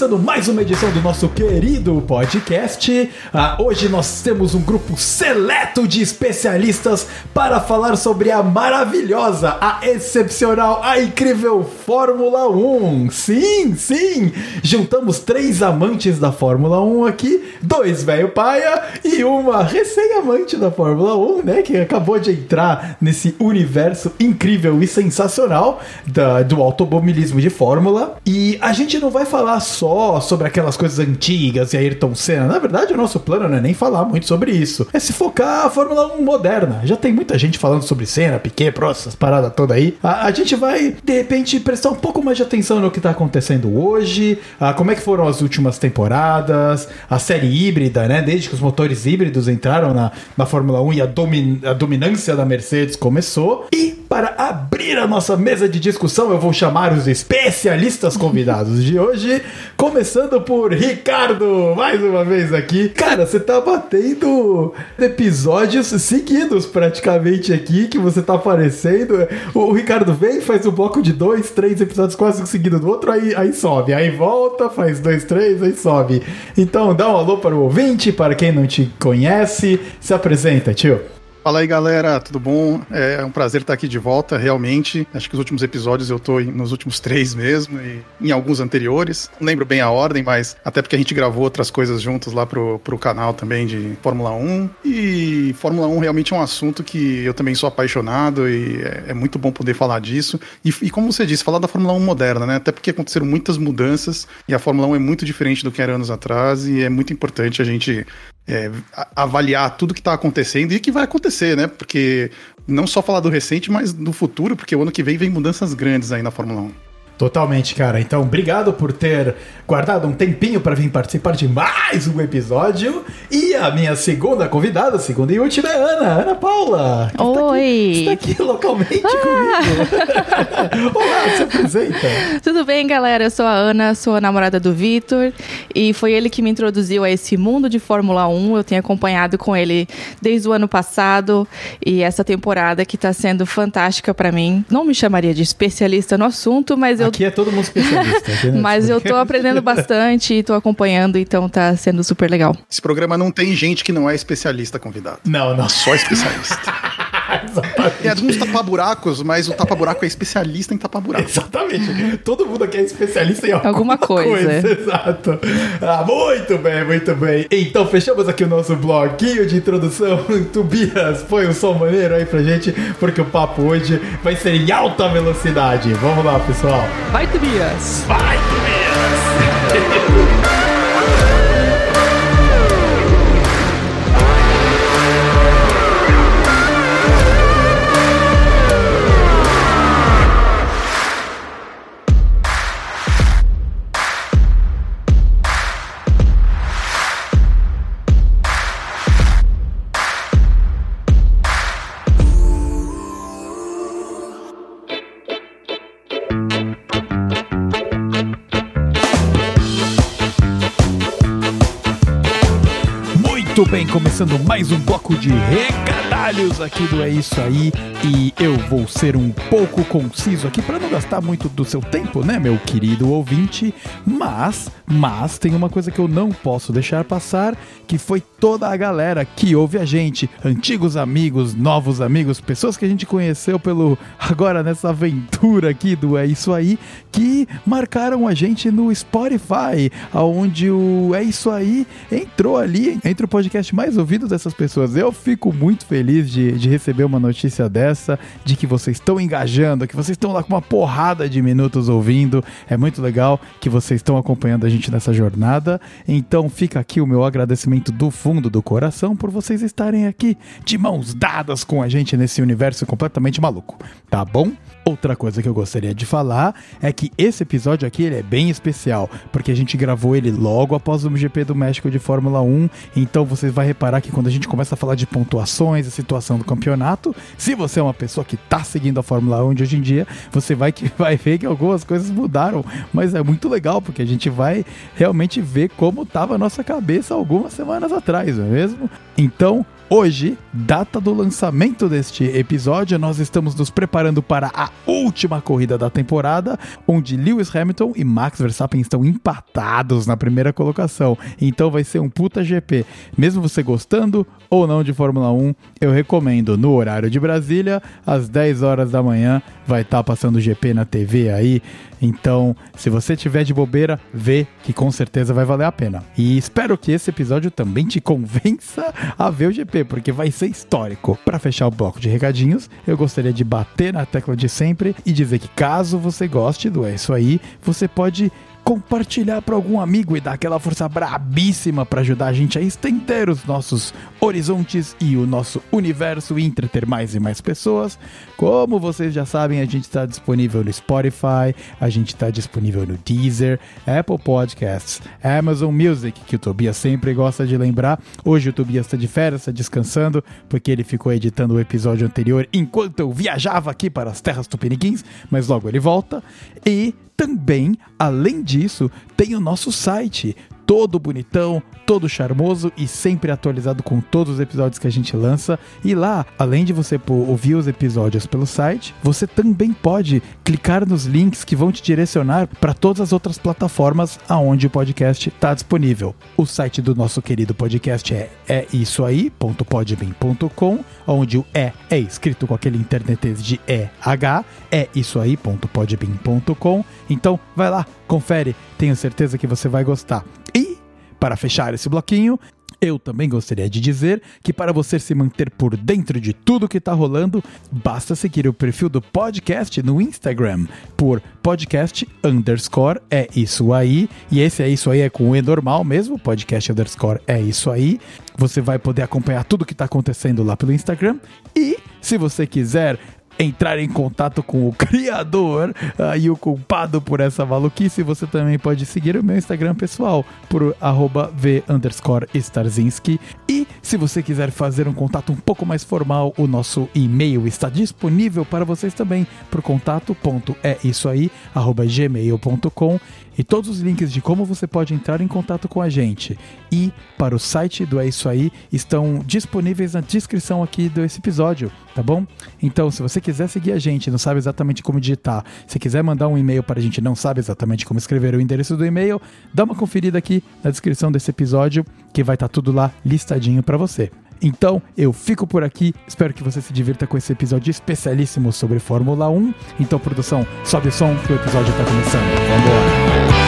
começando mais uma edição do nosso querido podcast. Ah, hoje nós temos um grupo seleto de especialistas para falar sobre a maravilhosa, a excepcional, a incrível Fórmula 1. Sim, sim! Juntamos três amantes da Fórmula 1 aqui, dois velho paia e uma recém-amante da Fórmula 1, né? Que acabou de entrar nesse universo incrível e sensacional da, do automobilismo de Fórmula. E a gente não vai falar só sobre aquelas coisas antigas e Ayrton Senna. Na verdade, o nosso plano não é nem falar muito sobre isso. É se focar a Fórmula 1 moderna. Já tem muita gente falando sobre Senna, Piquet, Prost, essas paradas todas aí. A, a, gente vai, de repente, prestar um pouco mais de atenção no que tá acontecendo hoje, a, como é que foram as últimas temporadas, a série híbrida, né? Desde que os motores híbridos entraram na, na Fórmula 1 e a, domin, a dominância da Mercedes começou. E para abrir a nossa mesa de discussão, eu vou chamar os especialistas convidados de hoje, começando por Ricardo, mais uma vez aqui. Cara, você tá batendo episódios seguidos praticamente aqui, que você tá aparecendo. O, Ricardo vem, faz um bloco de dois, três episódios quase seguidos do outro, aí, aí sobe. Aí volta, faz dois, três, aí sobe. Então dá um alô para o ouvinte, para quem não te conhece. Se apresenta, tio. Fala aí galera, tudo bom? É um prazer estar aqui de volta, realmente. Acho que os últimos episódios eu tô nos últimos três mesmo e em alguns anteriores. Não lembro bem a ordem, mas até porque a gente gravou outras coisas juntos lá pro, pro canal também de Fórmula 1. E Fórmula 1 realmente é um assunto que eu também sou apaixonado e é, é muito bom poder falar disso. E, e, como você disse, falar da Fórmula 1 moderna, né? Até porque aconteceram muitas mudanças e a Fórmula 1 é muito diferente do que era anos atrás e é muito importante a gente é, avaliar tudo que está acontecendo e que vai acontecer, né? Porque não só falar do recente, mas do futuro, porque o ano que vem vem mudanças grandes aí na Fórmula 1. Totalmente, cara. Então, obrigado por ter guardado um tempinho para vir participar de mais um episódio. E a minha segunda convidada, segunda e última, é Ana, Ana Paula. Oi. Está aqui, está aqui localmente ah. comigo. Olá, se apresenta. Tudo bem, galera? Eu sou a Ana, sou a namorada do Vitor. E foi ele que me introduziu a esse mundo de Fórmula 1. Eu tenho acompanhado com ele desde o ano passado. E essa temporada que está sendo fantástica para mim. Não me chamaria de especialista no assunto, mas eu Aqui é todo mundo especialista. Aqui, né? Mas eu tô aprendendo bastante e tô acompanhando, então tá sendo super legal. Esse programa não tem gente que não é especialista convidado. Não, não. Só especialista. Exatamente. É, uns tapa-buracos, mas o tapa-buraco é especialista em tapa-buraco. Exatamente. Todo mundo aqui é especialista em alguma, alguma coisa. coisa. Exato. Ah, muito bem, muito bem. Então, fechamos aqui o nosso bloquinho de introdução. Tobias, põe um som maneiro aí pra gente, porque o papo hoje vai ser em alta velocidade. Vamos lá, pessoal. Vai, Tobias! Vai, Tobias! bem, começando mais um bloco de recadalhos aqui do É Isso Aí. E eu vou ser um pouco conciso aqui para não gastar muito do seu tempo, né, meu querido ouvinte? Mas, mas tem uma coisa que eu não posso deixar passar, que foi toda a galera que ouve a gente, antigos amigos, novos amigos, pessoas que a gente conheceu pelo agora nessa aventura aqui do É Isso Aí, que marcaram a gente no Spotify, aonde o É Isso Aí entrou ali entre o podcast mais ouvido dessas pessoas. Eu fico muito feliz de, de receber uma notícia dessa, de que vocês estão engajando, que vocês estão lá com uma porrada de minutos ouvindo. É muito legal que vocês estão acompanhando a gente nessa jornada. Então fica aqui o meu agradecimento do fundo do coração por vocês estarem aqui de mãos dadas com a gente nesse universo completamente maluco, tá bom? Outra coisa que eu gostaria de falar é que esse episódio aqui é bem especial, porque a gente gravou ele logo após o GP do México de Fórmula 1, então você vai reparar que quando a gente começa a falar de pontuações, a situação do campeonato, se você é uma pessoa que tá seguindo a Fórmula 1 de hoje em dia, você vai, que, vai ver que algumas coisas mudaram, mas é muito legal, porque a gente vai realmente ver como tava a nossa cabeça algumas semanas atrás, não é mesmo? Então, Hoje, data do lançamento deste episódio, nós estamos nos preparando para a última corrida da temporada, onde Lewis Hamilton e Max Verstappen estão empatados na primeira colocação. Então vai ser um puta GP. Mesmo você gostando ou não de Fórmula 1, eu recomendo no horário de Brasília, às 10 horas da manhã, vai estar tá passando o GP na TV aí. Então, se você tiver de bobeira, vê que com certeza vai valer a pena. E espero que esse episódio também te convença a ver o GP, porque vai ser histórico. Para fechar o bloco de recadinhos, eu gostaria de bater na tecla de sempre e dizer que caso você goste do É Isso Aí, você pode compartilhar para algum amigo e dar aquela força brabíssima para ajudar a gente a estender os nossos horizontes e o nosso universo e entreter mais e mais pessoas. Como vocês já sabem, a gente está disponível no Spotify, a gente está disponível no Deezer, Apple Podcasts, Amazon Music, que o Tobias sempre gosta de lembrar. Hoje o Tobias está de férias, está descansando, porque ele ficou editando o episódio anterior enquanto eu viajava aqui para as terras tupiniquins, mas logo ele volta. E também, além disso, tem o nosso site todo bonitão, todo charmoso e sempre atualizado com todos os episódios que a gente lança. E lá, além de você ouvir os episódios pelo site, você também pode clicar nos links que vão te direcionar para todas as outras plataformas aonde o podcast está disponível. O site do nosso querido podcast é é isso aí.podbean.com, onde o é é escrito com aquele internetês de EH, é isso aí.podbean.com. Então, vai lá, confere, tenho certeza que você vai gostar. Para fechar esse bloquinho, eu também gostaria de dizer que para você se manter por dentro de tudo que está rolando, basta seguir o perfil do podcast no Instagram por podcast underscore é isso aí. E esse é isso aí é com o E normal mesmo, podcast underscore é isso aí. Você vai poder acompanhar tudo que está acontecendo lá pelo Instagram. E se você quiser entrar em contato com o criador uh, e o culpado por essa maluquice, você também pode seguir o meu Instagram pessoal por v Starzinski. E se você quiser fazer um contato um pouco mais formal, o nosso e-mail está disponível para vocês também por contato.eisoaí@gmail.com e todos os links de como você pode entrar em contato com a gente e para o site do É Isso Aí estão disponíveis na descrição aqui desse episódio, tá bom? Então, se você quiser seguir a gente, não sabe exatamente como digitar, se quiser mandar um e-mail para a gente, não sabe exatamente como escrever o endereço do e-mail, dá uma conferida aqui na descrição desse episódio que vai estar tá tudo lá listadinho para você. Então, eu fico por aqui. Espero que você se divirta com esse episódio especialíssimo sobre Fórmula 1. Então, produção, sobe o som que o episódio está começando. Vamos embora.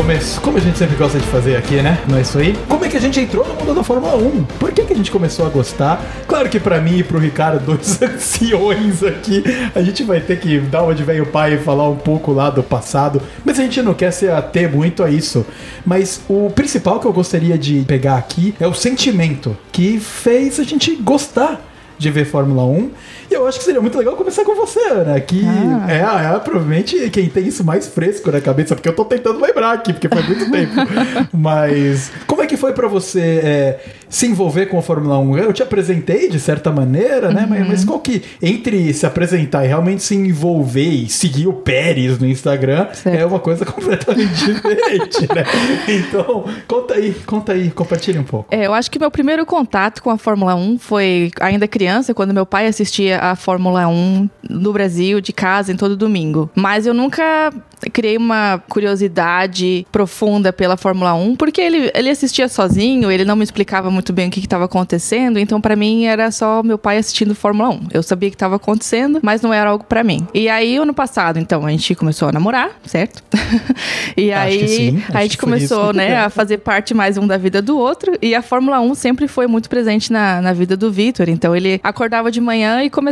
Começo, como a gente sempre gosta de fazer aqui, né? Não é isso aí? Como é que a gente entrou no mundo da Fórmula 1? Por que, que a gente começou a gostar? Claro que para mim e pro Ricardo, dois anciões aqui, a gente vai ter que dar uma de velho pai e falar um pouco lá do passado, mas a gente não quer se ater muito a isso. Mas o principal que eu gostaria de pegar aqui é o sentimento que fez a gente gostar de ver Fórmula 1. E eu acho que seria muito legal começar com você, Ana, que ah. é, é, provavelmente quem tem isso mais fresco na cabeça, porque eu tô tentando lembrar aqui, porque faz muito tempo. Mas como é que foi para você é, se envolver com a Fórmula 1? Eu te apresentei de certa maneira, né? Uhum. Mas, mas, qual que, entre se apresentar e realmente se envolver e seguir o Pérez no Instagram, certo. é uma coisa completamente diferente, né? Então, conta aí, conta aí, compartilha um pouco. É, eu acho que meu primeiro contato com a Fórmula 1 foi ainda criança criança, quando meu pai assistia a Fórmula 1 no Brasil, de casa, em todo domingo. Mas eu nunca criei uma curiosidade profunda pela Fórmula 1, porque ele, ele assistia sozinho, ele não me explicava muito bem o que estava acontecendo, então para mim era só meu pai assistindo Fórmula 1. Eu sabia que estava acontecendo, mas não era algo para mim. E aí, ano passado, então, a gente começou a namorar, certo? e Acho aí sim, a gente começou, né, a fazer parte mais um da vida do outro, e a Fórmula 1 sempre foi muito presente na, na vida do Vitor, então ele acordava de manhã e começava,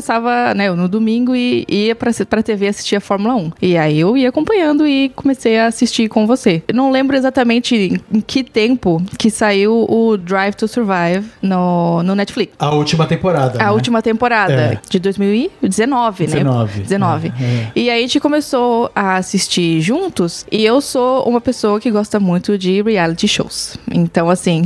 né, no domingo e ia pra, pra TV assistir a Fórmula 1. E aí eu ia acompanhando e comecei a assistir com você. Eu não lembro exatamente em, que tempo que saiu o Drive to Survive no, no Netflix. A última temporada. A né? última temporada É. de 2019, né? 19. 19. É, é. E aí a gente começou a assistir juntos e eu sou uma pessoa que gosta muito de reality shows. Então, assim,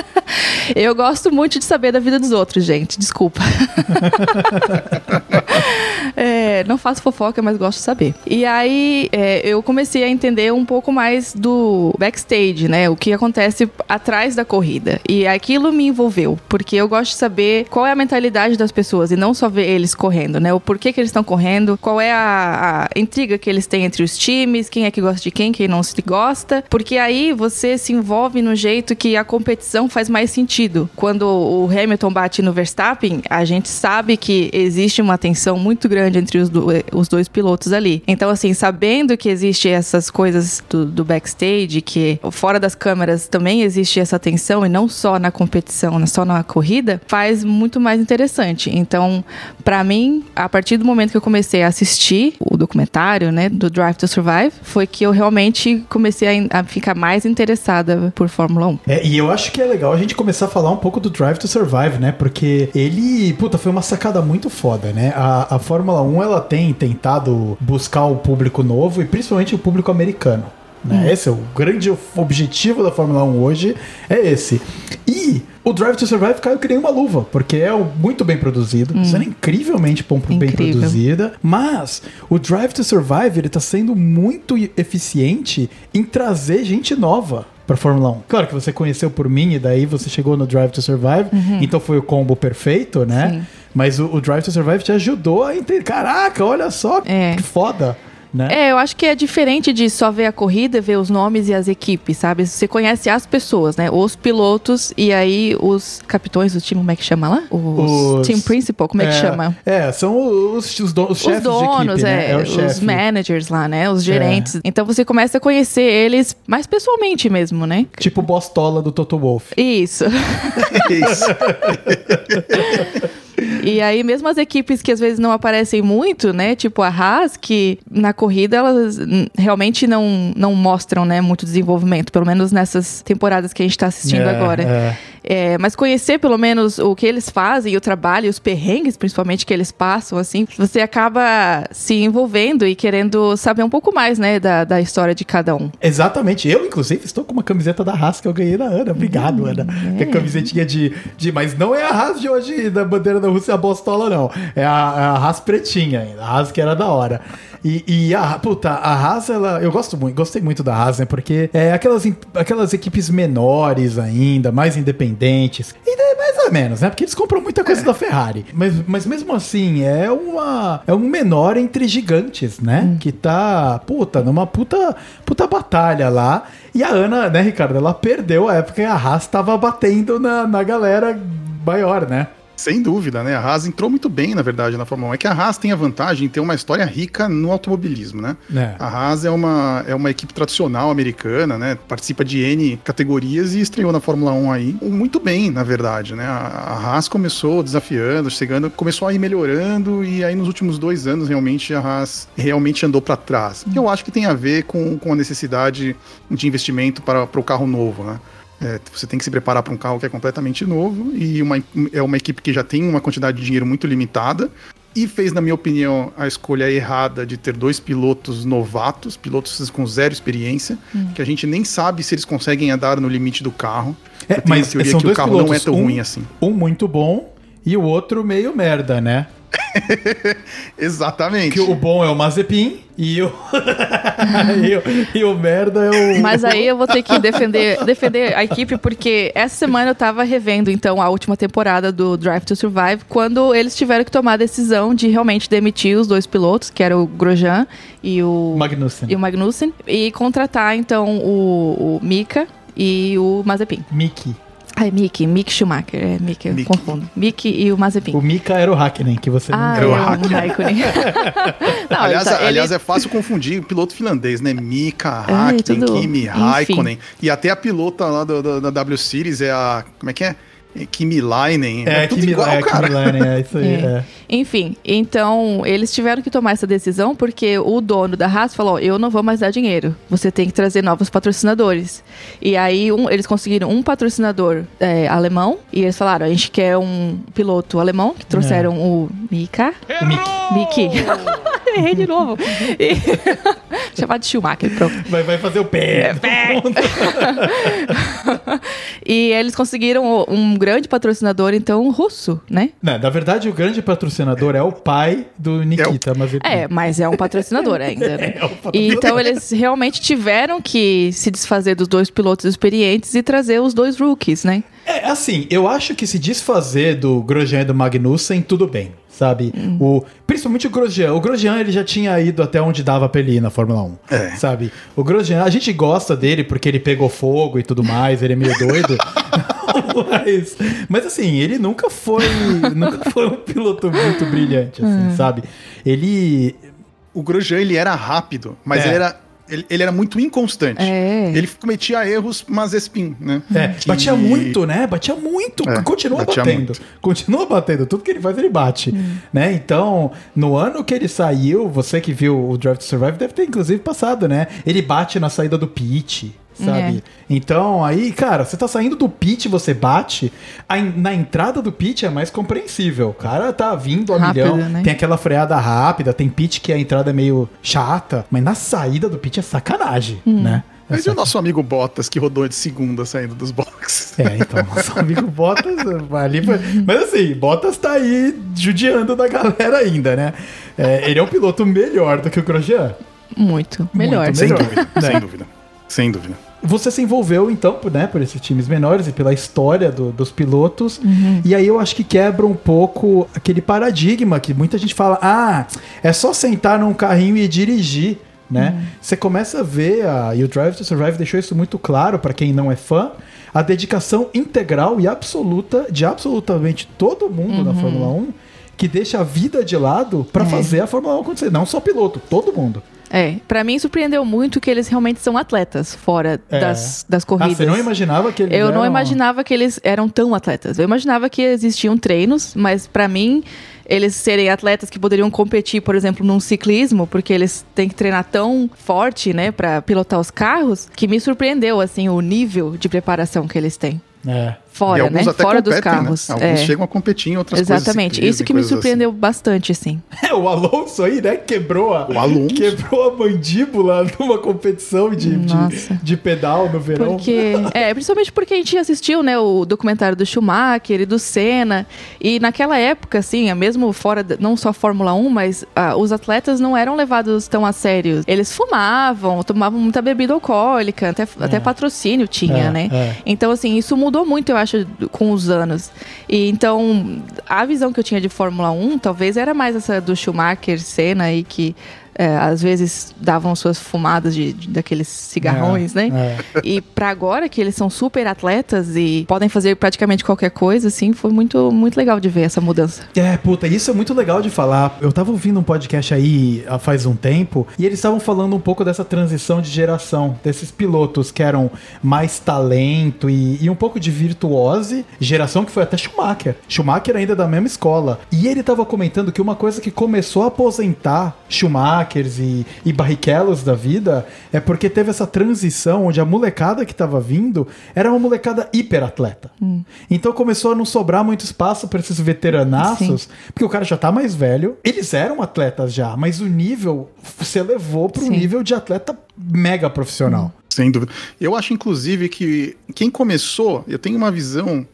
eu gosto muito de saber da vida dos outros, gente. Desculpa. É, não faço fofoca, mas gosto de saber. E aí é, eu comecei a entender um pouco mais do backstage, né? O que acontece atrás da corrida. E aquilo me envolveu, porque eu gosto de saber qual é a mentalidade das pessoas e não só ver eles correndo, né? O porquê que eles estão correndo, qual é a, a intriga que eles têm entre os times, quem é que gosta de quem, quem não se gosta. Porque aí você se envolve no jeito que a competição faz mais sentido. Quando o Hamilton bate no Verstappen, a gente sabe que existe uma tensão muito grande entre os, do- os dois pilotos ali. Então, assim, sabendo que existe essas coisas do, do backstage, que fora das câmeras também existe essa tensão, e não só na competição, né, só na corrida, faz muito mais interessante. Então, pra mim, a partir do momento que eu comecei a assistir o documentário, né, do Drive to Survive, foi que eu realmente comecei a, a ficar mais interessada por Fórmula 1. É, e eu acho que é legal a gente começar a falar um pouco do Drive to Survive, né? Porque ele, puta, foi uma sacada muito foda, né? A, a Fórmula 1, ela tem tentado buscar o público novo e principalmente o público americano. Né? Esse é o grande objetivo da Fórmula 1 hoje, é esse. E o Drive to Survive caiu que nem uma luva, porque é muito bem produzido, sendo incrivelmente bom- bem Incrível. produzida, mas o Drive to Survive ele tá sendo muito eficiente em trazer gente nova pra Fórmula 1. Claro que você conheceu por mim e daí você chegou no Drive to Survive, então foi o combo perfeito, né? Uhum. Sim. Mas o, o Drive to Survive te ajudou a entender. Caraca, olha só É. que foda, né? É, eu acho que é diferente de só ver a corrida, ver os nomes e as equipes, sabe? Você conhece as pessoas, né? Os pilotos e aí os capitões do time, como é que chama lá? Os, Os- team principal, como é, que chama? É, são os, os, don- os chefes os donos, de equipe, né? é, o os chefe. managers lá, né? Os gerentes. Então você começa a conhecer eles mais pessoalmente mesmo, né? Tipo o Bostola do Toto Wolff. Isso. Isso. E aí, mesmo as equipes que às vezes não aparecem muito, né? Tipo a Haas, que na corrida elas realmente não, não mostram, né, muito desenvolvimento, pelo menos nessas temporadas que a gente tá assistindo É, agora. é. É, mas conhecer pelo menos o que eles fazem, o trabalho, os perrengues, principalmente, que eles passam, assim, você acaba se envolvendo e querendo saber um pouco mais, né, da, da história de cada um. Exatamente. Eu, inclusive, estou com uma camiseta da Haas que eu ganhei da Ana. Obrigado, Ana. Que é camisetinha de, de. Mas não é a Haas de hoje, da bandeira da Rússia, a Bostola, não. É a, é a Haas pretinha ainda. A Haas que era da hora. E, e a, puta, a Haas, ela. Eu gosto muito, gostei muito da Haas, né? Porque é aquelas, aquelas equipes menores ainda, mais independentes. E mais ou menos, né? Porque eles compram muita coisa da Ferrari. Mas, mas mesmo assim, é uma. É um menor entre gigantes, né? Que tá, puta, numa puta, puta batalha lá. E a Ana, né, Ricardo, ela perdeu a época que a Haas tava batendo na, na galera maior, né? Sem dúvida, né? A Haas entrou muito bem, na verdade, na Fórmula 1. É que a Haas tem a vantagem de ter uma história rica no automobilismo, né? É. A Haas é uma, é uma equipe tradicional americana, né? Participa de N categorias e estreou na Fórmula 1 aí muito bem, na verdade, né? A, a Haas começou desafiando, chegando, começou a ir melhorando e aí nos últimos dois anos realmente a Haas realmente andou para trás. Eu acho que tem a ver com, com a necessidade de investimento para, para o carro novo, né? É, você tem que se preparar para um carro que é completamente novo e uma, é uma equipe que já tem uma quantidade de dinheiro muito limitada e fez, na minha opinião, a escolha errada de ter dois pilotos novatos, pilotos com zero experiência, que a gente nem sabe se eles conseguem andar no limite do carro. É, mas teoria são que o dois carro não é pilotos, tão um- ruim assim. Um muito bom e o outro meio merda, né? Exatamente. Que o bom é o Mazepin e o, e, o, e o merda é o. Mas aí eu vou ter que defender, defender a equipe, porque essa semana eu tava revendo, então, a última temporada do Drive to Survive, quando eles tiveram que tomar a decisão de realmente demitir os dois pilotos, que era o Grosjean e o Magnussen. e, o Magnussen, e contratar, então, o, o Mika e o Mazepin. Mickey. Ah, é Mick, Mick Schumacher, é Mick, eu confundo. Mick e o Mazepin. O Mika era o Hakkinen, que você Ah, Era é o o Hakkinen. Não, aliás, ele tá- aliás ele- é fácil confundir o piloto finlandês, né? Mika, É, Hakkinen, tudo. Kimi, Enfim. Raikkonen. E até a pilota lá do- do- da W Series é a. Como é que é? É Kimi Lainen. É, tudo Kimi, igual, é, cara. Kimi é isso aí. É. é. Enfim, então eles tiveram que tomar essa decisão porque o dono da Haas falou: eu não vou mais dar dinheiro, você tem que trazer novos patrocinadores. E aí um- eles conseguiram um patrocinador é, alemão e eles falaram: a gente quer um piloto alemão, que trouxeram o Mika. O Mickey. Mickey. Errei de novo. E... Chamar de Schumacher, pronto. Vai, vai fazer o pé. E eles conseguiram um grande patrocinador, então, russo, né? Não, na verdade, o grande patrocinador é o pai do Nikita Mazepin. É, mas é um patrocinador ainda, né? É o patrocinador. E então eles realmente tiveram que se desfazer dos dois pilotos experientes e trazer os dois rookies, né? É, assim, eu acho que se desfazer do Grosjean e do Magnussen, tudo bem, sabe? Hum. O, principalmente o Grosjean. O Grosjean, ele já tinha ido até onde dava pra ele ir na Fórmula 1, É. sabe? O Grosjean, a gente gosta dele porque ele pegou fogo e tudo mais, ele é meio doido. mas, mas assim, ele nunca foi, nunca foi um piloto muito brilhante, assim, Hum. sabe? Ele... O Grosjean, ele era rápido, mas É. ele era. Ele, ele era muito inconstante. É. Ele cometia erros Mazepin, né? É, Que- batia muito, né? Batia muito. É, continua batia batendo. muito. Continua batendo. Tudo que ele faz, ele bate. Né? Então, no ano que ele saiu, você que viu o Drive to Survive deve ter inclusive passado, né? Ele bate na saída do pit. Sabe? É. Então, aí, cara, você tá saindo do pit, você bate. na entrada do pit é mais compreensível. O cara tá vindo a Rápido, milhão. né? Tem aquela freada rápida, tem pit que a entrada é meio chata. Mas na saída do pit é sacanagem, Hum. né? É Mas e o nosso amigo Bottas, que rodou de segunda saindo dos boxes? é, então, nosso amigo Bottas ali foi... Mas assim, Bottas tá aí judiando da galera ainda, né? É, ele é um piloto melhor do que o Grosjean. Muito. Melhor. Muito Sem melhor. dúvida, né? sem dúvida. Sem dúvida. Você se envolveu, então, por, né, por esses times menores e pela história do- dos pilotos. E aí eu acho que quebra um pouco aquele paradigma que muita gente fala: ah, é só sentar num carrinho e dirigir. Né? Você começa a ver, a, e o Drive to Survive deixou isso muito claro para quem não é fã, a dedicação integral e absoluta de absolutamente todo mundo na Fórmula 1 que deixa a vida de lado para fazer a Fórmula 1 acontecer. Não só piloto, todo mundo. É, pra mim surpreendeu muito que eles realmente são atletas fora É. das, das Ah, corridas. você não imaginava que eles Eu não eram- imaginava que eles eram tão atletas. Eu imaginava que existiam treinos, mas pra mim eles serem atletas que poderiam competir, por exemplo, num ciclismo, porque eles têm que treinar tão forte, né, Pra pilotar os carros, que me surpreendeu assim o nível de preparação que eles têm. É. Fora, né? até Fora dos né? carros. Alguns É. chegam a competir em outras Exatamente. coisas. Isso que me coisas assim. surpreendeu bastante, assim. É, o Alonso aí, né, quebrou a, O Alonso. quebrou a mandíbula numa competição de, de, de pedal no verão. Porque, é, principalmente porque a gente assistiu, né, o documentário do Schumacher e do Senna, e naquela época, assim, é mesmo fora, não só Fórmula 1, mas ah, os atletas não eram levados tão a sério. Eles fumavam, tomavam muita bebida alcoólica, até, até patrocínio tinha, É, né? é. Então, assim, isso mudou muito, eu acho, com os anos. E então, a visão que eu tinha de Fórmula 1, talvez era mais essa do Schumacher, Senna aí, que é, às vezes davam suas fumadas de, de- daqueles cigarrões, É, né? é. E pra agora que eles são super atletas e podem fazer praticamente qualquer coisa, assim, foi muito, muito legal de ver essa mudança. É, puta, isso é muito legal de falar. Eu tava ouvindo um podcast aí há faz um tempo e eles estavam falando um pouco dessa transição de geração, desses pilotos que eram mais talento e, e um pouco de virtuose, geração que foi até Schumacher. Schumacher ainda é da mesma escola. E ele tava comentando que uma coisa que começou a aposentar Schumachers e, e Barrichellos da vida é porque teve essa transição onde a molecada que tava vindo era uma molecada hiperatleta. Então começou a não sobrar muito espaço para esses veteranaços, porque o cara já tá mais velho. Eles eram atletas já, mas o nível se elevou para um Sim. nível de atleta mega profissional. Sem dúvida. Eu acho, inclusive, que quem começou, eu tenho uma visão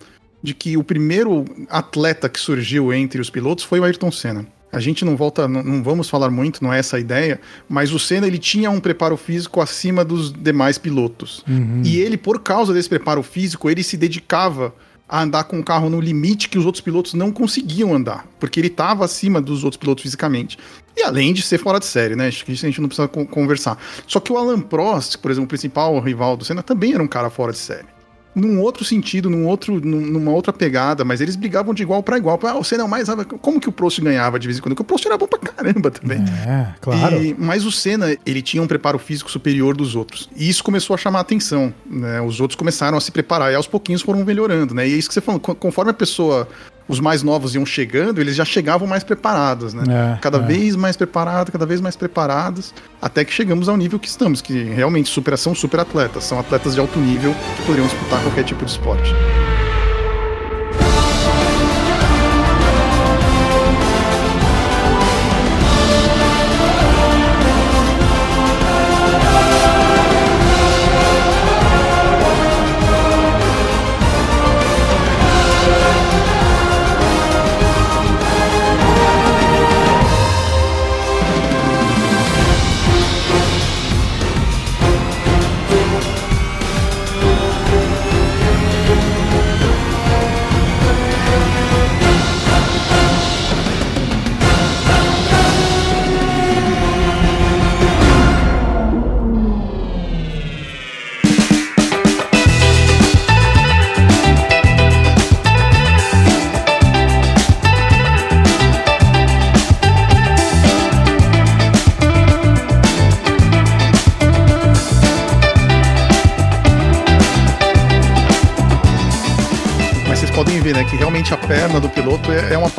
de que o primeiro atleta que surgiu entre os pilotos foi o Ayrton Senna. A gente não volta, não, não, vamos falar muito, não é essa a ideia, mas o Senna ele tinha um preparo físico acima dos demais pilotos. Uhum. E ele, por causa desse preparo físico, ele se dedicava a andar com o carro no limite que os outros pilotos não conseguiam andar, porque ele estava acima dos outros pilotos fisicamente. E além de ser fora de série, né? Acho que isso a gente não precisa conversar. Só que o Alan Prost, por exemplo, o principal rival do Senna, também era um cara fora de série num outro sentido, num outro, numa outra pegada, mas eles brigavam de igual para igual. Ah, o Senna é o mais. Como que o Prost ganhava de vez em quando? Porque o Prost era bom pra caramba também. É, claro. E, mas o Senna, ele tinha um preparo físico superior dos outros. E isso começou a chamar a atenção. Né? Os outros começaram a se preparar e aos pouquinhos foram melhorando, né? E é isso que você falou, conforme a pessoa os mais novos iam chegando, eles já chegavam mais preparados, né? É, cada é. vez mais preparados, cada vez mais preparados, até que chegamos ao nível que estamos, que realmente superação super atletas, são atletas de alto nível que poderiam disputar qualquer tipo de esporte.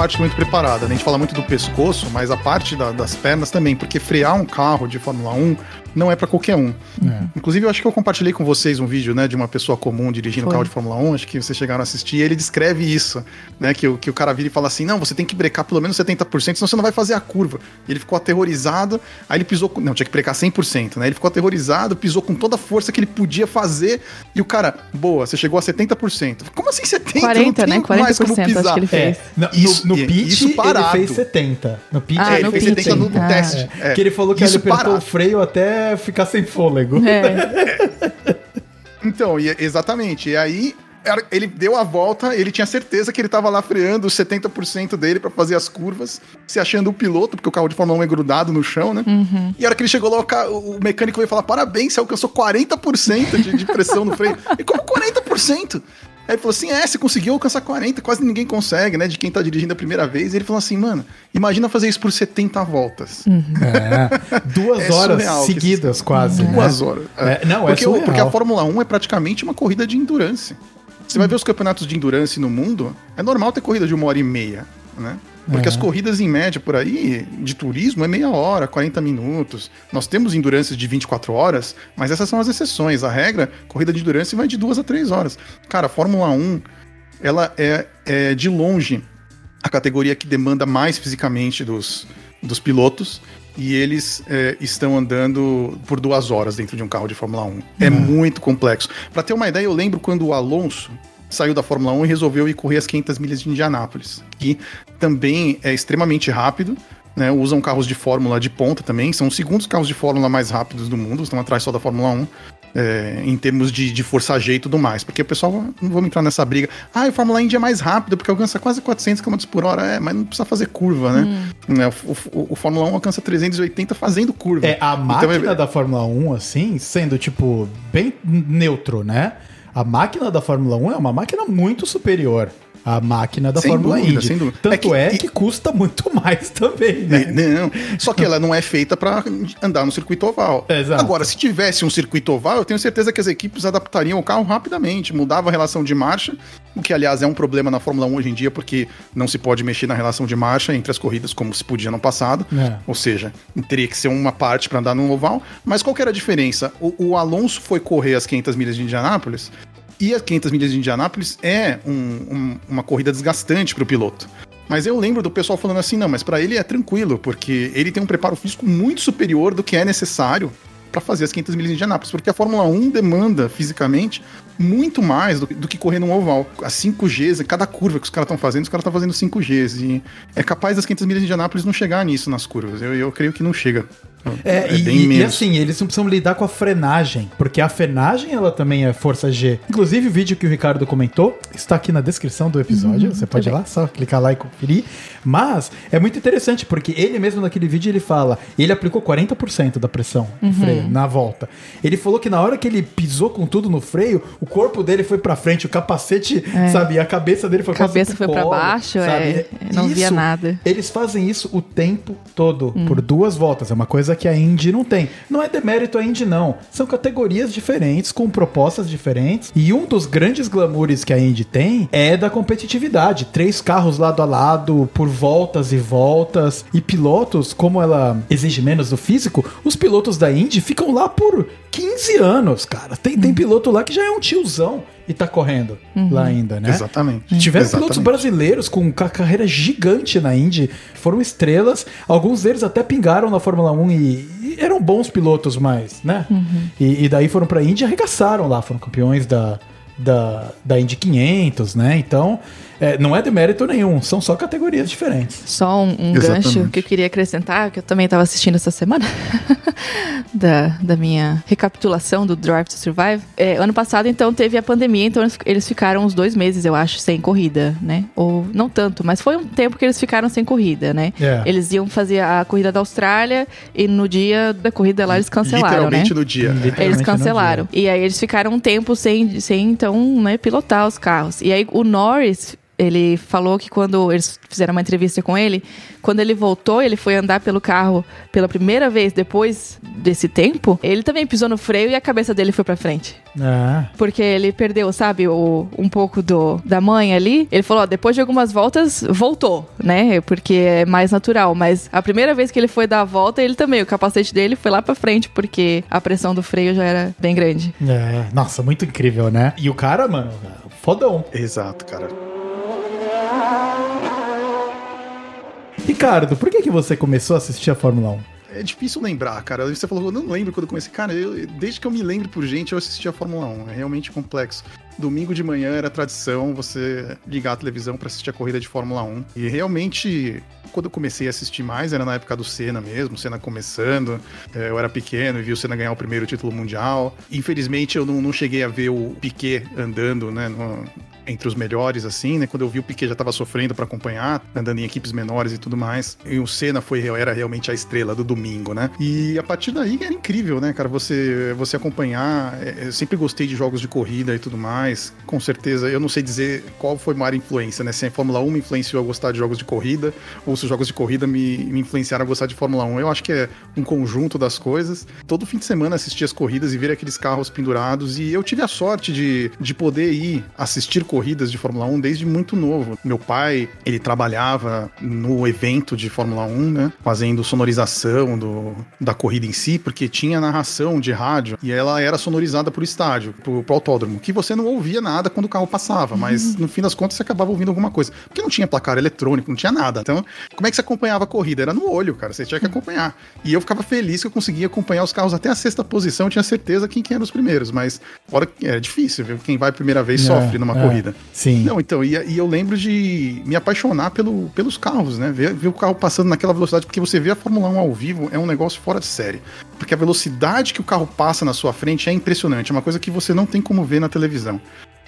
Parte muito preparada. Né? A gente fala muito do pescoço, mas a parte da, das pernas também, porque frear um carro de Fórmula 1 não é para qualquer um. É. Inclusive, eu acho que eu compartilhei com vocês um vídeo, né, de uma pessoa comum dirigindo Foi. carro de Fórmula 1, acho que vocês chegaram a assistir, e ele descreve isso, né, que, que o cara vira e fala assim, não, você tem que brecar pelo menos 70%, senão você não vai fazer a curva. E ele ficou aterrorizado, aí ele pisou, não, tinha que brecar 100%, né, ele ficou aterrorizado, pisou com toda a força que ele podia fazer, e o cara, boa, você chegou a 70%. Como assim 70%? 40, né, 40% mais como pisar. acho que ele fez. É, no, isso, no, no pitch, isso parado. ele fez 70. No pitch, ah, ele no fez pitch. 70 no, ah. teste. É. Que ele falou que isso ele apertou parado. o freio até ficar sem fôlego. É. então, e, exatamente. E aí ele deu a volta, ele tinha certeza que ele estava lá freando os 70% dele para fazer as curvas, se achando o piloto, porque o carro de Fórmula 1 é grudado no chão, né? Uhum. E a hora que ele chegou lá, o, o mecânico veio falar: parabéns, você alcançou 40% de, de pressão no freio. E como 40%? Aí ele falou assim: é, você conseguiu alcançar 40, quase ninguém consegue, né? De quem tá dirigindo a primeira vez. E ele falou assim, mano, imagina fazer isso por 70 voltas. Uhum. É, duas é horas seguidas, quase. Né? Duas horas. É. não, porque, é porque a Fórmula 1 é praticamente uma corrida de endurance. Você vai ver os campeonatos de endurance no mundo, é normal ter corrida de uma hora e meia, né? Porque é. as corridas em média por aí, de turismo, é meia hora, 40 minutos. Nós temos endurance de 24 horas, mas essas são as exceções. A regra, corrida de endurance vai de duas a três horas. Cara, a Fórmula 1, ela é, é de longe a categoria que demanda mais fisicamente dos, dos pilotos e eles é, estão andando por duas horas dentro de um carro de Fórmula 1. É uhum. muito complexo. Para ter uma ideia, eu lembro quando o Alonso saiu da Fórmula 1 e resolveu ir correr as 500 milhas de Indianápolis, que também é extremamente rápido, né, usam carros de Fórmula de ponta também, são os segundos carros de Fórmula mais rápidos do mundo, estão atrás só da Fórmula 1, é, em termos de, de força G e tudo mais, porque o pessoal, não vamos entrar nessa briga, ah, a Fórmula Indy é mais rápido porque alcança quase 400 km por hora, é, mas não precisa fazer curva, né? Hum. É, o, o, o, Fórmula 1 alcança 380 fazendo curva. É, a máquina então, é... da Fórmula 1, assim, sendo, tipo, bem neutro, né? A máquina da Fórmula 1 é uma máquina muito superior à máquina da sem Fórmula dúvida, Indy. Tanto é que, é que, custa muito mais também, né? Não, só que ela não é feita para andar no circuito oval. Exato. Agora, se tivesse um circuito oval, eu tenho certeza que as equipes adaptariam o carro rapidamente, mudava a relação de marcha, o que aliás é um problema na Fórmula 1 hoje em dia, porque não se pode mexer na relação de marcha entre as corridas como se podia no passado. É. Ou seja, teria que ser uma parte para andar no oval. Mas qual que era a diferença? O, o Alonso foi correr as 500 milhas de Indianápolis e as 500 milhas de Indianápolis é um, um, uma corrida desgastante para o piloto. Mas eu lembro do pessoal falando assim, não, mas para ele é tranquilo, porque ele tem um preparo físico muito superior do que é necessário para fazer as 500 milhas de Indianápolis, porque a Fórmula 1 demanda fisicamente muito mais do, do que correr num oval. As 5Gs, cada curva que os caras estão fazendo, os caras estão fazendo 5Gs. E é capaz das 500 milhas de Indianápolis não chegar nisso nas curvas. Eu, eu creio que não chega. É, é e, e, assim, eles não precisam lidar com a frenagem, porque a frenagem ela também é força G. Inclusive, o vídeo que o Ricardo comentou está aqui na descrição do episódio. Uhum, você pode ir lá, só clicar lá e conferir. Mas é muito interessante, porque ele mesmo naquele vídeo ele fala, ele aplicou 40% da pressão uhum. freio na volta. Ele falou que na hora que ele pisou com tudo no freio, o corpo dele foi para frente, o capacete, é. sabe, a cabeça dele foi para cabeça foi para baixo, sabe? É, não isso, via nada. Eles fazem isso o tempo todo, hum. por duas voltas. É uma coisa que a Indy não tem. Não é demérito a Indy, não. São categorias diferentes, com propostas diferentes. E um dos grandes glamoures que a Indy tem é da competitividade. Três carros lado a lado, por voltas e voltas. E pilotos, como ela exige menos do físico, os pilotos da Indy ficam lá por 15 anos, cara. Tem, tem piloto lá que já é um tiozão e tá correndo uhum. lá ainda, né? Exatamente. Tiveram Exatamente. pilotos brasileiros com carreira gigante na Indy, foram estrelas, alguns deles até pingaram na Fórmula 1 e, e eram bons pilotos mais, né? Uhum. E, e, daí foram pra Indy e arregaçaram lá, foram campeões da, da, da Indy 500, né? Então, é, não é de mérito nenhum, são só categorias diferentes. Só um, um gancho que eu queria acrescentar, que eu também estava assistindo essa semana, da, da minha recapitulação do Drive to Survive. É, ano passado, então, teve a pandemia, então eles ficaram uns dois meses, eu acho, sem corrida, né? Ou não tanto, mas foi um tempo que eles ficaram sem corrida, né? Yeah. É. Eles iam fazer a corrida da Austrália e no dia da corrida lá eles cancelaram, Literalmente né? no dia. Literalmente eles cancelaram. E aí eles ficaram um tempo sem, sem então, né, pilotar os carros. E aí o Norris ele falou que quando eles fizeram uma entrevista com ele, quando ele voltou, ele foi andar pelo carro pela primeira vez depois desse tempo, ele também pisou no freio e a cabeça dele foi para frente. Ah. Porque ele perdeu, sabe, o, um pouco do, da mãe ali. Ele falou, ó, depois de algumas voltas, voltou, né? Porque é mais natural. Mas a primeira vez que ele foi dar a volta, ele também, o capacete dele foi lá para frente, porque a pressão do freio já era bem grande. É, nossa, muito incrível, né? E o cara, mano, fodão. Exato, cara. Ricardo, por que, que você começou a assistir a Fórmula 1? É difícil lembrar, cara. Você falou, eu não lembro quando eu comecei. Cara, eu, desde que eu me lembro por gente, eu assisti a Fórmula 1. É realmente complexo. Domingo de manhã era tradição você ligar a televisão para assistir a corrida de Fórmula 1. E realmente, quando eu comecei a assistir mais, era na época do Senna mesmo, Senna começando. É, eu era pequeno e vi o Senna ganhar o primeiro título mundial. Infelizmente, eu não, não cheguei a ver o Piquet andando, né, no, entre os melhores, assim, né? Quando eu vi o Piquet já estava sofrendo para acompanhar, andando em equipes menores e tudo mais. E o Senna foi, era realmente a estrela do domingo, né? E a partir daí era incrível, né, cara? Você, você acompanhar. É, eu sempre gostei de jogos de corrida e tudo mais. Com certeza, eu não sei dizer qual foi a maior influência, né? Se a Fórmula 1 me influenciou a gostar de jogos de corrida, ou se os jogos de corrida me, me influenciaram a gostar de Fórmula 1. Eu acho que é um conjunto das coisas. Todo fim de semana assistir as corridas e ver aqueles carros pendurados. E eu tive a sorte de, de poder ir assistir corridas corridas de Fórmula 1 desde muito novo. Meu pai, ele trabalhava no evento de Fórmula 1, né? Fazendo sonorização do, da corrida em si, porque tinha narração de rádio e ela era sonorizada pro estádio, pro, pro autódromo, que você não ouvia nada quando o carro passava, mas uhum. no fim das contas você acabava ouvindo alguma coisa. Porque não tinha placar eletrônico, não tinha nada. Então, como é que você acompanhava a corrida? Era no olho, cara. Você tinha que acompanhar. E eu ficava feliz que eu conseguia acompanhar os carros até a sexta posição, eu tinha certeza quem, quem eram os primeiros, mas fora é difícil, viu? Quem vai a primeira vez é, sofre numa é. corrida. Sim. Não, então, e, e, eu lembro de me apaixonar pelo, pelos carros, né? Ver, ver o carro passando naquela velocidade, porque você vê a Fórmula 1 ao vivo é um negócio fora de série. Porque a velocidade que o carro passa na sua frente é impressionante, é uma coisa que você não tem como ver na televisão.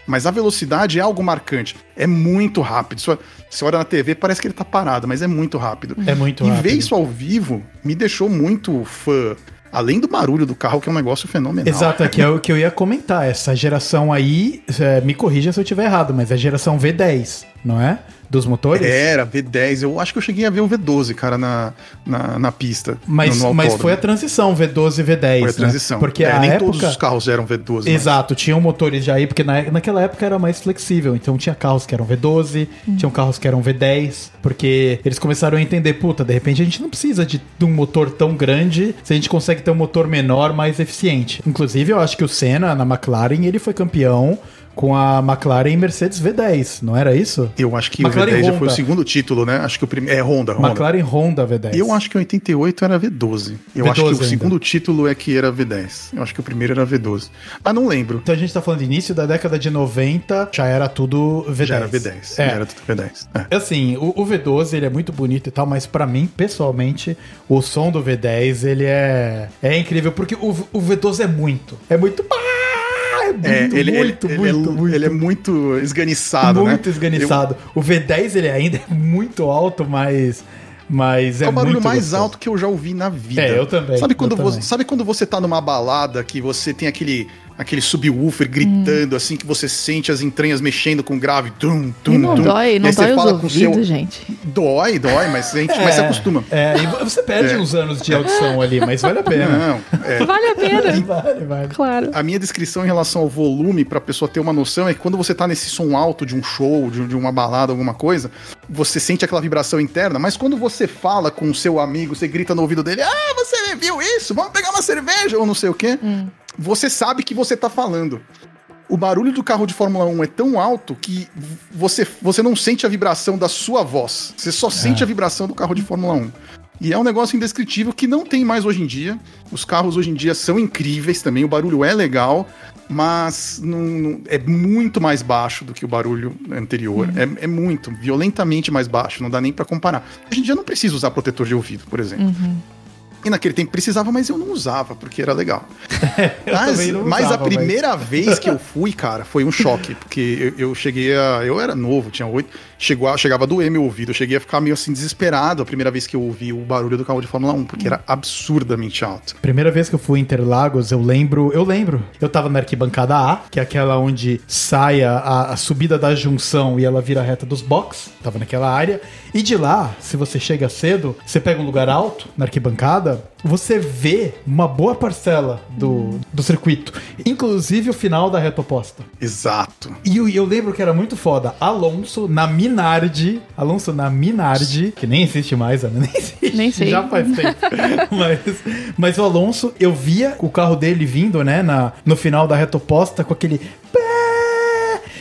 Mas a velocidade é algo marcante. É muito rápido. Você olha na TV, parece que ele tá parado, mas é muito rápido. É muito e rápido. E ver isso ao vivo me deixou muito fã Além do barulho do carro, que é um negócio fenomenal. Exato, é que é o que eu ia comentar. Essa geração aí, é, me corrija se eu estiver errado, mas é a geração V10, não é? Dos motores? Era, V10. Eu acho que eu cheguei a ver o V12, cara, na, na, na pista. Mas, no, no mas foi a transição, V12 e V10. Foi a né? transição. Porque é, nem época... todos os carros eram V12. Exato, mas... tinham motores já aí, porque na, naquela época era mais flexível. Então tinha carros que eram V12, hum. tinham carros que eram V10, porque eles começaram a entender, puta, de repente a gente não precisa de, de um motor tão grande se a gente consegue ter um motor menor, mais eficiente. Inclusive, eu acho que o Senna, na McLaren, ele foi campeão com a McLaren e Mercedes V10, não era isso? Eu acho que McLaren o V10 já foi Honda. o segundo título, né? Acho que o primeiro. É Honda, Honda. McLaren Honda V10. Eu acho que em 88 era V12. Eu V12 acho que o ainda. segundo título é que era V10. Eu acho que o primeiro era V12. Ah, não lembro. Então a gente tá falando de início da década de 90, já era tudo V10. Já era V10. É. Já era tudo V10. É. Assim, o, o V12 ele é muito bonito e tal, mas pra mim, pessoalmente, o som do V10 ele é, é incrível, porque o, o V12 é muito. É muito. Ah, é muito, É, ele, muito, ele, muito, ele, é, muito. ele é muito esganiçado, né? muito esganiçado. O V10 ele ainda é muito alto, mas. Mas é, É o barulho muito mais gostoso. alto que eu já ouvi na vida. É, eu também, Sabe quando, eu você, também. sabe quando você tá numa balada que você tem aquele, aquele subwoofer gritando, assim, que você sente as entranhas mexendo com grave? Tum, tum, E não tum. dói, não dói os fala com o ouvidos, seu- gente. Dói, dói, mas a gente mas se acostuma. É, e você perde É. uns anos de audição ali, mas vale a pena. Não, é. Vale a pena. Vale, vale. claro. A minha descrição em relação ao volume, pra pessoa ter uma noção, é que quando você tá nesse som alto de um show, de, de uma balada, alguma coisa, você sente aquela vibração interna, mas quando você fala com o seu amigo, você grita no ouvido dele, ah, você viu isso? Vamos pegar uma cerveja, ou não sei o quê, você sabe que você tá falando. O barulho do carro de Fórmula 1 é tão alto que você, você não sente a vibração da sua voz. Você só sente a vibração do carro de Fórmula 1. E é um negócio indescritível que não tem mais hoje em dia. Os carros hoje em dia são incríveis também, o barulho é legal, mas não- não- é muito mais baixo do que o barulho anterior. É, é muito, violentamente mais baixo, não dá nem pra comparar. Hoje em dia não preciso usar protetor de ouvido, por exemplo. E naquele tempo precisava, mas eu não usava, porque era legal. mas, não mas usava, a primeira vez que eu fui, cara, foi um choque. Porque eu, eu cheguei a. Eu era novo, tinha oito. Chegou a, chegava a doer meu ouvido. Eu cheguei a ficar meio assim desesperado a primeira vez que eu ouvi o barulho do carro de Fórmula 1, porque era absurdamente alto. Primeira vez que eu fui em Interlagos, eu lembro, eu lembro. Eu tava na arquibancada A, que é aquela onde sai a, a- a subida da junção e ela vira a reta dos box. Tava naquela área. E de lá, se você chega cedo, você pega um lugar alto na arquibancada, você vê uma boa parcela do, do circuito. Inclusive o final da reta oposta. Exato. E eu, eu lembro que era muito foda. Alonso na Minardi. Alonso na Minardi, que nem existe mais, Ana, nem existe. Nem sei. Já faz tempo. mas, mas o Alonso, eu via o carro dele vindo, né, na, no final da reta oposta com aquele. pé.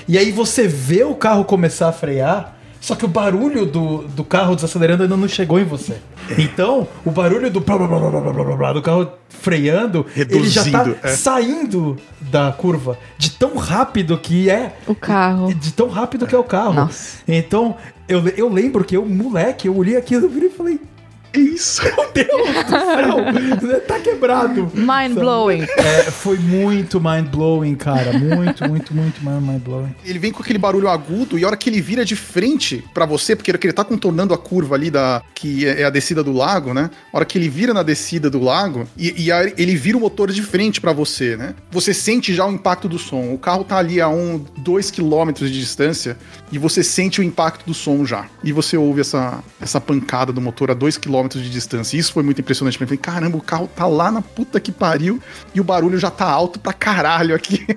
E aí você vê o carro começar a frear. Só que o barulho do, do carro desacelerando ainda não chegou em você. É. Então, o barulho do blá, blá, blá, blá, blá, blá, blá, do carro freando, Reduzindo, ele já tá é. saindo da curva de tão rápido que é o carro. De tão rápido que é o carro. Nossa. Então, eu, eu lembro que eu, moleque, eu olhei aquilo e falei, que isso? meu Deus do céu, tá quebrado. Mind blowing. É, foi muito mind-blowing, cara. Muito, muito, muito mind-blowing. Ele vem com aquele barulho agudo e a hora que ele vira de frente pra você, porque ele tá contornando a curva ali da que é é a descida do lago, né? A hora que ele vira na descida do lago e, e aí ele vira o motor de frente pra você, né? Você sente já o impacto do som. O carro tá ali a um, dois quilômetros de distância e você sente o impacto do som já. E você ouve essa, essa pancada do motor a dois quilômetros de distância. Isso foi muito impressionante pra mim. Falei, caramba, o carro tá lá na puta que pariu e o barulho já tá alto pra caralho aqui.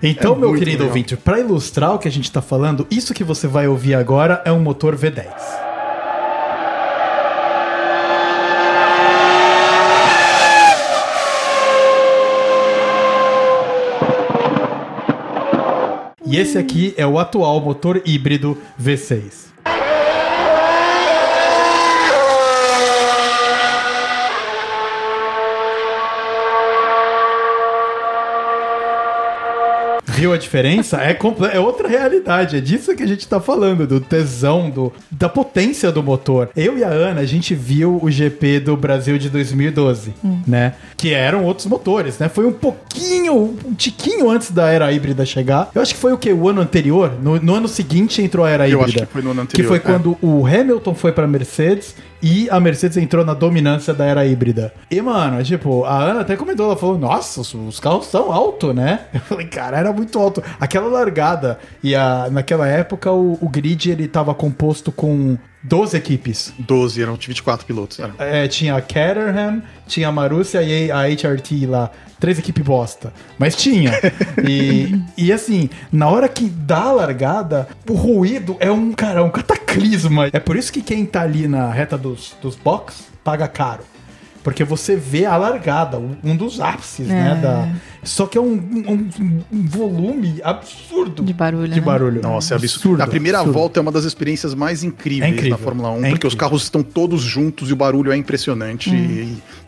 Então, É meu querido legal. ouvinte, pra ilustrar o que a gente tá falando, isso que você vai ouvir agora é um motor V10. E esse aqui é o atual motor híbrido V6. Viu a diferença? É, é outra realidade. É disso que a gente tá falando, do tesão, do, da potência do motor. Eu e a Ana, a gente viu o GP do Brasil de 2012, né? Que eram outros motores, né? Foi um pouquinho, um tiquinho antes da era híbrida chegar. Eu acho que foi o que? O ano anterior? No, no ano seguinte entrou a era Eu híbrida. acho que foi no ano Que anterior, foi é. quando o Hamilton foi pra Mercedes e a Mercedes entrou na dominância da era híbrida. E, mano, tipo, a Ana até comentou, ela falou, nossa, os, os carros são altos, né? Eu falei, cara, era muito alto. Aquela largada. E a, naquela época o, o grid, ele tava composto com 12 equipes. 12, eram 24 pilotos. Era. É, tinha a Caterham, tinha a Marussia e a HRT lá. Três equipes bosta. Mas tinha. E, e assim, na hora que dá a largada, o ruído é um, cara, um cataclisma. É por isso que quem tá ali na reta dos, dos box paga caro. Porque você vê a largada, um dos ápices, né? É. Da... Só que é um, um- um volume absurdo De barulho, De né? barulho. Nossa, é absurdo. A primeira absurdo. volta é uma das experiências mais incríveis É incrível. da Fórmula 1, É porque incrível. os carros estão todos juntos e o barulho é impressionante e,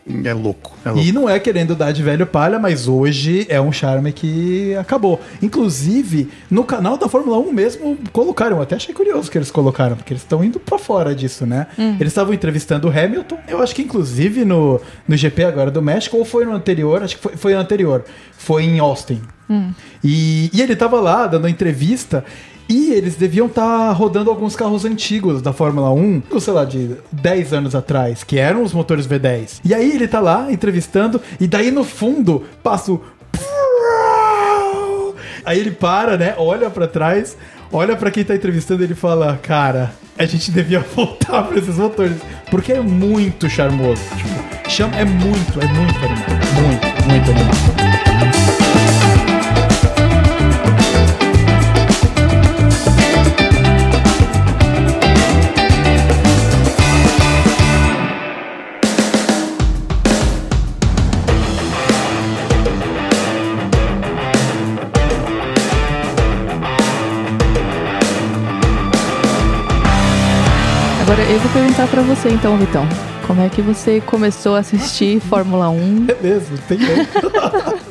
e é louco. É louco. E não é querendo dar de velho palha, mas hoje é um charme que acabou. Inclusive, no canal da Fórmula 1 mesmo colocaram, eu até achei curioso que eles colocaram, porque eles estão indo pra fora disso, né? Eles estavam entrevistando o Hamilton, eu acho que inclusive no, no GP agora do México, ou foi no anterior, acho que foi, foi no anterior, foi em Austin. E, e ele tava lá dando entrevista. E eles deviam estar rodando alguns carros antigos da Fórmula 1, sei lá, de 10 anos atrás, que eram os motores V10. E aí ele tá lá entrevistando, e daí no fundo passa o. Aí ele para, né? Olha pra trás, olha pra quem tá entrevistando e ele fala: Cara, a gente devia voltar pra esses motores. Porque é muito charmoso. Tipo, chama, é muito, é muito animal. Muito, muito animal. Agora eu vou perguntar pra você então, Vitão. Como é que você começou a assistir Fórmula 1? É mesmo, tem.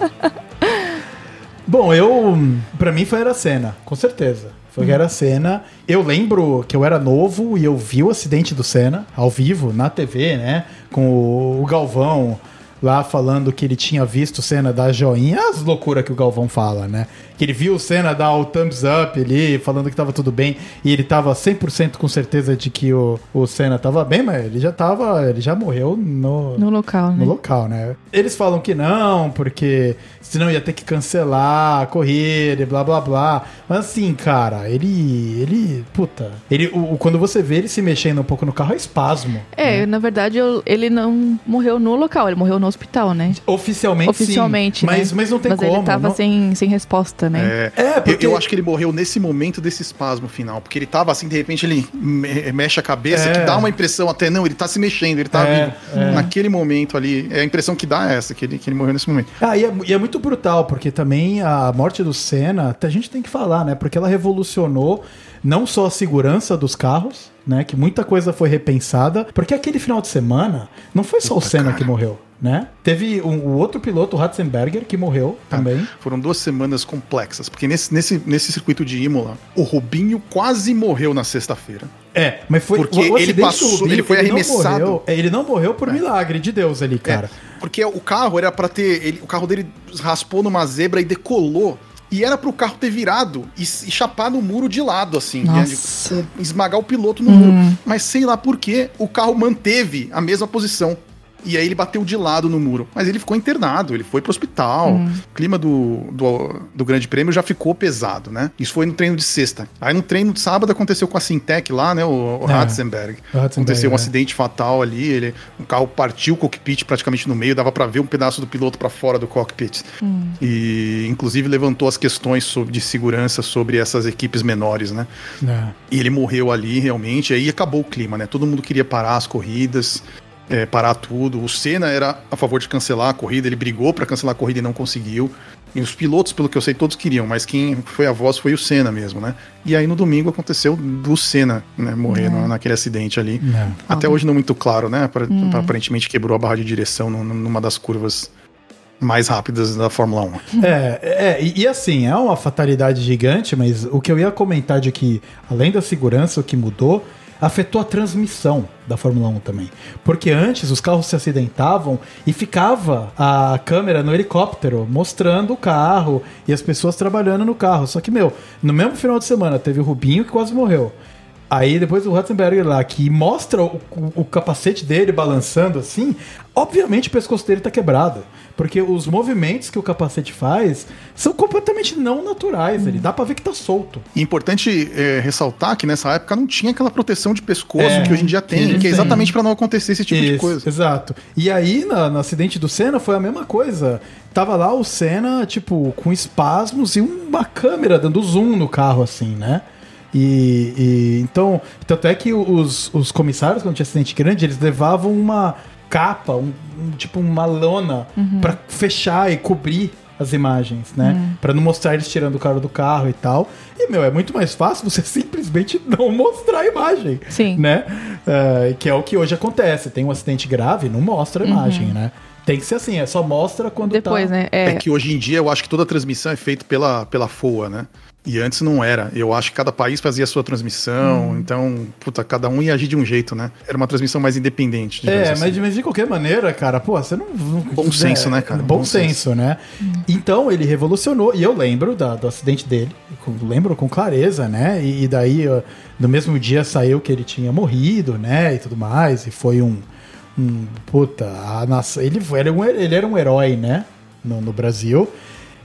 Bom, eu. Pra mim foi era cena, com certeza. Foi era cena. Eu lembro que eu era novo e eu vi o acidente do Senna ao vivo, na TV, né? Com o, Galvão lá falando que ele tinha visto o Senna dar joinha. As loucuras que o Galvão fala, né? Que ele viu o Senna dar o thumbs up ali, falando que tava tudo bem. E ele tava 100% com certeza de que o, o Senna tava bem, mas ele já tava. Ele já morreu no, No local, né? no local, né? Eles falam que não, porque senão ia ter que cancelar a corrida e blá blá blá. Mas assim, cara, ele. ele. Puta. Ele, o, quando você vê ele se mexendo um pouco no carro, é espasmo. É, na verdade, eu- ele não morreu no local, ele morreu no hospital, né? Oficialmente, Oficialmente, sim. né? Mas, mas não tem Mas como. ele tava não- sem, sem resposta, né? É, É, eu- porque- eu, acho que ele morreu nesse momento desse espasmo final, porque ele tava assim, de repente ele me- mexe a cabeça, É. que dá uma impressão até, não, ele tá se mexendo, ele tá É, vivo. é. Naquele momento ali, é a impressão que dá é essa, que ele, que ele morreu nesse momento. Ah, e é, e é muito brutal, porque também a morte do Senna, a gente tem que falar, né? Porque ela revolucionou não só a segurança dos carros, né? Que muita coisa foi repensada. Porque aquele final de semana, não foi só o Senna que morreu, né? Teve um, o outro piloto, o Ratzenberger, que morreu também. Foram duas semanas complexas, porque nesse, nesse, nesse circuito de Imola, o Rubinho quase morreu na sexta-feira. É, mas foi Porque ele acidente do passou- ele foi não arremessado. morreu- é, ele não morreu por milagre de Deus ali, cara. É, porque o carro era pra ter. ele- o carro dele raspou numa zebra e decolou. E era pro carro ter virado e, e chapar no muro de lado, assim. Nossa. né, esmagar o piloto no muro. Mas sei lá por que o carro manteve a mesma posição. E aí ele bateu de lado no muro. Mas ele ficou internado, ele foi pro hospital. O clima do, do, do Grande Prêmio já ficou pesado, né? Isso foi no treino de sexta. Aí no treino de sábado aconteceu com a Sintec lá, né? O, o É. Ratzenberg. Aconteceu um é. acidente fatal ali. Ele, o carro partiu o cockpit praticamente no meio, dava pra ver um pedaço do piloto pra fora do cockpit. E inclusive levantou as questões sobre, de segurança sobre essas equipes menores, né? É. E ele morreu ali realmente, aí acabou o clima, né? Todo mundo queria parar as corridas, é, parar tudo. O Senna era a favor de cancelar a corrida, ele brigou pra cancelar a corrida e não conseguiu. E os pilotos, pelo que eu sei, todos queriam, mas quem foi a voz foi o Senna mesmo, né? E aí no domingo aconteceu do Senna né, morrer na- naquele acidente ali. É. Até hoje não muito claro, né? Apar- Aparentemente quebrou a barra de direção num- numa das curvas mais rápidas da Fórmula 1. É, é e, e assim, é uma fatalidade gigante, mas o que eu ia comentar de que, além da segurança, o que mudou, afetou a transmissão da Fórmula 1 também. Porque antes os carros se acidentavam e ficava a câmera no helicóptero mostrando o carro e as pessoas trabalhando no carro. Só que, meu, no mesmo final de semana teve o Rubinho que quase morreu. Aí depois o Ratzenberger lá, que mostra o, o- capacete dele balançando assim, obviamente o pescoço dele tá quebrado. Porque os movimentos que o capacete faz são completamente não naturais. Ele dá pra ver que tá solto. Importante é, ressaltar que nessa época não tinha aquela proteção de pescoço É, que hoje em dia tem, que é exatamente para não acontecer esse tipo de Isso, coisa. Exato. E aí, na- no acidente do Senna, foi a mesma coisa. Tava lá o Senna, tipo, com espasmos e uma câmera dando zoom no carro, assim, né? E, e- então, tanto é que os, os comissários, quando tinha acidente grande, eles levavam uma, capa, um, um- tipo uma lona pra fechar e cobrir as imagens, né? Pra não mostrar eles tirando o cara do carro e tal. E, meu, é muito mais fácil você simplesmente não mostrar a imagem. Sim. Né? É, que é o que hoje acontece. Tem um acidente grave, não mostra a imagem, né? Tem que ser assim, é só mostra quando Depois, tá... né? É É, que hoje em dia eu acho que toda a transmissão é feita pela, pela FOA, né? E antes não era. Eu acho que cada país fazia a sua transmissão, então, puta, cada um ia agir de um jeito, né? Era uma transmissão mais independente. É, assim. mas, de- mas de qualquer maneira, cara, pô, você não. não- Bom senso, né, cara? Bom, Bom senso, né? Então ele revolucionou, e eu lembro da- do acidente dele, com- lembro com clareza, né? E, e daí, no mesmo dia saiu que ele tinha morrido, né? E tudo mais, e foi um. um puta, a nação, ele, um, ele era um herói, né? No, no Brasil.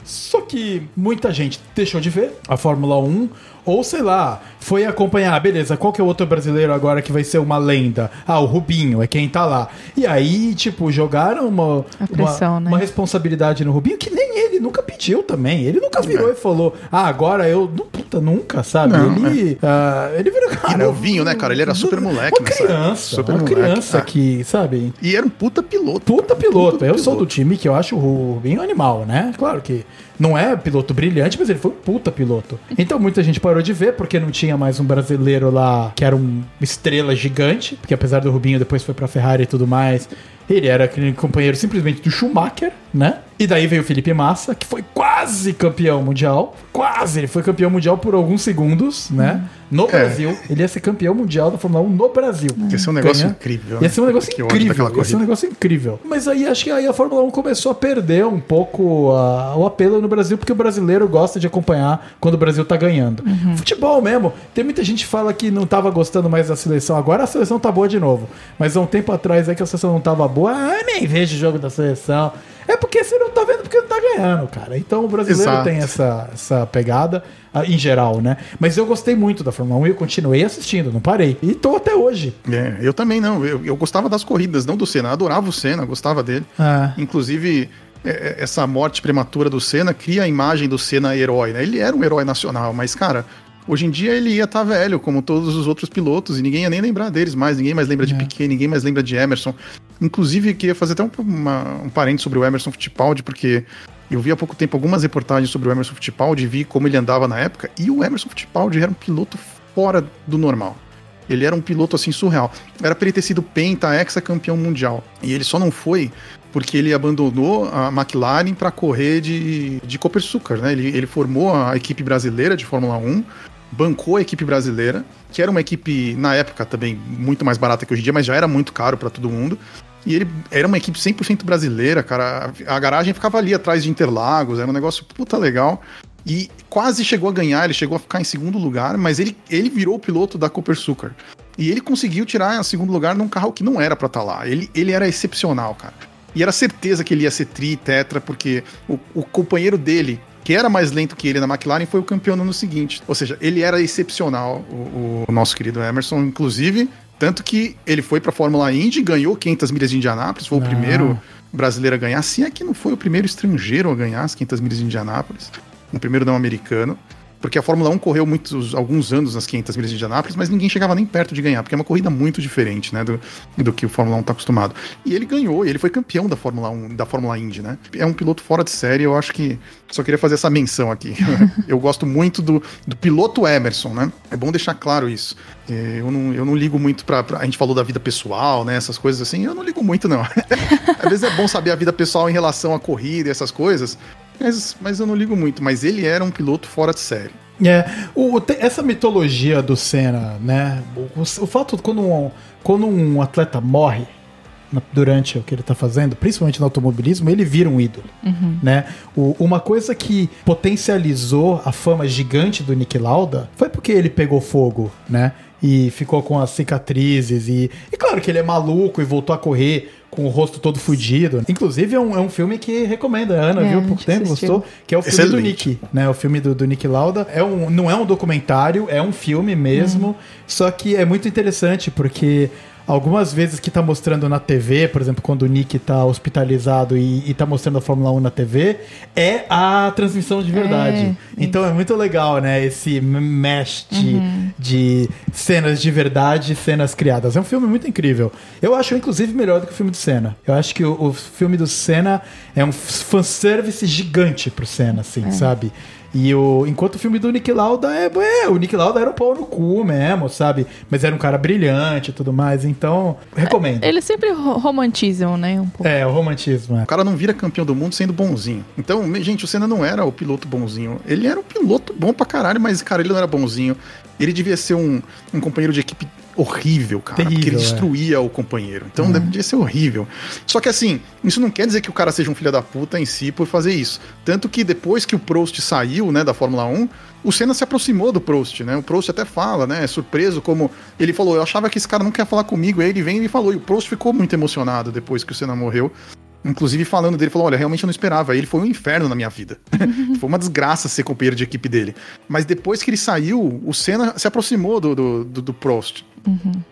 Só que muita gente deixou de ver a Fórmula 1, ou sei lá, foi acompanhar, beleza, qual que é o outro brasileiro agora que vai ser uma lenda? Ah, o Rubinho, é quem tá lá. E aí, tipo, jogaram uma, pressão, uma, né? uma responsabilidade no Rubinho que nem ele nunca pediu também. Ele nunca virou e falou, ah, agora eu. Não, puta, nunca, sabe? Não, ele, ah, ele virou, cara. E novinho, né, cara? Ele era super moleque Uma criança, Super uma moleque, criança é. que, sabe? E era um puta piloto. Puta piloto. Puta eu sou do piloto. time que eu acho o Rubinho animal, né? Claro que não é piloto brilhante, mas ele foi um puta piloto. Então muita gente parou de ver porque não tinha mais um brasileiro lá que era uma estrela gigante, porque apesar do Rubinho depois foi pra Ferrari e tudo mais, ele era aquele companheiro simplesmente do Schumacher, né? E daí veio o Felipe Massa, que foi quase campeão mundial. Quase, ele foi campeão mundial por alguns segundos, né? No Brasil. Ele ia ser campeão mundial da Fórmula 1 no Brasil. Ia ser um negócio Ganha. incrível. Ia ser um negócio Que ódio incrível. Ia ser um negócio incrível. Mas aí acho que aí a Fórmula 1 começou a perder um pouco a- o apelo no Brasil, porque o brasileiro gosta de acompanhar quando o Brasil tá ganhando. Futebol mesmo. Tem muita gente que fala que não tava gostando mais da seleção. Agora a seleção tá boa de novo. Mas há um tempo atrás é que a seleção não tava boa. Ah, nem vejo o jogo da seleção. É porque você não tá vendo porque não tá ganhando, cara. Então o brasileiro Exato. tem essa, essa pegada ah, em geral, né? Mas eu gostei muito da Fórmula 1 e eu continuei assistindo, não parei. E tô até hoje. É, eu também não. Eu, eu gostava das corridas, não do Senna. Eu adorava o Senna, gostava dele. Ah. Inclusive, é, é, essa morte prematura do Senna cria a imagem do Senna herói, né? Ele era um herói nacional, mas, cara, hoje em dia ele ia estar velho, como todos os outros pilotos, e ninguém ia nem lembrar deles mais. Ninguém mais lembra de É. Piquet, ninguém mais lembra de Emerson. Inclusive, queria fazer até um, uma- um parênteses sobre o Emerson Fittipaldi, porque eu vi há pouco tempo algumas reportagens sobre o Emerson Fittipaldi vi como ele andava na época, e o Emerson Fittipaldi era um piloto fora do normal. Ele era um piloto assim surreal. Era pra ele ter sido penta, ex-campeão mundial. E ele só não foi porque ele abandonou a McLaren para correr de, de Copersucar, né? Ele, ele formou a equipe brasileira de Fórmula 1, bancou a equipe brasileira, que era uma equipe, na época também, muito mais barata que hoje em dia, mas já era muito caro para todo mundo. E ele era uma equipe 100% brasileira, cara. A, garagem ficava ali atrás de Interlagos, era um negócio puta legal. E quase chegou a ganhar, ele chegou a ficar em segundo lugar, mas ele, ele virou o piloto da Copersucar. E ele conseguiu tirar em segundo lugar num carro que não era pra estar lá. Ele, ele era excepcional, cara. E era certeza que ele ia ser tri, tetra, porque o, o companheiro dele, que era mais lento que ele na McLaren, foi o campeão no ano seguinte. Ou seja, ele era excepcional, o, o nosso querido Emerson, inclusive. Tanto que ele foi pra Fórmula Indy, ganhou 500 milhas de Indianápolis, foi o Ah. primeiro brasileiro a ganhar. Se é que não foi o primeiro estrangeiro a ganhar as 500 milhas de Indianápolis, o primeiro não americano. Porque a Fórmula 1 correu muitos, alguns anos nas 500 milhas de Indianápolis, mas ninguém chegava nem perto de ganhar, porque é uma corrida muito diferente, né, do, do que o Fórmula 1 está acostumado. E ele ganhou, e ele foi campeão da Fórmula 1, da Fórmula Indy, né? É um piloto fora de série, eu acho que só queria fazer essa menção aqui. eu gosto muito do, do piloto Emerson, né? É bom deixar claro isso. É, Eu não, eu não ligo muito pra, pra- A gente falou da vida pessoal, né? Essas coisas assim. Eu não ligo muito, não. Às vezes é bom saber a vida pessoal em relação à corrida e essas coisas. Mas, mas eu não ligo muito. Mas ele era um piloto fora de série. É, o, essa mitologia do Senna, né? O, o- o fato de quando um, quando um atleta morre na- durante o que ele tá fazendo, principalmente no automobilismo, ele vira um ídolo, né? O- uma coisa que potencializou a fama gigante do Nick Lauda foi porque ele pegou fogo, né? E ficou com as cicatrizes e, e claro que ele é maluco e voltou a correr com o rosto todo fudido. Inclusive é um, é um filme que recomenda, a Ana É, viu há pouco tempo, assistiu. gostou? Que é o filme do Excelente. Nick né? O filme do, do Nick Lauda. É um, não é um documentário, é um filme mesmo. Só que é muito interessante porque algumas vezes que tá mostrando na TV, por exemplo, quando o Nick tá hospitalizado e, e tá mostrando a Fórmula 1 na TV, é a transmissão de verdade. É, então é muito legal, né? Esse mesh de, de cenas de verdade e cenas criadas. É um filme muito incrível. Eu acho, inclusive, melhor do que o filme do Senna. Eu acho que o, o filme do Senna é um fanservice gigante pro Senna, assim, sabe? E o, enquanto o filme do Nick Lauda é, é, o Nick Lauda era um pau no cu mesmo, sabe? Mas era um cara brilhante e tudo mais, então recomendo. Eles sempre ro- romantizam, né? Um pouco. É, o romantismo. É. O cara não vira campeão do mundo sendo bonzinho. Então, gente, o Senna não era o piloto bonzinho. Ele era um piloto bom pra caralho, mas, cara, ele não era bonzinho. Ele devia ser um, um companheiro de equipe horrível, cara. porque Terrível, ele é. destruía o companheiro. Então, devia ser horrível. Só que, assim, isso não quer dizer que o cara seja um filho da puta em si por fazer isso. Tanto que depois que o Prost saiu, né, da Fórmula 1, o Senna se aproximou do Prost, né? O Prost até fala, né? Surpreso como ele falou, eu achava que esse cara não quer falar comigo. Aí ele vem e falou, e o Prost ficou muito emocionado depois que o Senna morreu. Inclusive falando dele, falou: Olha, realmente eu não esperava. Ele foi um inferno na minha vida. foi uma desgraça ser companheiro de equipe dele. Mas depois que ele saiu, o Senna se aproximou do, do, do, do Prost.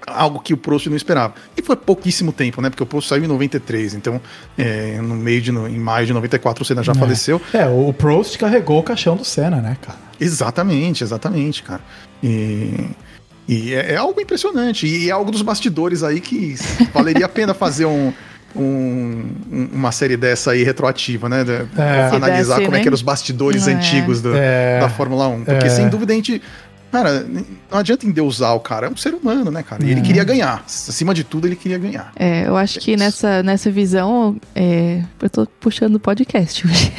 Algo que o Prost não esperava. E foi pouquíssimo tempo, né? Porque o Prost saiu em 93. Então, é, no meio de, no- em maio de 94, o Senna já faleceu. É, o Prost carregou o caixão do Senna, né, cara? Exatamente, exatamente, cara. E, e é, é algo impressionante. E é algo dos bastidores aí que valeria a pena fazer um. Um- um- uma série dessa aí retroativa, né? De- É. Analisar desse, como é que eram os bastidores É. antigos do- É. da Fórmula 1. Porque É. sem dúvida a gente. Cara, não adianta endeusar o cara, é um ser humano, né, cara? E ele É. queria ganhar. Acima de tudo, ele queria ganhar. É, eu acho que nessa, nessa visão, é, eu tô puxando o podcast hoje.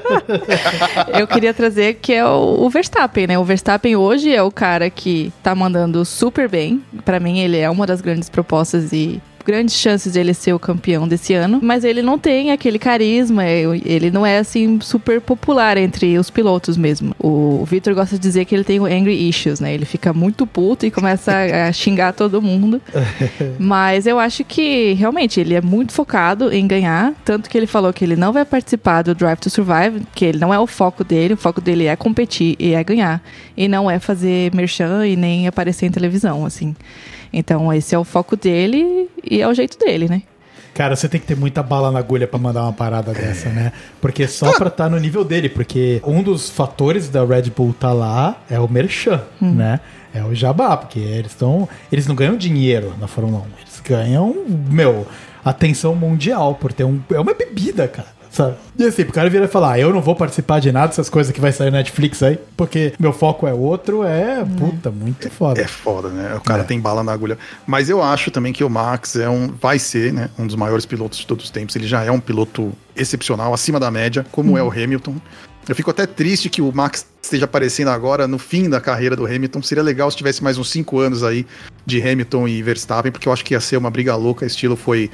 eu queria trazer que é o, o Verstappen, né? O Verstappen hoje é o cara que tá mandando super bem. Pra mim, ele é uma das grandes propostas e grandes chances de ele ser o campeão desse ano, mas ele não tem aquele carisma, ele não é assim super popular entre os pilotos mesmo. O Victor gosta de dizer que ele tem o angry issues, né? Ele fica muito puto e começa a a xingar todo mundo. Mas eu acho que realmente ele é muito focado em ganhar, tanto que ele falou que ele não vai participar do Drive to Survive, que ele não é o foco dele, o foco dele é competir e é ganhar, e não é fazer merchan e nem aparecer em televisão, assim. Então esse é o foco dele e é o jeito dele, né? Cara, você tem que ter muita bala na agulha pra mandar uma parada dessa, né? Porque só pra estar no nível dele, porque um dos fatores da Red Bull tá lá é o merchan, né? É o jabá, porque eles estão, eles não ganham dinheiro na Fórmula 1, eles ganham, meu, atenção mundial por ter um é uma bebida, cara. Sabe? E assim, o cara vira e falar, ah, eu não vou participar de nada dessas coisas que vai sair na Netflix aí, porque meu foco é outro, é, puta, muito foda. É foda, né? O cara É. tem bala na agulha. Mas eu acho também que o Max é um, vai ser, né, um dos maiores pilotos de todos os tempos. Ele já é um piloto excepcional, acima da média, como é o Hamilton. Eu fico até triste que o Max esteja aparecendo agora no fim da carreira do Hamilton. Seria legal se tivesse mais uns cinco anos aí de Hamilton e Verstappen, porque eu acho que ia ser uma briga louca, estilo foi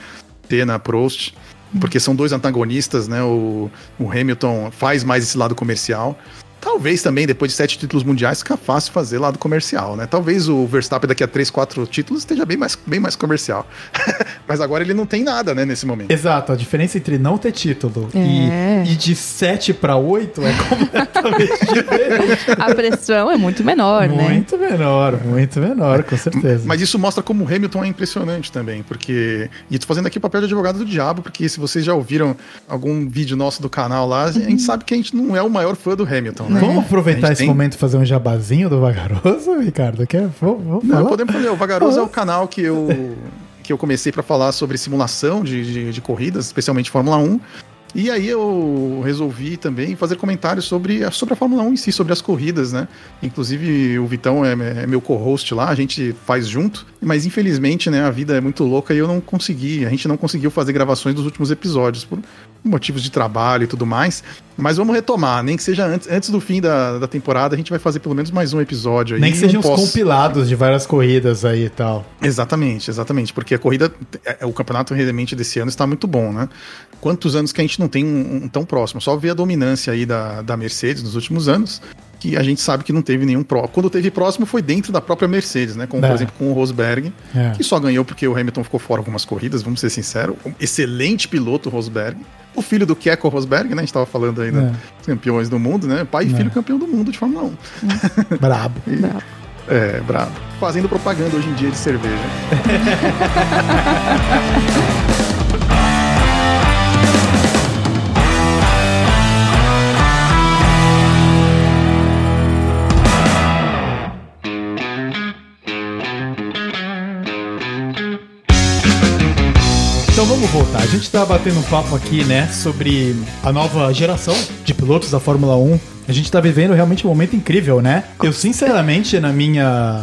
Senna, Prost. Porque são dois antagonistas, né? O, o Hamilton faz mais esse lado comercial. Talvez também, depois de sete títulos mundiais, fica fácil fazer lado comercial, né? Talvez o Verstappen daqui a três, quatro títulos esteja bem mais, bem mais comercial. Mas agora ele não tem nada, né, nesse momento. Exato, a diferença entre não ter título É. e, e de 7 para 8 é completamente diferente. A pressão é muito menor, né? Muito menor, muito menor, com certeza. Mas isso mostra como o Hamilton é impressionante também, porque. E tô fazendo aqui o papel de advogado do diabo, porque se vocês já ouviram algum vídeo nosso do canal lá, a gente sabe que a gente não é o maior fã do Hamilton, né? Vamos aproveitar esse tem- momento e fazer um jabazinho do Vagaroso, Ricardo? Quer? Vamos, vamos Não, falar? podemos fazer. O Vagaroso é o canal que eu, que eu comecei para falar sobre simulação de, de, de corridas, especialmente Fórmula 1. E aí eu resolvi também fazer comentários sobre, a- sobre a Fórmula 1 em si, sobre as corridas, né? Inclusive o Vitão é, é meu co-host lá, a gente faz junto, mas infelizmente, né, a vida é muito louca e eu não consegui, a gente não conseguiu fazer gravações dos últimos episódios por motivos de trabalho e tudo mais. Mas vamos retomar, nem que seja antes, antes do fim da, da temporada, a gente vai fazer pelo menos mais um episódio aí. Nem que sejam os compilados de várias corridas aí e tal. Exatamente, exatamente. Porque a corrida, é, o campeonato realmente desse ano está muito bom, né? Quantos anos que a gente não tem um, um tão próximo? Só ver a dominância aí da, da Mercedes nos últimos anos, que a gente sabe que não teve nenhum próximo. Quando teve próximo foi dentro da própria Mercedes, né? Como, É. por exemplo, com o Rosberg, É. que só ganhou porque o Hamilton ficou fora algumas corridas, vamos ser sinceros. Um excelente piloto, Rosberg. O filho do Keco Rosberg, né? A gente estava falando aí É. dos campeões do mundo, né? Pai e É. filho campeão do mundo de Fórmula 1. Brabo. Bravo. É, brabo. Fazendo propaganda hoje em dia de cerveja. voltar. A gente tá batendo um papo aqui, né, sobre a nova geração de pilotos da Fórmula 1. A gente tá vivendo realmente um momento incrível, né? Eu, sinceramente, na minha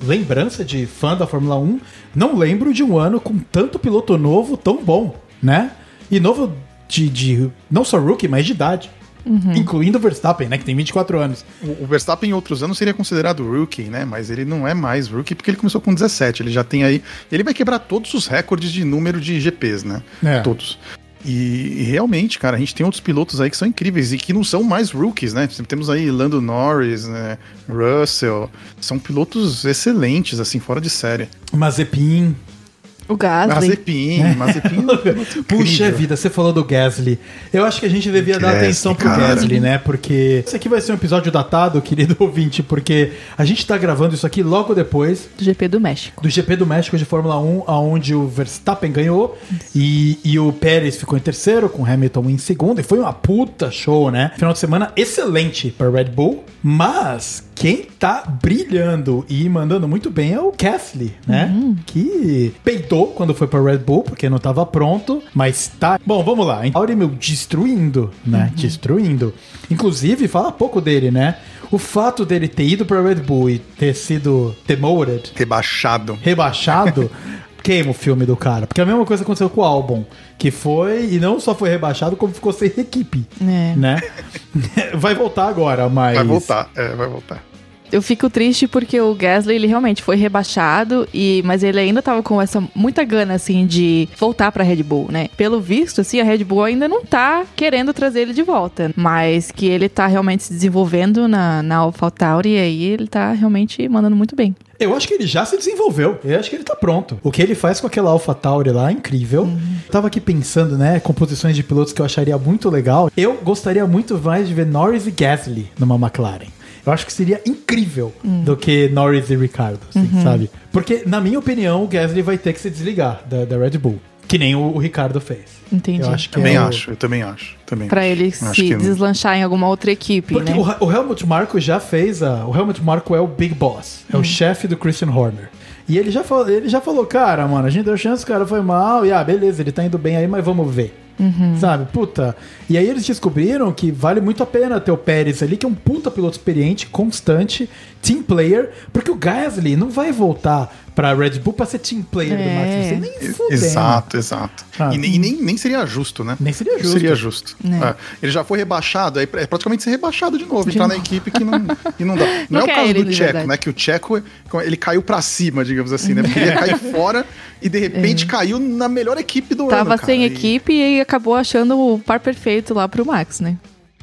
lembrança de fã da Fórmula 1, não lembro de um ano com tanto piloto novo tão bom, né? E novo de, de não só rookie, mas de idade. Incluindo o Verstappen, né? Que tem 24 anos. O o Verstappen em outros anos seria considerado rookie, né? Mas ele não é mais rookie porque ele começou com 17. Ele já tem aí. Ele vai quebrar todos os recordes de número de GPs, né? É. Todos. E, e realmente, cara, a gente tem outros pilotos aí que são incríveis e que não são mais rookies, né? Temos aí Lando Norris, né? Russell. São pilotos excelentes, assim, fora de série. Mazepin. O Gasly. Mazepin, Mazepin. é Puxa vida, você falou do Gasly. Eu acho que a gente devia dar atenção pro cara. Gasly, né? Porque esse aqui vai ser um episódio datado, querido ouvinte, porque a gente tá gravando isso aqui logo depois Do GP do México. do GP do México de Fórmula 1, onde o Verstappen ganhou e, e o Pérez ficou em terceiro, com o Hamilton em segundo, e foi uma puta show, né? Final de semana excelente para Red Bull, mas quem tá brilhando e mandando muito bem é o Gasly, né? Que peidou quando foi para Red Bull, porque não tava pronto, mas tá. Bom, vamos lá. Auri, meu, destruindo, né? Destruindo. Inclusive, fala pouco dele, né? O fato dele ter ido para Red Bull e ter sido demoted, Rebaixado. rebaixado, queima o filme do cara. Porque a mesma coisa aconteceu com o álbum. Que foi, e não só foi rebaixado, como ficou sem equipe. É. Né? Vai voltar agora, mas. Vai voltar, é, vai voltar. Eu fico triste porque o Gasly, ele realmente foi rebaixado, e mas ele ainda tava com essa muita gana, assim, de voltar pra Red Bull, né? Pelo visto, assim, a Red Bull ainda não tá querendo trazer ele de volta, mas que ele tá realmente se desenvolvendo na, na AlphaTauri, e aí ele tá realmente mandando muito bem. Eu acho que ele já se desenvolveu. Eu acho que ele tá pronto. O que ele faz com aquela AlphaTauri lá é incrível. Tava aqui pensando, né, composições de pilotos que eu acharia muito legal. Eu gostaria muito mais de ver Norris e Gasly numa McLaren. Eu acho que seria incrível do que Norris e Ricardo, assim, sabe? Porque, na minha opinião, o Gasly vai ter que se desligar da, da Red Bull. Que nem o, o Ricardo fez. Entendi. Eu acho que Também é o- acho, eu também acho. Também Pra acho. ele Acho se que- deslanchar em alguma outra equipe, Porque né? o, o Helmut Marko já fez a. O Helmut Marko é o Big Boss, é o chefe do Christian Horner. E ele já, falou, ele já falou, cara, mano, a gente deu chance, o cara foi mal, e ah, beleza, ele tá indo bem aí, mas vamos ver. Sabe, puta. E aí eles descobriram que vale muito a pena ter o Pérez ali, que é um puta piloto experiente, constante, team player, porque o Gasly não vai voltar pra Red Bull pra ser team player do É. Max Verstappen, nem fudendo. Exato, exato. Ah. E, nem- e nem, nem seria justo, né? Nem seria justo. Seria justo. É. É. Ele já foi rebaixado, aí é praticamente ser rebaixado de novo, entrar na equipe que não, e não dá. Não, Não é o caso ele, do de Tcheco, né? Que o Tcheco, ele caiu pra cima, digamos assim, né? Porque ele ia cair fora e de repente caiu na melhor equipe do ano. É. Tava cara. sem E- equipe e acabou achando o par perfeito lá pro Max, né?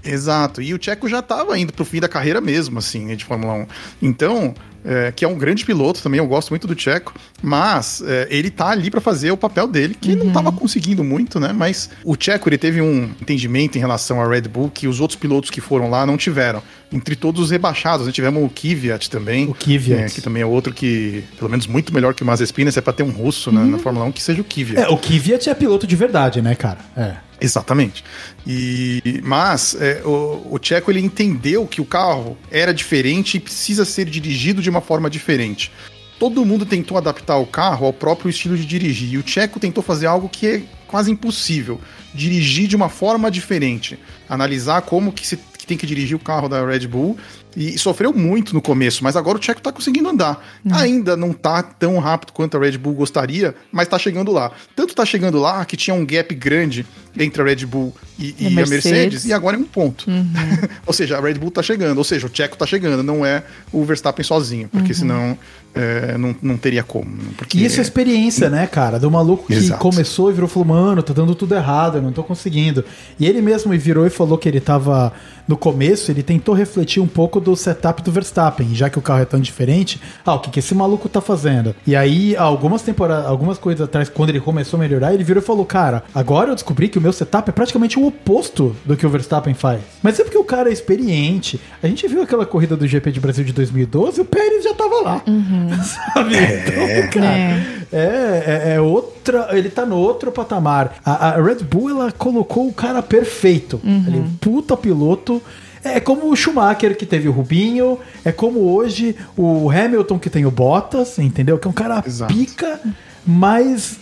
Exato. E o Tcheco já estava indo pro fim da carreira mesmo, assim, né, de Fórmula 1. Então, é, que é um grande piloto também, eu gosto muito do Tcheco, mas é, ele tá ali para fazer o papel dele, que não estava conseguindo muito, né? Mas o Tcheco, ele teve um entendimento em relação à Red Bull que os outros pilotos que foram lá não tiveram. Entre todos os rebaixados, né? tivemos o Kvyat também. O Kvyat. é, que também é outro que, pelo menos, muito melhor que o Mazepin, né? Se é pra ter um russo na, na Fórmula 1, que seja o Kvyat. É, o Kvyat é piloto de verdade, né, cara? É. Exatamente. E, mas é, o, o Tcheco ele entendeu que o carro era diferente e precisa ser dirigido de uma forma diferente. Todo mundo tentou adaptar o carro ao próprio estilo de dirigir. E o Tcheco tentou fazer algo que é quase impossível: dirigir de uma forma diferente. Analisar como que se que tem que dirigir o carro da Red Bull. E, sofreu muito no começo, mas agora o Tcheco tá conseguindo andar. Ainda não tá tão rápido quanto a Red Bull gostaria, mas tá chegando lá. Tanto tá chegando lá que tinha um gap grande entre a Red Bull e, E e a a Mercedes. Mercedes, e agora é um ponto. ou seja, a Red Bull tá chegando, ou seja, o Tcheco tá chegando, não é o Verstappen sozinho, porque senão é, não, não teria como. Porque E isso é experiência, né, cara? Do maluco que Exato. começou e virou e falou, mano, tá dando tudo errado, eu não tô conseguindo. E ele mesmo virou e falou que ele tava. No começo, ele tentou refletir um pouco do setup do Verstappen, já que o carro é tão diferente. Ah, o que, que esse maluco tá fazendo? E aí, algumas temporadas, algumas coisas atrás, quando ele começou a melhorar, ele virou e falou: Cara, agora eu descobri que o meu setup é praticamente o oposto do que o Verstappen faz. Mas é porque o cara é experiente. A gente viu aquela corrida do GP de Brasil de 2012 e o Pérez já tava lá. Sabe? Então, cara, É. é, é, é outra. Ele tá no outro patamar. A, a Red Bull, ela colocou o cara perfeito. Ele é um puta piloto. É como o Schumacher que teve o Rubinho, é como hoje o Hamilton que tem o Bottas, entendeu? Que é um cara Exato. pica, mas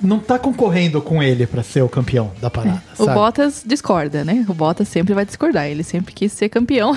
não tá concorrendo com ele pra ser o campeão da parada. O sabe? Bottas discorda, né? O Bottas sempre vai discordar. Ele sempre quis ser campeão.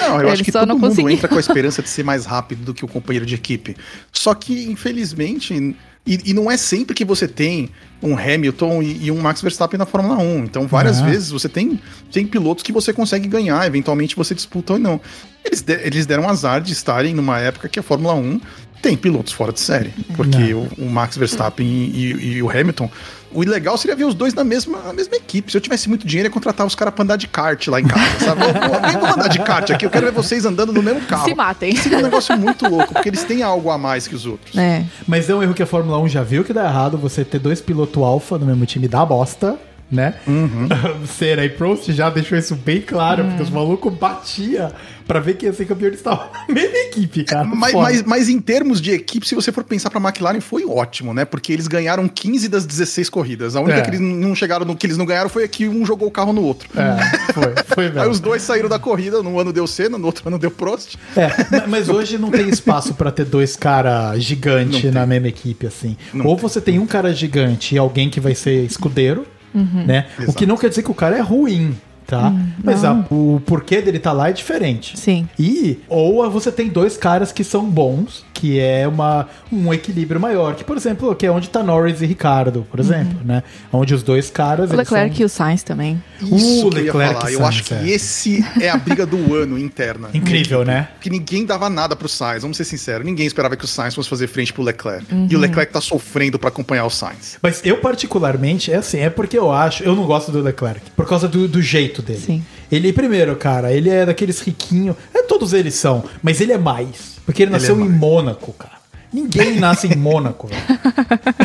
Não, eu Ele acho que todo não mundo conseguiu. entra com a esperança de ser mais rápido do que o companheiro de equipe. Só que, infelizmente, e, e não é sempre que você tem um Hamilton e, e um Max Verstappen na Fórmula 1. Então, várias É. vezes você tem, tem pilotos que você consegue ganhar, eventualmente você disputa ou não. Eles, de- eles deram azar de estarem numa época que a Fórmula 1 tem pilotos fora de série. Porque o, o Max Verstappen e, e- e o Hamilton. O legal seria ver os dois na mesma, na mesma equipe. Se eu tivesse muito dinheiro, eu ia contratar os caras pra andar de kart lá em casa, sabe? Vem vamos andar de kart aqui, eu quero ver vocês andando no mesmo carro. Se matem. Seria um negócio muito louco, porque eles têm algo a mais que os outros. É. Mas é um erro que a Fórmula 1 já viu que dá errado você ter dois pilotos alfa no mesmo time dá bosta, né? Uhum. Senna e Prost já deixou isso bem claro, porque os malucos batia pra ver quem ia ser campeão, eles estavam na mesma equipe, cara. Mas, mas, mas em termos de equipe, se você for pensar pra McLaren, foi ótimo, né? Porque eles ganharam 15 das 16 corridas. A única É. que eles não chegaram no que eles não ganharam foi a que um jogou o carro no outro. É, foi, foi Aí mesmo. os dois saíram da corrida, num ano deu Senna, no outro ano deu Prost. É, ma- mas hoje não tem espaço pra ter dois caras gigantes Não na mesma equipe, assim. Não Ou tem. você tem um cara gigante e alguém que vai ser escudeiro, né? O que não quer dizer que o cara é ruim, tá? mas a- o porquê dele tá lá é diferente. Sim. E, ou você tem dois caras que são bons, que é uma, um equilíbrio maior. Que, por exemplo, que é onde tá Norris e Ricardo, por exemplo, né? Onde os dois caras. O Leclerc são- e o Sainz também. Isso Uh, que eu ia Leclerc falar. e Eu Sainz, acho que é. esse é a briga do ano interna. Incrível, né? Que ninguém dava nada pro Sainz, vamos ser sinceros. Ninguém esperava que o Sainz fosse fazer frente pro Leclerc. E o Leclerc tá sofrendo pra acompanhar o Sainz. Mas eu, particularmente, é assim, é porque eu acho. Eu não gosto do Leclerc. Por causa do, do jeito dele. Sim. Ele, primeiro, cara, ele é daqueles riquinhos. É, todos eles são, mas ele é mais. Porque ele Ele nasceu é em. Mônaco, cara. Ninguém nasce em Mônaco, velho.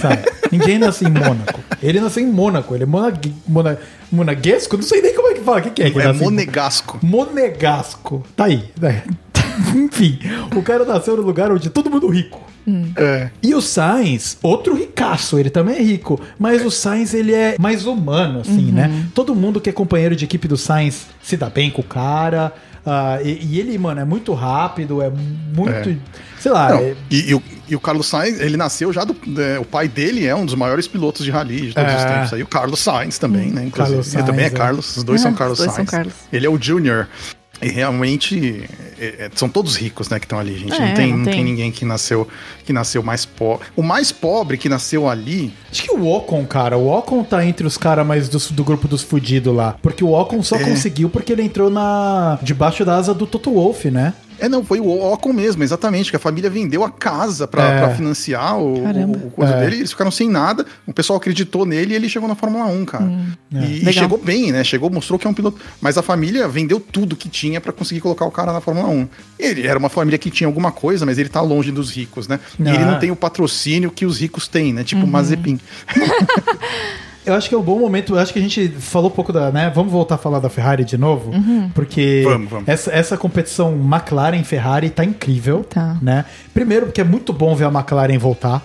Sabe? Ninguém nasce em Mônaco. Ele nasceu em Mônaco. Ele é monag... mona... monaguesco? Não sei nem como é que fala. O que, que é que É nasce em- monegasco. Monegasco. Tá aí. né? Enfim, o cara nasceu no lugar onde todo mundo rico. É. E o Sainz, outro ricaço, ele também é rico. Mas o Sainz, ele é mais humano, assim, né? Todo mundo que é companheiro de equipe do Sainz se dá bem com o cara. ah, e, e ele, mano, é muito rápido, é muito. É. Sei lá. Não, é- e, e o, e o Carlos Sainz, ele nasceu já do. é, o pai dele é um dos maiores pilotos de rally de todos os É. tempos. Aí o Carlos Sainz também, né? Inclusive. Carlos ele também é é. Carlos. Os dois são os Carlos dois são Sainz. Carlos. Ele é o Junior. E realmente é, é, são todos ricos, né, que estão ali, gente. É, não, tem, não não tem tem. ninguém que nasceu que nasceu mais pobre. O mais pobre que nasceu ali Acho que o Ocon, cara, o Ocon tá entre os caras mais do, do grupo dos fudidos lá. Porque o Ocon só É. conseguiu porque ele entrou na debaixo da asa do Toto Wolff, né? É, não, foi o Ocon mesmo, exatamente, que a família vendeu a casa pra, É. financiar o, o- coisa É. dele, eles ficaram sem nada, o pessoal acreditou nele e ele chegou na Fórmula 1, cara. E, e Legal. chegou bem, né? Chegou, mostrou que é um piloto. Mas a família vendeu tudo que tinha pra conseguir colocar o cara na Fórmula 1. Ele era uma família que tinha alguma coisa, mas ele tá longe dos ricos, né? E Ah. ele não tem o patrocínio que os ricos têm, né? Uhum. Tipo o Mazepin. Eu acho que é um bom momento. Eu acho que a gente falou um pouco da. né? Vamos voltar a falar da Ferrari de novo? Porque Vamos, vamos. Essa, essa competição McLaren-Ferrari tá incrível. Tá. Né? Primeiro, porque é muito bom ver a McLaren voltar.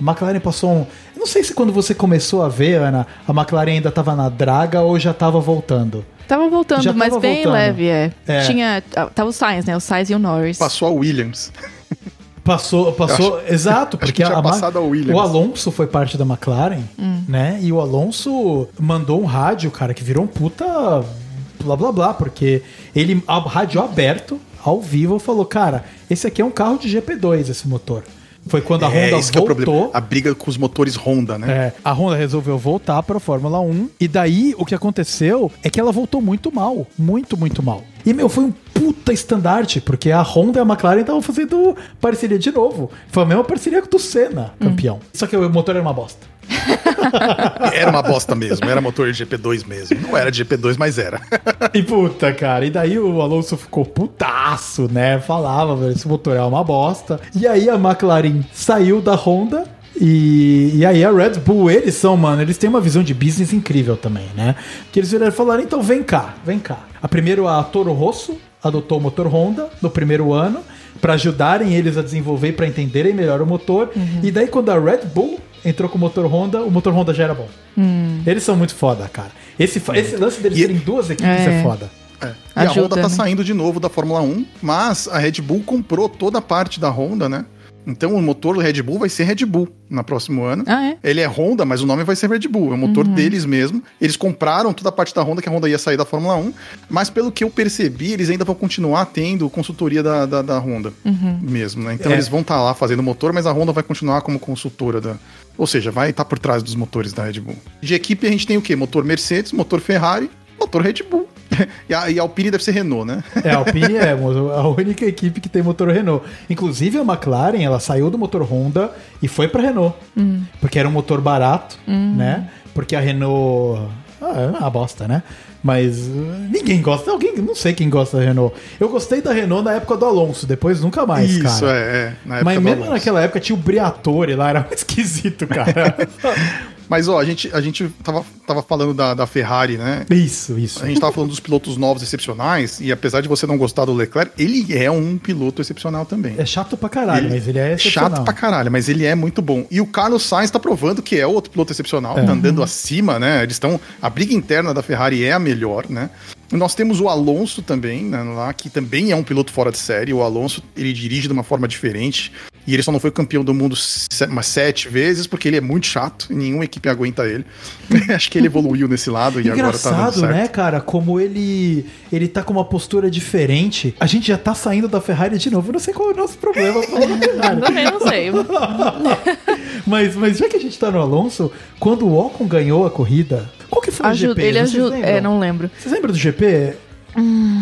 A McLaren passou um. Eu não sei se quando você começou a ver, Ana, a McLaren ainda tava na draga ou já tava voltando. Tava voltando, Já mas tava bem voltando. leve, é. É. Tinha. Tava o Sainz, né? O Sainz e o Norris. Passou a Williams. Passou, passou, exato, porque a, a o Alonso foi parte da McLaren, né? E o Alonso mandou um rádio, cara, que virou um puta blá blá blá, porque ele a rádio aberto, ao vivo, falou, cara, esse aqui é um carro de GP2, esse motor. Foi quando a é, Honda esse que é o problema. voltou. A briga com os motores Honda, né? É, a Honda resolveu voltar para a Fórmula 1 e daí o que aconteceu é que ela voltou muito mal, muito, muito mal. E meu, foi um puta estandarte, porque a Honda e a McLaren estavam fazendo parceria de novo. Foi a mesma parceria do Senna, campeão. Só que o motor era uma bosta. Era uma bosta mesmo, era motor de GP2 mesmo. Não era de GP2, mas era. E puta, cara, e daí o Alonso ficou putaço, né? Falava, velho, esse motor é uma bosta. E aí a McLaren saiu da Honda E, e aí a Red Bull, eles são, mano, eles têm uma visão de business incrível também, né? Que eles viraram e falaram, então vem cá, vem cá. A primeiro a Toro Rosso adotou o motor Honda no primeiro ano para ajudarem eles a desenvolver para entenderem melhor o motor. E daí quando a Red Bull entrou com o motor Honda, o motor Honda já era bom. Eles são muito foda, cara. Esse, fa- esse lance deles E- terem duas equipes é, É. foda. É. E Ajuda, a Honda tá né? saindo de novo da Fórmula 1, mas a Red Bull comprou toda a parte da Honda, né? Então o motor do Red Bull vai ser Red Bull no próximo ano. Ah, é? Ele é Honda, mas o nome vai ser Red Bull. É o motor deles mesmo. Eles compraram toda a parte da Honda, que a Honda ia sair da Fórmula 1. Mas pelo que eu percebi, eles ainda vão continuar tendo consultoria da, da, da Honda mesmo, né? Então É. eles vão estar lá fazendo motor, mas a Honda vai continuar como consultora da. Ou seja, vai estar por trás dos motores da Red Bull. De equipe a gente tem o quê? Motor Mercedes, motor Ferrari, motor Red Bull. e, a, e a Alpine deve ser Renault, né? É, a Alpine é a única equipe que tem motor Renault. Inclusive a McLaren, ela saiu do motor Honda e foi pra Renault. Porque era um motor barato, né? Porque a Renault. Ah, é uma bosta, né? Mas uh, ninguém gosta. Alguém, não sei quem gosta da Renault. Eu gostei da Renault na época do Alonso, depois nunca mais, Isso, cara. é, é. Na época Mas do mesmo Alonso. naquela época tinha o Briatore lá, era esquisito, cara. Mas, ó, a gente, a gente tava, tava falando da, da Ferrari, né? isso, isso. A gente tava falando dos pilotos novos excepcionais, e apesar de você não gostar do Leclerc, ele é um piloto excepcional também. É chato pra caralho, Ele- mas ele é excepcional. Chato pra caralho, mas ele é muito bom. E o Carlos Sainz tá provando que é outro piloto excepcional, É. tá andando acima, né? Eles estão. A briga interna da Ferrari é a melhor, né? Nós temos o Alonso também, né, lá, que também é um piloto fora de série. O Alonso, ele dirige de uma forma diferente. E ele só não foi campeão do mundo umas sete vezes, porque ele é muito chato e nenhuma equipe aguenta ele. Acho que ele evoluiu nesse lado e agora tá dando certo. né, cara? Como ele ele tá com uma postura diferente. A gente já tá saindo da Ferrari de novo. Eu não sei qual é o nosso problema falando da Ferrari. Também não sei. mas, mas já que a gente tá no Alonso, quando o Ocon ganhou a corrida, qual que foi o Ajuda, GP? ele ajuda. É, não lembro. Vocês lembram do GP?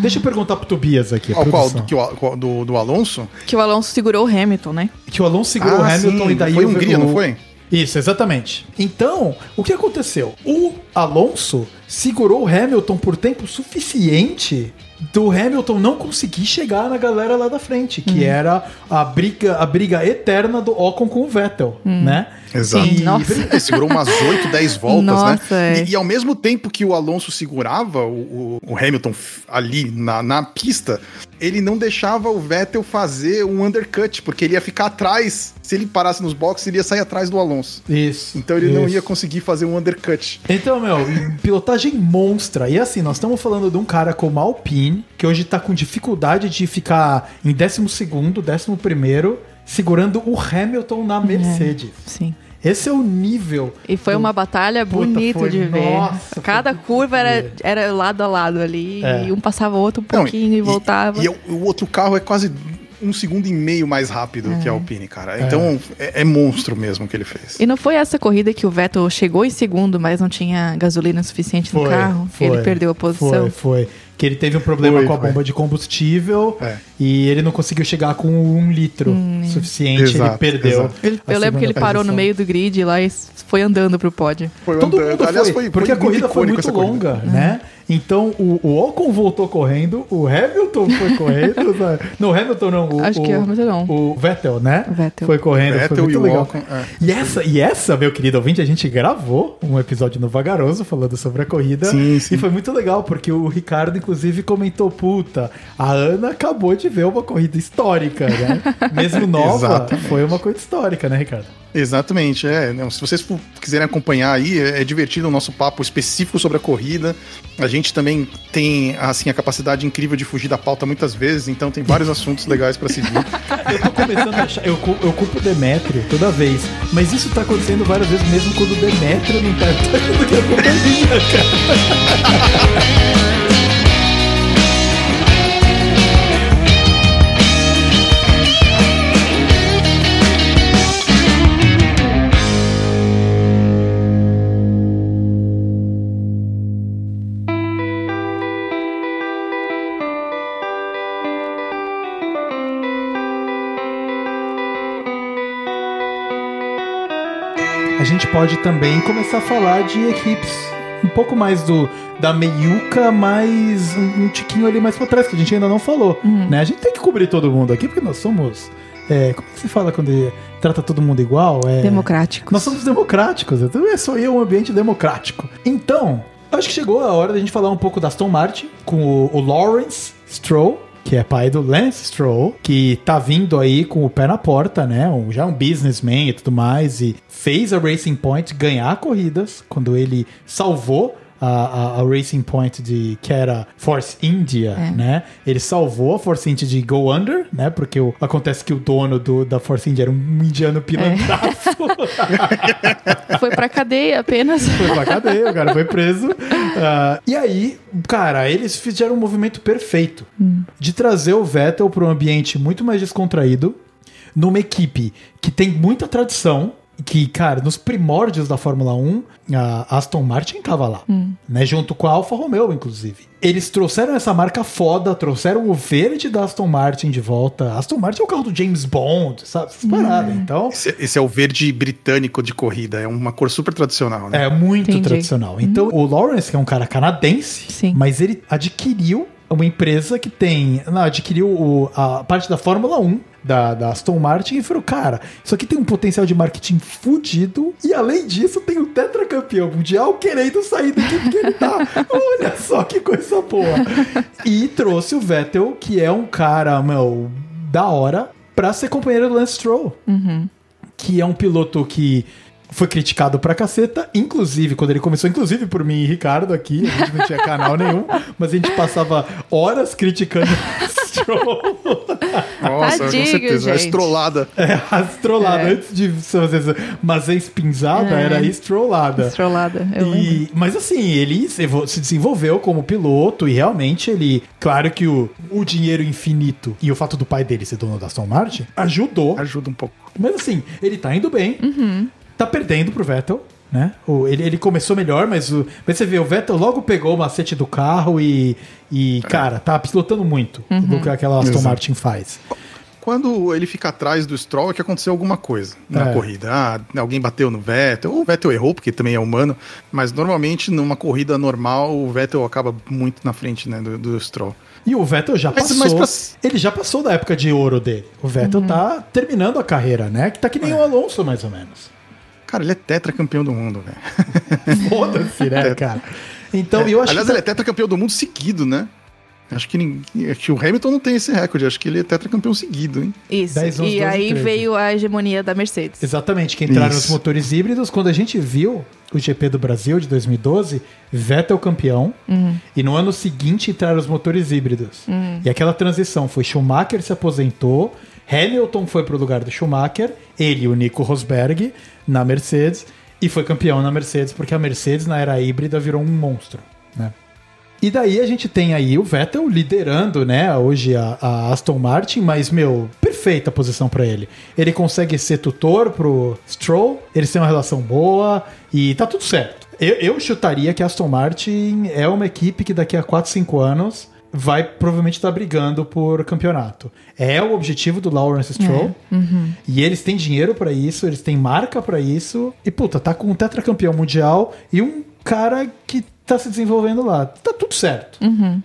Deixa eu perguntar pro Tobias aqui. a Qual. Do, que o- qual- do, do Alonso? Que o Alonso segurou o Hamilton, né? Que o Alonso segurou o Ah, Hamilton sim. e daí Foi o- Hungria, o- não foi? Isso, exatamente. Então, o que aconteceu? O Alonso segurou o Hamilton por tempo suficiente do Hamilton não conseguir chegar na galera lá da frente, que Uhum. era a briga, a briga eterna do Ocon com o Vettel, né? Exato. E-. Ele segurou umas 8, 10 voltas, Nossa, né? é. E, e ao mesmo tempo que o Alonso segurava o, o- o Hamilton ali na, na pista, ele não deixava o Vettel fazer um undercut, porque ele ia ficar atrás. Se ele parasse nos boxes, ele ia sair atrás do Alonso. Isso. Então ele não isso. ia conseguir fazer um undercut. Então, meu, pilotagem monstra. E assim, nós estamos falando de um cara como a Alpine, que hoje tá com dificuldade de ficar em 12 segundo, 11 primeiro, segurando o Hamilton na Mercedes. Sim. Esse é o nível. E foi do- uma batalha Puta, bonita foi- de ver. nossa, Cada foi curva era, era lado a lado ali. É. E um passava o outro um Não, pouquinho e, voltava. E, o, o outro carro é quase um segundo e meio mais rápido que a. Alpine, cara. Então é, é monstro mesmo que ele fez. E não foi essa corrida que o Vettel chegou em segundo, mas não tinha gasolina suficiente no carro? ele perdeu a posição. Foi, foi. Que ele teve um problema Foi, com a foi. bomba de combustível É. e ele não conseguiu chegar com um litro suficiente. ele Exato, perdeu. exato. Ele- eu lembro que ele parou no meio do grid lá e foi andando pro pódio. Foi Todo andando. mundo Aliás, foi, foi- porque foi a corrida foi muito essa corrida. longa, né? Então o, o Ocon voltou correndo, o Hamilton foi correndo. sabe? não, o Hamilton não. O, Acho que o, o Hamilton não. O Vettel, né? O Vettel. Foi correndo, Vettel foi muito e legal. Ocon, é. E essa, e essa, meu querido ouvinte, a gente gravou um episódio no Vagaroso falando sobre a corrida. Sim, sim. E foi muito legal, porque o Ricardo, inclusive, comentou: puta, a Ana acabou de ver uma corrida histórica, né? Mesmo nova, foi uma coisa histórica, né, Ricardo? Exatamente, é. Não, se vocês quiserem acompanhar aí, é, é divertido o nosso papo específico sobre a corrida. A gente também tem assim a capacidade incrível de fugir da pauta muitas vezes, então tem vários assuntos legais pra seguir. Eu tô começando a achar. Eu, eu culpo o Demétrio toda vez. Mas isso tá acontecendo várias vezes, mesmo quando o Demétrio não tá. pode também começar a falar de equipes um pouco mais do da meiuca, mais um, um tiquinho ali mais pra trás, que a gente ainda não falou. Né? A gente tem que cobrir todo mundo aqui, porque nós somos é, como é que se fala quando trata todo mundo igual? É, Democráticos. Nós somos democráticos, então é só eu um ambiente democrático. Então, acho que chegou a hora da gente falar um pouco da Aston Martin com o, o Lawrence Stroll, que é pai do Lance Stroll, que tá vindo aí com o pé na porta, né? Um, já um businessman e tudo mais, e fez a Racing Point ganhar corridas quando ele salvou a, a, a Racing Point de que era Force India, É. né? Ele salvou a Force India de Go Under, né? Porque o- acontece que o dono do, da Force India era um indiano pilantraço. Foi pra cadeia apenas. foi pra cadeia, o cara foi preso. Ah, e aí, cara, eles fizeram um movimento perfeito de trazer o Vettel para um ambiente muito mais descontraído, numa equipe que tem muita tradição. Que, cara, nos primórdios da Fórmula 1, a Aston Martin tava lá, né? Junto com a Alfa Romeo, inclusive. Eles trouxeram essa marca foda, trouxeram o verde da Aston Martin de volta. Aston Martin é o carro do James Bond, sabe? Essas paradas. Então, Esse, esse é o verde britânico de corrida, é uma cor super tradicional, né? É muito Entendi. tradicional. Então, o Lawrence, que é um cara canadense, Sim. mas ele adquiriu uma empresa que tem. Não, adquiriu o- a parte da Fórmula 1 da, da Aston Martin e falou: cara, isso aqui tem um potencial de marketing fudido. E além disso, tem o tetracampeão mundial querendo sair da equipe que ele tá. Olha só que coisa boa. E trouxe o Vettel, que é um cara, meu, da hora, pra ser companheiro do Lance Stroll que é um piloto que foi criticado pra caceta, inclusive quando ele começou, inclusive por mim e Ricardo aqui, a gente não tinha canal nenhum, mas a gente passava horas criticando Stroll. Nossa, Tadinho, com certeza. A gente. estrolada. É, a estrolada, É. antes de fazer mas a espinzada É. era estrolada. Estrolada, eu lembro. E, mas assim, ele se desenvolveu como piloto e realmente ele. Claro que o, o dinheiro infinito e o fato do pai dele ser dono da Aston Martin ajudou. Ajuda um pouco. Mas assim, ele tá indo bem, tá perdendo pro Vettel. Né? O- ele, ele começou melhor, mas, o, mas você vê, o Vettel logo pegou o macete do carro e, e cara, tá pilotando muito do que aquela Aston Exato. Martin faz. Quando ele fica atrás do Stroll é que aconteceu alguma coisa na É. corrida. Ah, alguém bateu no Vettel, ou o Vettel errou, porque também é humano, mas normalmente numa corrida normal o Vettel acaba muito na frente né, do, do Stroll. E o Vettel já Mas- passou. mas pra- Ele já passou da época de ouro dele. O Vettel tá terminando a carreira, né? Que tá que nem o Alonso, mais ou menos. Cara, ele é tetracampeão do mundo, velho. Foda-se, né, cara? Então, eu acho Aliás, que. ele é tetracampeão do mundo seguido, né? Acho que, ninguém, acho que o Hamilton não tem esse recorde, acho que ele é tetracampeão seguido, hein? Isso. 10, 11, e 12, aí 13. veio a hegemonia da Mercedes. Exatamente, que entraram Isso. os motores híbridos. Quando a gente viu o GP do Brasil de 2012, Vettel campeão. E no ano seguinte entraram os motores híbridos. E aquela transição foi Schumacher se aposentou, Hamilton foi pro lugar do Schumacher, ele e o Nico Rosberg na Mercedes, e foi campeão na Mercedes, porque a Mercedes na era híbrida virou um monstro, né? E daí a gente tem aí o Vettel liderando, né, hoje a, a Aston Martin, mas, meu, perfeita posição pra ele. Ele consegue ser tutor pro Stroll, eles têm uma relação boa e tá tudo certo. Eu, eu chutaria que a Aston Martin é uma equipe que daqui a 4, 5 anos vai provavelmente estar brigando por campeonato. É o objetivo do Lawrence Stroll. E eles têm dinheiro pra isso, eles têm marca pra isso. E puta, tá com um tetracampeão mundial e um cara que tá se desenvolvendo lá. Tá tudo certo,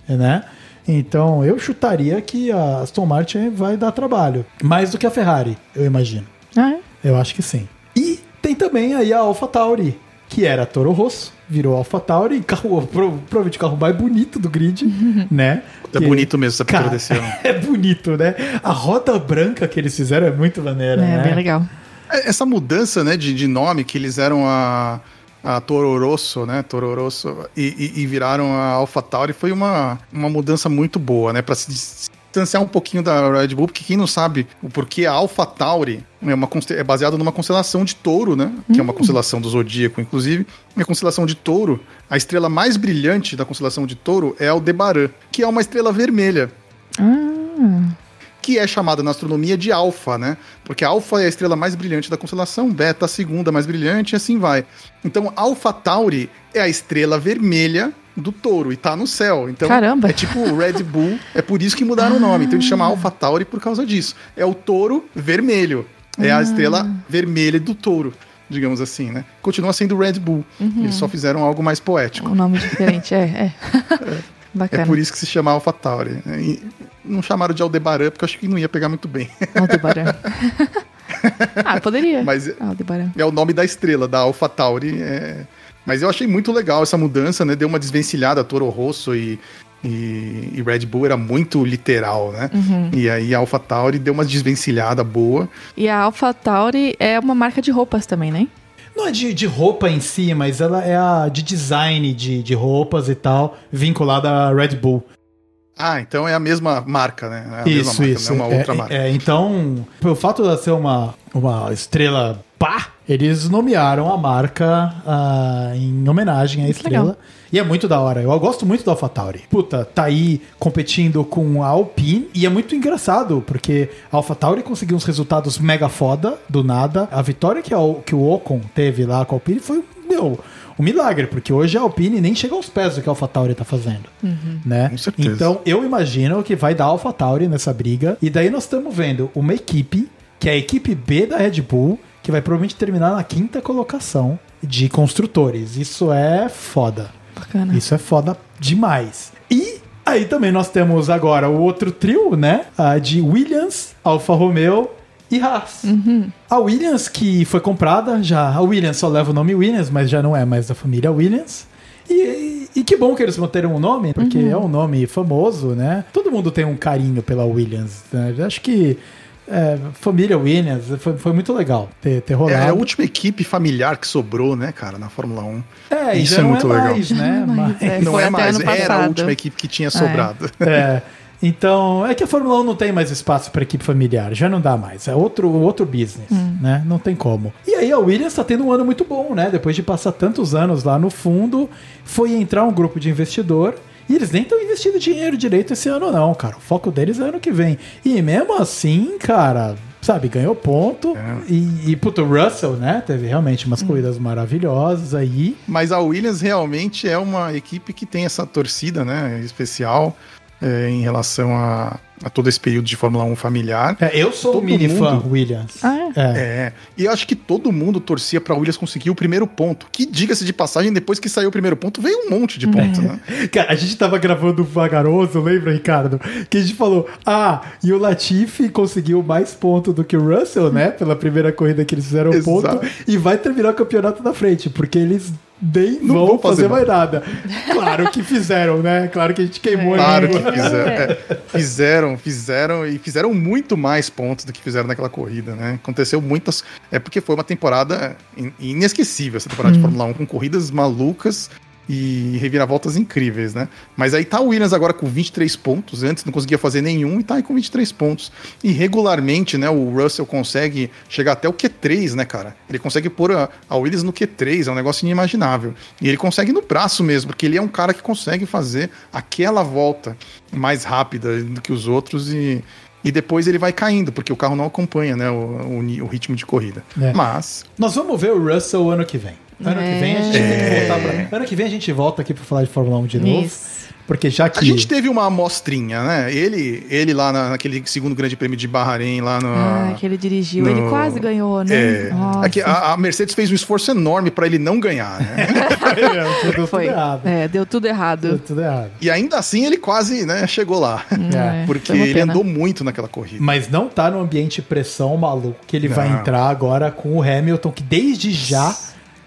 né? Então eu chutaria que a Aston Martin vai dar trabalho, mais do que a Ferrari, eu imagino. Ah, é? Eu acho que sim. E tem também aí a AlphaTauri, que era Toro Rosso, virou AlphaTauri, carro, pro- provavelmente o carro mais bonito do grid, né? É Que- bonito mesmo essa pintura desse ano. é bonito, né? A roda branca que eles fizeram é muito maneira, É, né? bem legal. É, Essa mudança né, de, de nome que eles eram a, a Toro Rosso, né? Toro Rosso, e, e- e viraram a AlphaTauri foi uma, uma mudança muito boa, né? Para se distanciar um pouquinho da Red Bull, porque quem não sabe o porquê a AlphaTauri é, uma, conste- é baseada numa constelação de touro, né? Que é uma constelação do zodíaco, inclusive. E a constelação de touro, a estrela mais brilhante da constelação de touro é Aldebaran, que é uma estrela vermelha que é chamada na astronomia de alfa, né? Porque alfa é a estrela mais brilhante da constelação, beta a segunda mais brilhante e assim vai. Então, Alpha Tauri é a estrela vermelha do touro e tá no céu. Então, Caramba. é tipo o Red Bull, é por isso que mudaram o nome. Então, ele chama Alpha Tauri por causa disso. É o touro vermelho. É a estrela vermelha do touro, digamos assim, né? Continua sendo o Red Bull. Eles só fizeram algo mais poético. Um nome diferente, é, é. É Bacana. por isso que se chama Alpha Tauri. E, não chamaram de Aldebaran, porque eu acho que não ia pegar muito bem. Aldebaran. ah, poderia. Mas Aldebaran. é o nome da estrela, da Alpha Tauri. É... Mas eu achei muito legal essa mudança, né? Deu uma desvencilhada, Toro Rosso e, e, e, Red Bull era muito literal, né? Uhum. E aí a AlphaTauri deu uma desvencilhada boa. E a AlphaTauri é uma marca de roupas também, né? Não é de, de roupa em si, mas ela é a de design de, de roupas e tal, vinculada à Red Bull. Ah, então é a mesma marca, né? É a isso, mesma marca, isso. Não é uma outra é, marca. É, então, pelo fato de ela ser uma, uma estrela pá, eles nomearam a marca uh, em homenagem à estrela. Legal. E é muito da hora. Eu gosto muito da AlphaTauri. Puta, tá aí competindo com a Alpine. E é muito engraçado, porque a AlphaTauri conseguiu uns resultados mega foda, do nada. A vitória que, a, que o Ocon teve lá com a Alpine foi, meu, um milagre, porque hoje a Alpine nem chega aos pés do que a AlphaTauri tá fazendo. Uhum. Né? Com certeza. Então eu imagino que vai dar AlphaTauri nessa briga. E daí nós estamos vendo uma equipe, que é a equipe B da Red Bull, que vai provavelmente terminar na quinta colocação de construtores. Isso é foda. Bacana. Isso é foda demais. E aí também nós temos agora o outro trio, né? A de Williams, Alfa Romeo e Haas. Uhum. A Williams, que foi comprada já. A Williams só leva o nome Williams, mas já não é mais da família Williams. E, e, que bom que eles manteram o nome, porque uhum. é um nome famoso, né? Todo mundo tem um carinho pela Williams. Né? Acho que é, família Williams, foi, foi, muito legal ter, ter rolado. É a última equipe familiar que sobrou, né, cara, na Fórmula 1. É, isso é muito é legal. Mais, né? Mas, é, não é mais, era a última equipe que tinha sobrado. É. Então, é que a Fórmula 1 não tem mais espaço para equipe familiar, já não dá mais. É outro, outro business, hum. né? Não tem como. E aí a Williams está tendo um ano muito bom, né? Depois de passar tantos anos lá no fundo, foi entrar um grupo de investidor e eles nem estão investindo dinheiro direito esse ano, não, cara. O foco deles é ano que vem. E mesmo assim, cara, sabe, ganhou ponto. É. E, e puto, o Russell, né? Teve realmente umas hum. corridas maravilhosas aí. Mas a Williams realmente é uma equipe que tem essa torcida, né? Especial é, em relação a, a todo esse período de Fórmula 1 familiar. É, eu sou todo um mini mundo, fã Williams. Ah, é? é? é. E eu acho que todo mundo torcia para Williams conseguir o primeiro ponto. Que, diga-se de passagem, depois que saiu o primeiro ponto, veio um monte de pontos, né? Cara, a gente tava gravando vagaroso, lembra, Ricardo? Que a gente falou, ah, e o Latifi conseguiu mais pontos do que o Russell, né? Pela primeira corrida que eles fizeram o ponto. E vai terminar o campeonato na frente, porque eles nem não vão fazer, fazer mais nada. Claro que fizeram, né? Claro que a gente queimou Claro que fizeram. É, fizeram, fizeram e fizeram muito mais pontos do que fizeram naquela corrida, né? Aconteceu muitas. É porque foi uma temporada inesquecível essa temporada hum. de Fórmula 1, com corridas malucas e reviravoltas incríveis, né? Mas aí tá o Williams agora com 23 pontos, antes não conseguia fazer nenhum e tá aí com 23 pontos. E regularmente, né, o Russell consegue chegar até o Q3, né, cara? Ele consegue pôr a, a Williams no Q3, é um negócio inimaginável. E ele consegue no braço mesmo, porque ele é um cara que consegue fazer aquela volta mais rápida do que os outros e, e depois ele vai caindo, porque o carro não acompanha né, o, o, o ritmo de corrida. É. Mas. Nós vamos ver o Russell ano que vem. Ano é. que vem a gente é. tem que voltar pra... Ano que vem a gente volta aqui para falar de Fórmula 1 de novo. Isso. Porque já que. A gente teve uma amostrinha, né? Ele, ele lá na, naquele segundo grande prêmio de Bahrein, lá no. Ah, que ele dirigiu. No... Ele quase ganhou, né? É. Aqui, a, a, Mercedes fez um esforço enorme para ele não ganhar, né? é, deu Foi. tudo errado. É, deu tudo errado. Deu tudo errado. E ainda assim ele quase né, chegou lá. É. Porque ele andou muito naquela corrida. Mas não tá no ambiente pressão maluco que ele não. vai entrar agora com o Hamilton, que desde já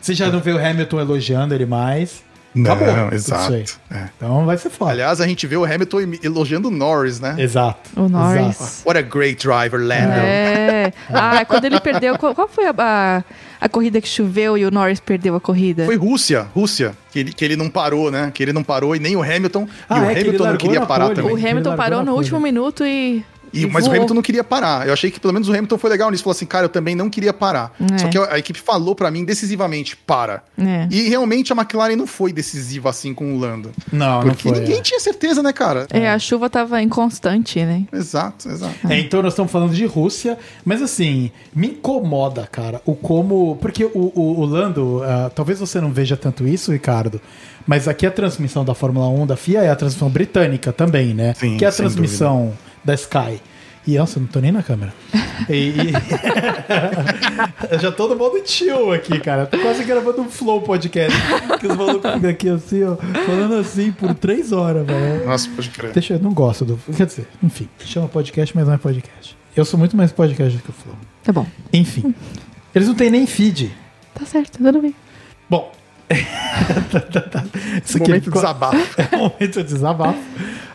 você já não vê o Hamilton elogiando ele mais. Não, Acabou, exato. É. Então vai ser foda. Aliás, a gente vê o Hamilton elogiando o Norris, né? Exato. O Norris. Exato. What a great driver, Lando. É. Ah, quando ele perdeu. Qual, foi a, a, a, corrida que choveu e o Norris perdeu a corrida? Foi Rússia, Rússia. Que ele, que ele não parou, né? Que ele não parou e nem o Hamilton. Ah, e o é, Hamilton não queria parar pole. também. O Hamilton parou no último minuto e e, mas voou. o Hamilton não queria parar. Eu achei que pelo menos o Hamilton foi legal nisso. Falou assim, cara, eu também não queria parar. É. Só que a, a, equipe falou para mim decisivamente, para. É. E realmente a McLaren não foi decisiva assim com o Lando. Não, Porque não foi, ninguém é. tinha certeza, né, cara? É, a chuva tava inconstante, né? Exato, exato. É, então nós estamos falando de Rússia, mas assim, me incomoda, cara, o como. Porque o, o, o Lando, uh, talvez você não veja tanto isso, Ricardo. Mas aqui a transmissão da Fórmula 1 da FIA é a transmissão britânica também, né? Sim, que é a transmissão dúvida. Da Sky. E nossa, eu não tô nem na câmera. E, e- já no modo chill aqui, cara. Tô quase gravando um flow podcast. Que os malucos ficam aqui assim, ó, falando assim por três horas, velho. Nossa, pode crer. Deixa eu não gosto do. Quer dizer, enfim, chama podcast, mas não é podcast. Eu sou muito mais podcast do que o Flow. Tá bom. Enfim. Eles não têm nem feed. Tá certo, tudo bem. Bom. Isso aqui Momento ficou- desabafo. É um momento de desabafo.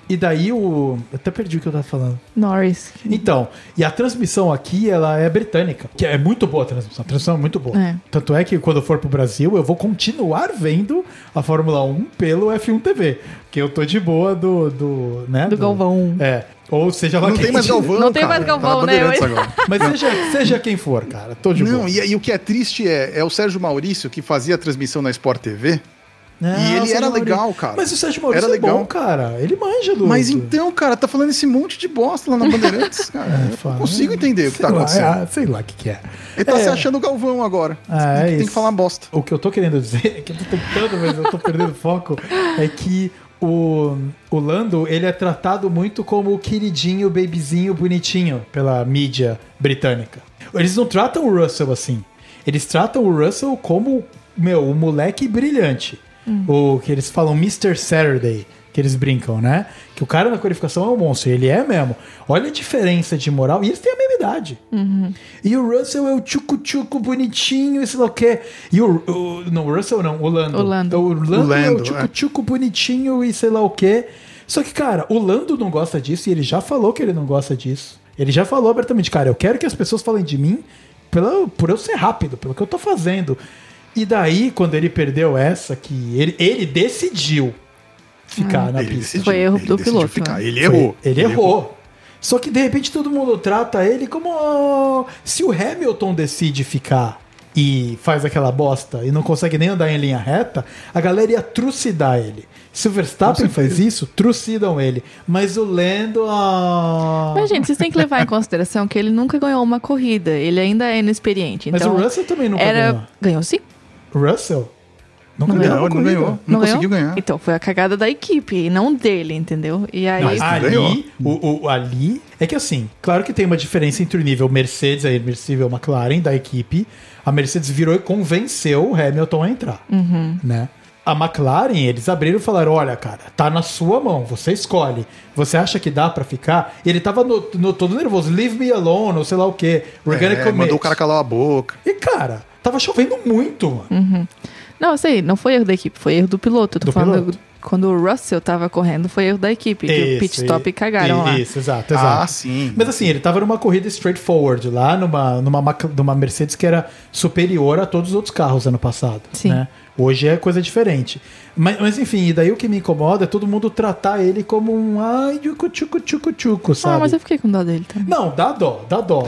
E daí o. Eu até perdi o que eu tava falando. Norris. Então, e a transmissão aqui, ela é britânica. Que é muito boa a transmissão. A transmissão é muito boa. É. Tanto é que quando eu for pro Brasil, eu vou continuar vendo a Fórmula 1 pelo F1 TV. Que eu tô de boa do. Do, né, Do Galvão. É. Ou seja lá Não quem tem mais Galvão, Não tem cara. mais Galvão, Tá né? Mas seja, seja quem for, cara. Tô de Não, boa. e, e o que é triste é, é o Sérgio Maurício, que fazia a transmissão na Sport TV. Não, E ele era Maurício- legal, cara. Mas o Sérgio Maurício Era é bom, legal. cara. Ele manja do. Mas então, cara, tá falando esse monte de bosta lá na Bandeirantes, cara. É, eu não consigo entender o que tá lá, acontecendo. ah, sei lá o que, que é. Ele tá É. se achando o Galvão agora. Ah, é tem, que- tem que falar bosta. O que eu tô querendo dizer, é que eu tô tentando, mas eu tô perdendo foco, é que o, o Lando, ele é tratado muito como o queridinho, babyzinho, bonitinho pela mídia britânica. Eles não tratam o Russell assim. Eles tratam o Russell como, meu, o moleque brilhante. O que eles falam Mr. Saturday, que eles brincam, né? Que o cara na qualificação é um monstro, ele é mesmo. Olha a diferença de moral, e eles têm a mesma idade. E o Russell é o tchucu-tchucu bonitinho, e sei lá o quê. E o, o- Não, o Russell não, o Lando. O Lando. O Lando, O Lando, é o é. tchucu-tchucu bonitinho e sei lá o quê. Só que, cara, o Lando não gosta disso e ele já falou que ele não gosta disso. Ele já falou abertamente, cara, eu quero que as pessoas falem de mim pela, por eu ser rápido, pelo que eu tô fazendo. E daí, quando ele perdeu essa, que ele, ele decidiu ficar na Ele pista. decidiu, Foi erro ele do piloto, Ficar. né? Ele Foi- errou. Ele, errou. Só que de repente todo mundo trata ele como "Oh, se o Hamilton decide ficar e faz aquela bosta e não consegue nem andar em linha reta, a galera ia trucidar ele. Se o Verstappen faz isso, trucidam ele. Mas o Lando. ah, Mas, gente, vocês têm que levar em consideração que ele nunca ganhou uma corrida. Ele ainda é inexperiente. Mas Então, o Russell também nunca era... ganhou. Ganhou sim? Russell? Nunca Não ganhou. Não, uma não ganhou. Não, conseguiu ganhou? ganhar. Então, foi a cagada da equipe, e não dele, entendeu? E aí... Mas- Ali, ganhou. o, o- ali, é que assim, claro que tem uma diferença entre o nível Mercedes, a nível McLaren da equipe. A Mercedes virou e convenceu o Hamilton a entrar, né? A McLaren, eles abriram e falaram: olha, cara, tá na sua mão, você escolhe. Você acha que dá pra ficar? E ele tava no, no- todo nervoso, leave me alone, ou sei lá o quê. We're É, commit. mandou o cara calar a boca. E cara, tava chovendo muito, mano. Não, eu sei, não foi erro da equipe, foi erro do piloto. Eu tô Do falando piloto. quando o Russell tava correndo, foi erro da equipe. que o Isso, pit stop e- cagaram lá. Isso, exato, exato. Ah, sim. Mas assim, ele tava numa corrida straightforward lá, numa, numa, numa Mercedes que era superior a todos os outros carros ano passado. Sim. Né? Hoje é coisa diferente. Mas, mas enfim, e daí o que me incomoda é todo mundo tratar ele como um ai, tchucu, tchucu, tchucu, tchucu, sabe? Ah, mas eu fiquei com dó dele também. Não, dá dó, dá dó.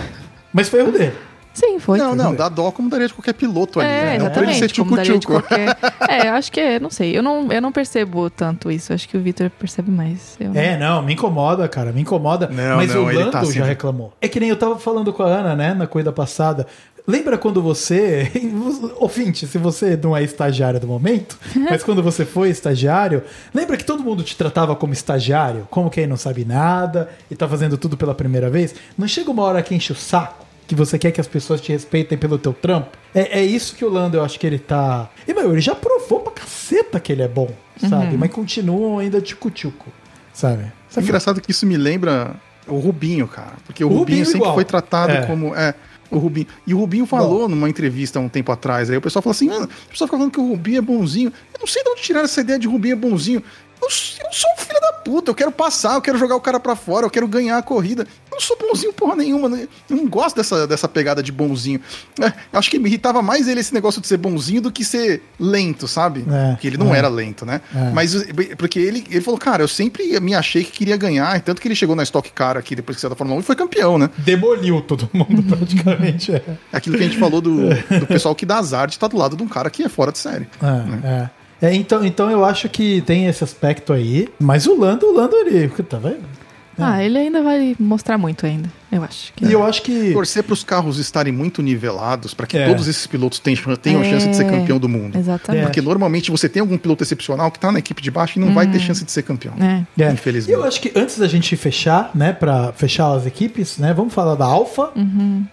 Mas foi erro dele. Sim, foi. Não, não, dá dó como daria de qualquer piloto ali. É, né? Não pra ele ser exatamente. como daria de tchucu-tchucu. qualquer... É, acho que é, não sei. Eu não, eu não percebo tanto isso. Acho que o Victor percebe mais. Eu... É, não, me incomoda, cara, me incomoda. Não, mas não, o ele Lando tá assim. já reclamou. É que nem eu tava falando com a Ana, né, na corrida passada. Lembra quando você. Ouvinte, se você não é estagiário do momento, mas quando você foi estagiário, lembra que todo mundo te tratava como estagiário? Como quem não sabe nada e tá fazendo tudo pela primeira vez? Não chega uma hora que enche o saco? Que você quer que as pessoas te respeitem pelo teu trampo? É, é isso que o Lando, eu acho que ele tá. E, meu, ele já provou pra caceta que ele é bom, sabe? Mas continuam ainda tico-tico, sabe? É Sabe? engraçado que isso me lembra o Rubinho, cara. Porque o, O Rubinho, Rubinho sempre igual. foi tratado É. como. É, o Rubinho. E o Rubinho falou numa entrevista um tempo atrás. Aí o pessoal falou assim: mano, o pessoal fica falando que o Rubinho é bonzinho. Eu não sei de onde tiraram essa ideia de Rubinho é bonzinho. Eu, eu sou um filho da puta, eu quero passar, eu quero jogar o cara pra fora, eu quero ganhar a corrida. Eu não sou bonzinho porra nenhuma, né? Eu não gosto dessa, dessa pegada de bonzinho. É, acho que me irritava mais ele esse negócio de ser bonzinho do que ser lento, sabe? É, Porque ele não é. era lento, né? É. Mas porque ele, ele falou, cara, eu sempre me achei que queria ganhar, tanto que ele chegou na Stock Car aqui depois que saiu da Fórmula 1 e foi campeão, né? Demoliu todo mundo praticamente. É, Aquilo que a gente falou do, do pessoal que dá azar de estar do lado de um cara que é fora de série. é, é. É, então, então eu acho que tem esse aspecto aí. Mas o Lando, o Lando, ele. Tá vendo? Ah, ele ainda vai mostrar muito ainda, eu acho. Que... E eu acho que. Torcer para os carros estarem muito nivelados para que É. todos esses pilotos tenham, tenham É. chance de ser campeão do mundo. Exatamente. Porque normalmente você tem algum piloto excepcional que está na equipe de baixo e não vai ter chance de ser campeão. É. É. Infelizmente. Eu acho que antes da gente fechar, né, pra fechar as equipes, né, vamos falar da Alfa,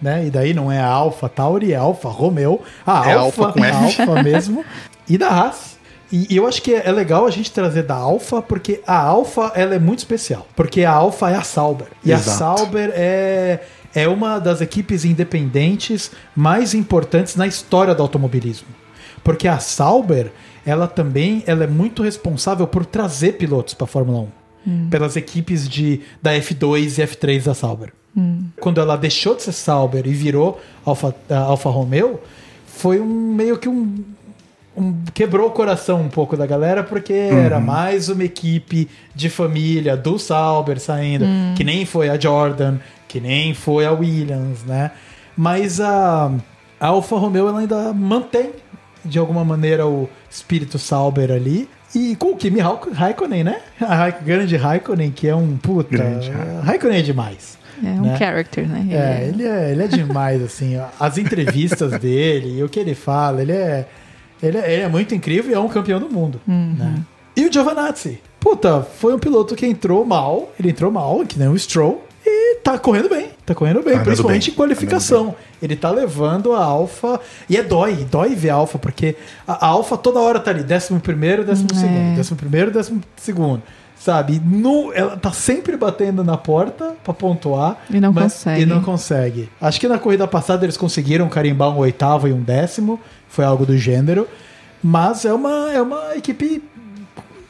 né, e daí não é a Alfa Tauri, é a Alfa Romeo, a É a Alfa, Alfa com a F. Alfa mesmo, e da Haas. E, eu acho que é legal a gente trazer da Alfa, porque a Alfa, ela é muito especial, porque a Alfa é a Sauber, e a Exato. Sauber é... É uma das equipes independentes mais importantes na história do automobilismo. Porque a Sauber, ela também ela é muito responsável por trazer pilotos para a Fórmula 1. Pelas equipes de, da F2 e F3 da Sauber. Quando ela deixou de ser Sauber e virou Alfa, a Alfa Romeo, foi um meio que um, um- quebrou o coração um pouco da galera, porque era mais uma equipe de família do Sauber saindo, que nem foi a Jordan, que nem foi a Williams, né? Mas a, a Alfa Romeo ela ainda mantém de alguma maneira o espírito Sauber ali. E com o Kimi Raik- Raikkonen, né? A Raik- grande Raikkonen, que é um puta. Grande Raikkonen é demais. É um né? character, né? É, ele é, ele é demais, assim. As entrevistas dele e o que ele fala, ele é, ele é, ele é muito incrível e é um campeão do mundo. né? E o Giovanazzi? Puta, foi um piloto que entrou mal, ele entrou mal, que nem o Stroll, e tá correndo bem. Tá correndo bem, Andando principalmente bem, em qualificação. Ele tá levando a Alfa. E é dói, dói ver a Alfa, porque a, a Alfa toda hora tá ali, 11 primeiro, décimo segundo, décimo primeiro, décimo segundo. Sabe? No, ela tá sempre batendo na porta pra pontuar. E não mas- consegue. E não consegue. Acho que na corrida passada eles conseguiram carimbar um oitavo e um décimo. Foi algo do gênero. Mas é uma, é uma equipe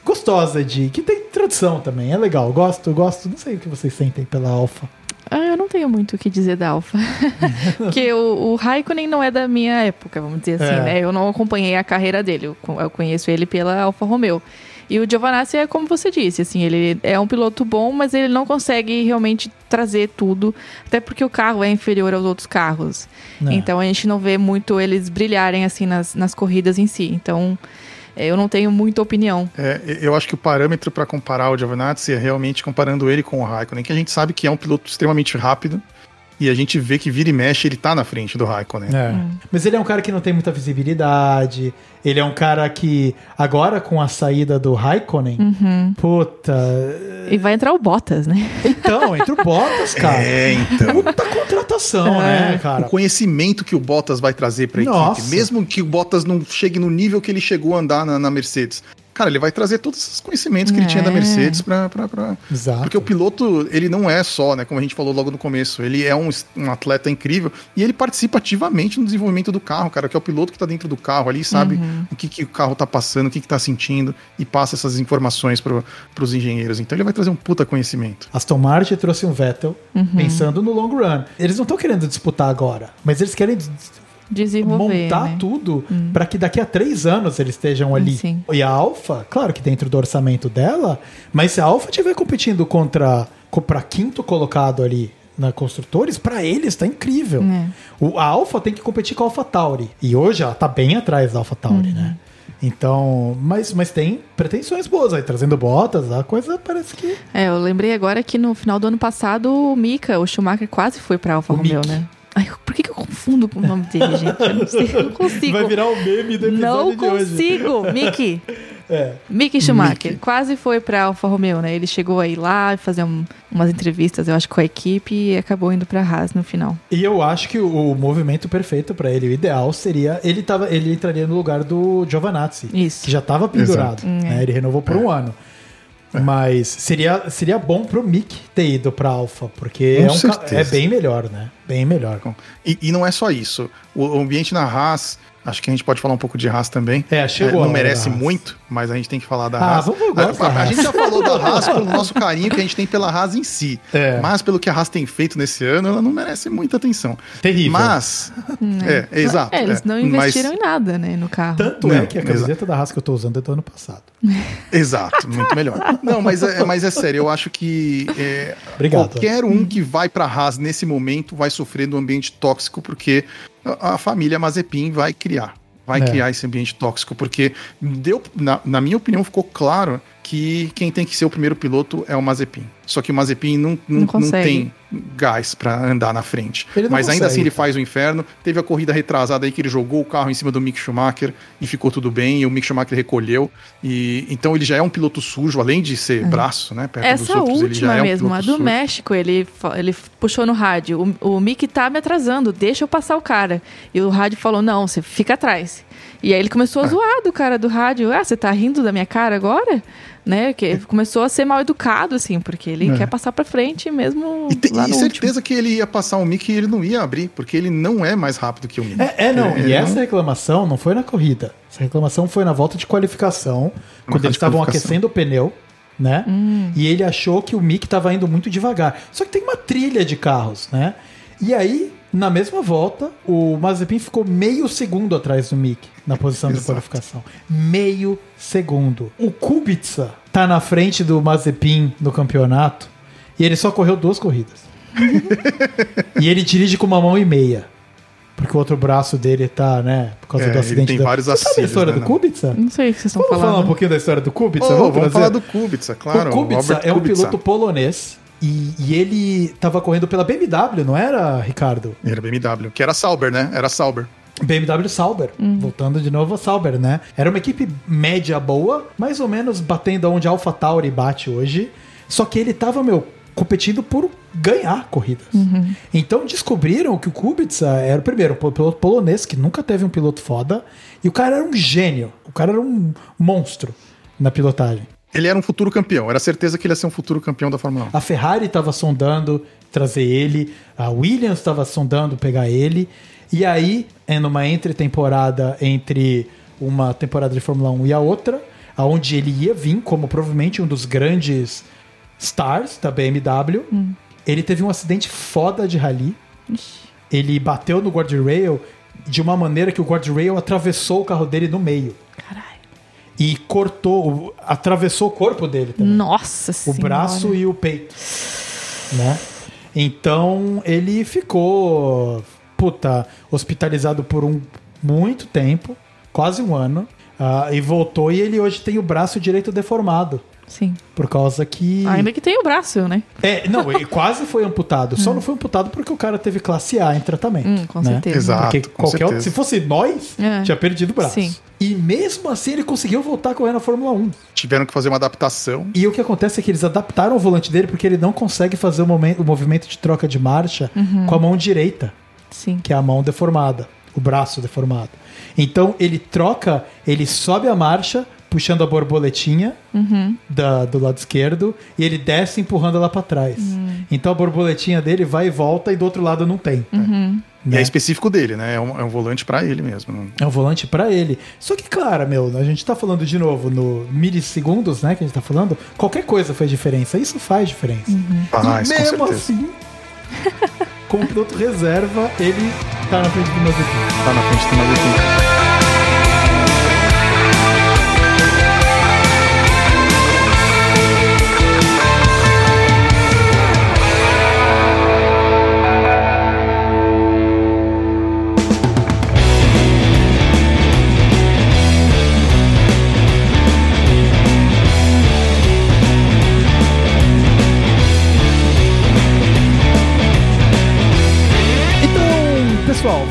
gostosa de. que tem tradição também. É legal. Gosto, gosto. Não sei o que vocês sentem pela Alfa. Ah, eu não tenho muito o que dizer da Alfa. Porque o, o Raikkonen não é da minha época, vamos dizer assim, É. né? Eu não acompanhei a carreira dele. Eu, eu conheço ele pela Alfa Romeo. E o Giovanazzi é como você disse, assim, ele é um piloto bom, mas ele não consegue realmente trazer tudo, até porque o carro é inferior aos outros carros. É. Então a gente não vê muito eles brilharem assim nas, nas corridas em si. Então eh, eu não tenho muita opinião. É, eu acho que o parâmetro para comparar o Giovinazzi é realmente comparando ele com o Raikkonen, que a gente sabe que é um piloto extremamente rápido e a gente vê que vira e mexe ele tá na frente do Raikkonen. É. Mas ele é um cara que não tem muita visibilidade. Ele é um cara que, agora com a saída do Raikkonen, puta. E vai entrar o Bottas, né? Então, entre o Bottas, cara. É, então. Puta contratação, né, O cara? conhecimento que o Bottas vai trazer para a Nossa. equipe, mesmo que o Bottas não chegue no nível que ele chegou a andar na, na Mercedes. Cara, ele vai trazer todos esses conhecimentos que ele tinha da É. Mercedes pra, pra, pra- Exato. Porque o piloto, ele não é só, né? Como a gente falou logo no começo, ele é um, um atleta incrível e ele participa ativamente no desenvolvimento do carro, cara, que é o piloto que tá dentro do carro ali, sabe o que, que o carro tá passando, o que, que tá sentindo e passa essas informações pro, pros engenheiros. Então ele vai trazer um puta conhecimento. Aston Martin trouxe um Vettel Uhum. pensando no long run. Eles não estão querendo disputar agora, mas eles querem Desenvolver. montar né? tudo pra que daqui a três anos eles estejam ali. Sim. E a Alfa, claro que dentro do orçamento dela, mas se a Alfa estiver competindo contra para quinto colocado ali na construtores, pra eles tá incrível. É. O, a Alfa tem que competir com a Alfa Tauri. E hoje ela tá bem atrás da Alfa Tauri, né? Então, mas, mas tem pretensões boas aí, trazendo botas, a coisa parece que. É, eu lembrei agora que no final do ano passado o Mika, o Schumacher, quase foi pra Alfa O Romeo, Mick. né? Ai, por que, que eu confundo com o nome dele, gente? Eu não sei, eu não consigo. Vai virar o meme do episódio Não de hoje. consigo, Mickey. É. Mickey Schumacher Mickey. quase foi pra Alfa Romeo, né? Ele chegou aí lá fazer um- umas entrevistas, eu acho, com a equipe e acabou indo pra Haas no final. E eu acho que o, o movimento perfeito pra ele, o ideal seria ele tava, ele entraria no lugar do Giovanazzi, Isso. que já estava pendurado, né? é. Ele renovou por um ano. Mas seria, seria bom pro Mick ter ido pra Alfa, porque é, um é bem melhor, né? Bem melhor. E, e não é só isso. O, o ambiente na Haas, acho que a gente pode falar um pouco de Haas também. É, chegou a não merece muito, mas a gente tem que falar da Ah, Haas. vamos- eu gosto a, a Haas. gente já falou da Haas pelo nosso carinho que a gente tem pela Haas em si. É. Mas pelo que a Haas tem feito nesse ano, ela não merece muita atenção. Terrível. Mas, é, é, exato. É, eles é. não Mas- investiram em nada, né, no carro. Tanto Não, é que a camiseta da Haas que eu tô usando é do ano passado. Exato, muito melhor. Não, mas é, mas é sério, eu acho que é, Obrigado. qualquer um que vai pra Haas nesse momento vai sofrer do ambiente tóxico, porque a, a família Mazepin vai criar. Vai É. criar esse ambiente tóxico, porque deu, na, na minha opinião, ficou claro que quem tem que ser o primeiro piloto é o Mazepin. Só que o Mazepin não, não, Não não, tem gás pra andar na frente. Mas ainda consegue, assim ele faz o inferno. Teve a corrida retrasada aí que ele jogou o carro em cima do Mick Schumacher e ficou tudo bem. E o Mick Schumacher recolheu. E então ele já é um piloto sujo, além de ser braço, né? Perto dos É. Essa outros, ele já última é um mesmo, a do sujo. México, ele, ele puxou no rádio. O, o Mick tá me atrasando, deixa eu passar o cara. E o rádio falou: não, você fica atrás. E aí ele começou É. a zoar do cara do rádio. Ah, você tá rindo da minha cara agora? Né? Que começou a ser mal educado, assim, porque ele É. quer passar pra frente mesmo. E, tem, lá e no certeza que ele ia passar o Mick e ele não ia abrir, porque ele não é mais rápido que o Mick. É, é, não. Ele e essa reclamação não foi na corrida. Essa reclamação foi na volta de qualificação, quando volta eles estavam aquecendo o pneu, né? E ele achou que o Mick estava indo muito devagar. Só que tem uma trilha de carros, né? E aí, na mesma volta, o Mazepin ficou meio segundo atrás do Mick na posição de qualificação. Meio segundo. O Kubica tá na frente do Mazepin no campeonato e ele só correu duas corridas. e ele dirige com uma mão e meia. Porque o outro braço dele tá, né? Por causa É, do ele acidente. tem da... vários Você sabe a história né, do? Kubica? Não sei o que vocês estão Vamos falar um falando. pouquinho da história do Kubica? Oh, vamos trazer? falar do Kubica, claro. o Kubica Robert é um Kubica. piloto polonês e, e ele tava correndo pela BMW, não era, Ricardo? Era BMW, que era Sauber, né? Era Sauber. BMW Sauber, voltando de novo a Sauber, né? Era uma equipe média boa, mais ou menos batendo onde a AlphaTauri bate hoje. Só que ele tava, meu, competindo por ganhar corridas. Então descobriram que o Kubica era, primeiro, um piloto polonês, que nunca teve um piloto foda, e o cara era um gênio. O cara era um monstro na pilotagem. Ele era um futuro campeão, era certeza que ele ia ser um futuro campeão da Fórmula 1. A Ferrari estava sondando trazer ele, a Williams estava sondando pegar ele. E aí, é numa entre-temporada entre uma temporada de Fórmula 1 e a outra, aonde ele ia vir como provavelmente um dos grandes stars da BMW, ele teve um acidente foda de rally. Ele bateu no guardrail de uma maneira que o guardrail atravessou o carro dele no meio. Caralho. E cortou, atravessou o corpo dele também Nossa o senhora. braço e o peito, né? Então ele ficou, puta, hospitalizado por um muito tempo, quase um ano, ah, e voltou e ele hoje tem o braço direito deformado. Sim. Por causa que. Ainda que tem o braço, né? É, não, ele quase foi amputado. Só não foi amputado porque o cara teve classe A em tratamento. Hum, com né? certeza. Exato, Porque com qualquer outro, certeza. se fosse nós, É. tinha perdido o braço. Sim. E mesmo assim ele conseguiu voltar a correr na Fórmula 1. Tiveram que fazer uma adaptação. E o que acontece é que eles adaptaram o volante dele porque ele não consegue fazer o, o movimento de troca de marcha com a mão direita, Sim. que é a mão deformada, o braço deformado. Então ele troca, ele sobe a marcha, puxando a borboletinha da- do lado esquerdo, e ele desce empurrando ela para trás. Então a borboletinha dele vai e volta, e do outro lado não tem. E Né? é específico dele, né? É um, é um volante pra ele mesmo. não- É um volante pra ele. Só que, claro, meu, a gente tá falando de novo no milissegundos, né? Que a gente tá falando. Qualquer coisa faz diferença. Isso faz diferença. Faz, e com mesmo certeza. assim, como piloto reserva, ele tá na frente do Mazepin. Tá na frente do Mazepin.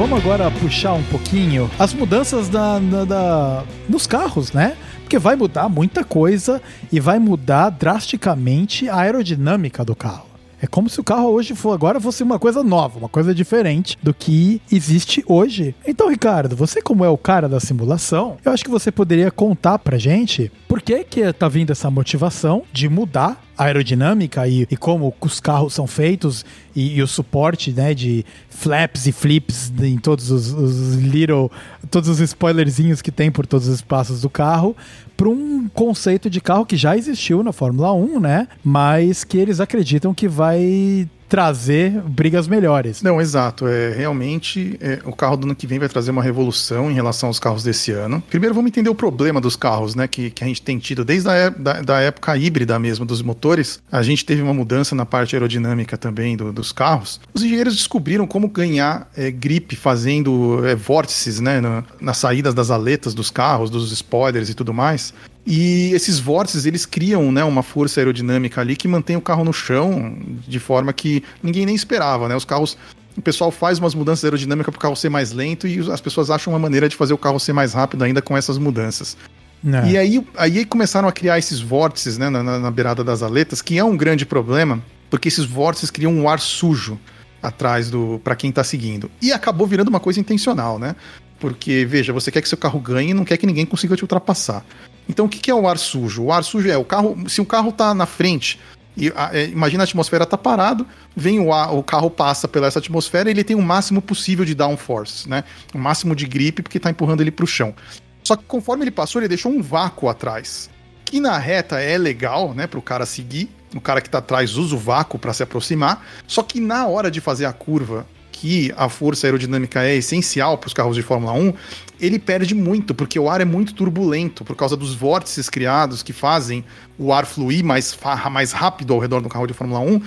Vamos agora puxar um pouquinho as mudanças da, da- da- nos carros, né? Porque vai mudar muita coisa e vai mudar drasticamente a aerodinâmica do carro. É como se o carro hoje for, agora fosse uma coisa nova, uma coisa diferente do que existe hoje. Então, Ricardo, você como é o cara da simulação, eu acho que você poderia contar pra gente por que que tá vindo essa motivação de mudar aerodinâmica e, e como os carros são feitos e, e o suporte né, de flaps e flips em todos os, os little, todos os spoilerzinhos que tem por todos os espaços do carro, para um conceito de carro que já existiu na Fórmula 1, né? Mas que eles acreditam que vai trazer brigas melhores. Não, exato. É, realmente, é, o carro do ano que vem vai trazer uma revolução em relação aos carros desse ano. Primeiro, vamos entender o problema dos carros, né? Que, que a gente tem tido desde a é, da, da época híbrida mesmo dos motores. A gente teve uma mudança na parte aerodinâmica também do, dos carros. Os engenheiros descobriram como ganhar é, grip fazendo é, vórtices, né? Na, nas saídas das aletas dos carros, dos spoilers e tudo mais. E esses vórtices, eles criam né, uma força aerodinâmica ali que mantém o carro no chão de forma que ninguém nem esperava, né? Os carros o pessoal faz umas mudanças aerodinâmicas para o carro ser mais lento e as pessoas acham uma maneira de fazer o carro ser mais rápido ainda com essas mudanças. É. E aí, aí começaram a criar esses vórtices né, na, na, beirada das aletas, que é um grande problema, porque esses vórtices criam um ar sujo atrás do para quem está seguindo. E acabou virando uma coisa intencional, né? Porque, veja, você quer que seu carro ganhe e não quer que ninguém consiga te ultrapassar. Então, o que é o ar sujo? O ar sujo é o carro. Se o carro está na frente, e, a, é, imagina a atmosfera está parado, vem o, ar, o carro passa pela essa atmosfera ele tem o máximo possível de downforce, né? O máximo de gripe porque está empurrando ele para o chão. Só que conforme ele passou, ele deixou um vácuo atrás. Que na reta é legal, né, para o cara seguir. O cara que está atrás usa o vácuo para se aproximar. Só que na hora de fazer a curva que a força aerodinâmica é essencial para os carros de Fórmula 1, ele perde muito, porque o ar é muito turbulento, por causa dos vórtices criados que fazem o ar fluir mais, mais rápido ao redor do carro de Fórmula 1.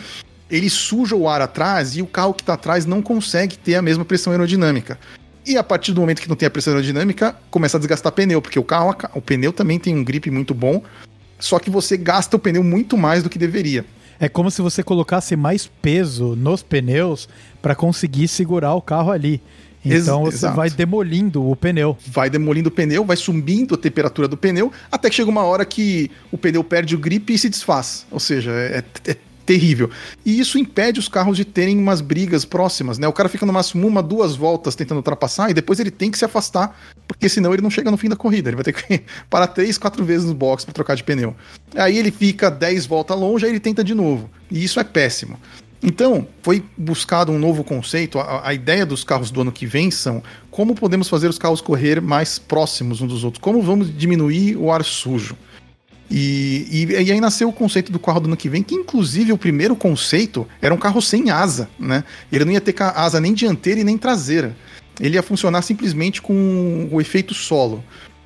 Ele suja o ar atrás e o carro que está atrás não consegue ter a mesma pressão aerodinâmica. E a partir do momento que não tem a pressão aerodinâmica, começa a desgastar pneu, porque o carro, o pneu também tem um grip muito bom, só que você gasta o pneu muito mais do que deveria. É como se você colocasse mais peso nos pneus para conseguir segurar o carro ali. Então Ex você exato. vai demolindo o pneu. Vai demolindo o pneu, vai subindo a temperatura do pneu, até que chega uma hora que o pneu perde o grip e se desfaz. Ou seja, é, é terrível. E isso impede os carros de terem umas brigas próximas, né? O cara fica no máximo uma, duas voltas tentando ultrapassar e depois ele tem que se afastar, porque senão ele não chega no fim da corrida. Ele vai ter que parar três, quatro vezes no box para trocar de pneu. Aí ele fica dez voltas longe, aí ele tenta de novo. E isso é péssimo. Então, foi buscado um novo conceito. A, a, ideia dos carros do ano que vem são como podemos fazer os carros correr mais próximos uns dos outros, como vamos diminuir o ar sujo. E, e, e, aí nasceu o conceito do carro do ano que vem, que inclusive o primeiro conceito era um carro sem asa, né? Ele não ia ter asa nem dianteira e nem traseira. Ele ia funcionar simplesmente com o efeito solo.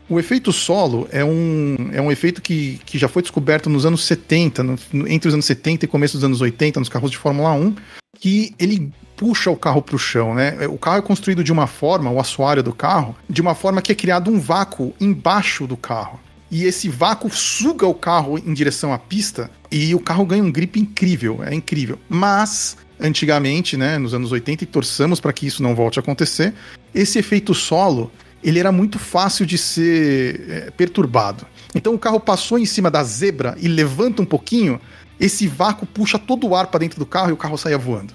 O efeito solo é um, é um efeito que, que já foi descoberto nos anos 70, no, entre os anos 70 e começo dos anos 80, nos carros de Fórmula 1, que ele puxa o carro para o chão, né? O carro é construído de uma forma, o assoalho do carro, de uma forma que é criado um vácuo embaixo do carro e esse vácuo suga o carro em direção à pista e o carro ganha um grip incrível, é incrível. Mas antigamente, né, nos anos 80 e torçamos para que isso não volte a acontecer, esse efeito solo, ele era muito fácil de ser é, perturbado. Então o carro passou em cima da zebra e levanta um pouquinho, esse vácuo puxa todo o ar para dentro do carro e o carro saia voando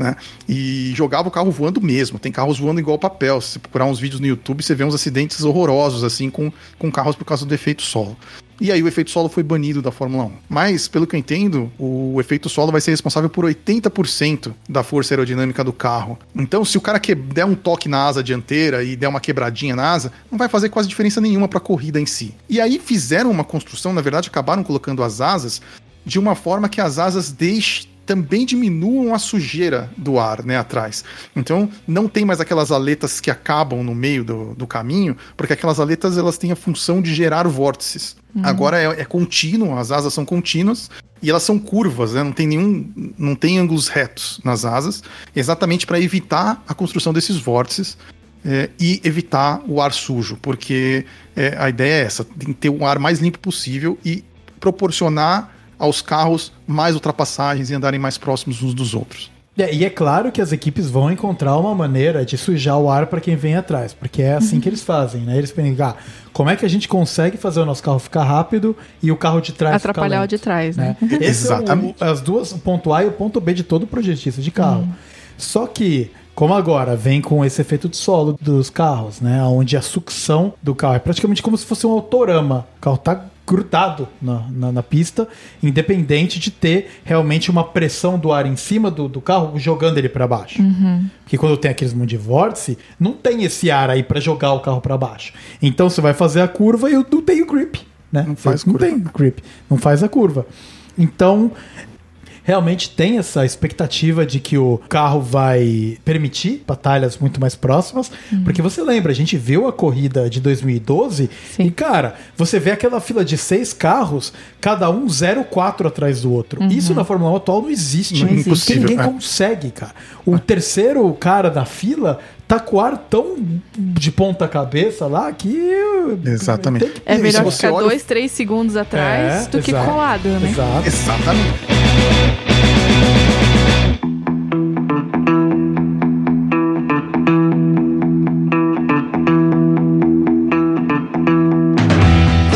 né? E jogava o carro voando mesmo. Tem carros voando igual papel. Se você procurar uns vídeos no YouTube, você vê uns acidentes horrorosos, assim, com, com carros por causa do efeito solo. E aí o efeito solo foi banido da Fórmula 1. Mas, pelo que eu entendo, o efeito solo vai ser responsável por 80% da força aerodinâmica do carro. Então, se o cara que der um toque na asa dianteira e der uma quebradinha na asa, não vai fazer quase diferença nenhuma para a corrida em si. E aí fizeram uma construção, na verdade, acabaram colocando as asas de uma forma que as asas deixem também diminuam a sujeira do ar, né, atrás. Então, não tem mais aquelas aletas que acabam no meio do, do caminho, porque aquelas aletas elas têm a função de gerar vórtices. Uhum. Agora é, é contínuo, as asas são contínuas e elas são curvas, né? não tem nenhum, não tem ângulos retos nas asas, exatamente para evitar a construção desses vórtices é, e evitar o ar sujo, porque é, a ideia é essa, tem que ter o ar mais limpo possível e proporcionar aos carros mais ultrapassagens e andarem mais próximos uns dos outros. É, e é claro que as equipes vão encontrar uma maneira de sujar o ar para quem vem atrás, porque é assim uhum. que eles fazem, né? Eles pensam, ah, como é que a gente consegue fazer o nosso carro ficar rápido e o carro de trás atrapalhar o de trás, né? né? Esse Exatamente. é o, as duas, o ponto A e o ponto B de todo projetista de carro. Uhum. Só que como agora vem com esse efeito de solo dos carros, né? Onde a sucção do carro é praticamente como se fosse um autorama. O carro tá grudado na, na, na, pista, independente de ter realmente uma pressão do ar em cima do, do carro jogando ele para baixo. Uhum. Porque quando tem aqueles mundo de vórtice, não tem esse ar aí para jogar o carro para baixo. Então você vai fazer a curva e não tem o grip, né? Não faz não tem grip, não faz a curva. Então realmente tem essa expectativa de que o carro vai permitir batalhas muito mais próximas, porque você lembra, a gente viu a corrida de 2012 Sim. e, cara, você vê aquela fila de seis carros, cada um 0,4 atrás do outro. Isso na Fórmula 1 atual não existe. Não Porque impossível, ninguém é. consegue, cara. O terceiro cara da fila tá com o ar tão de ponta cabeça lá que. Exatamente. que- É melhor ficar olha- dois, três segundos atrás É, do que exato, colado, né? Exato. Exatamente.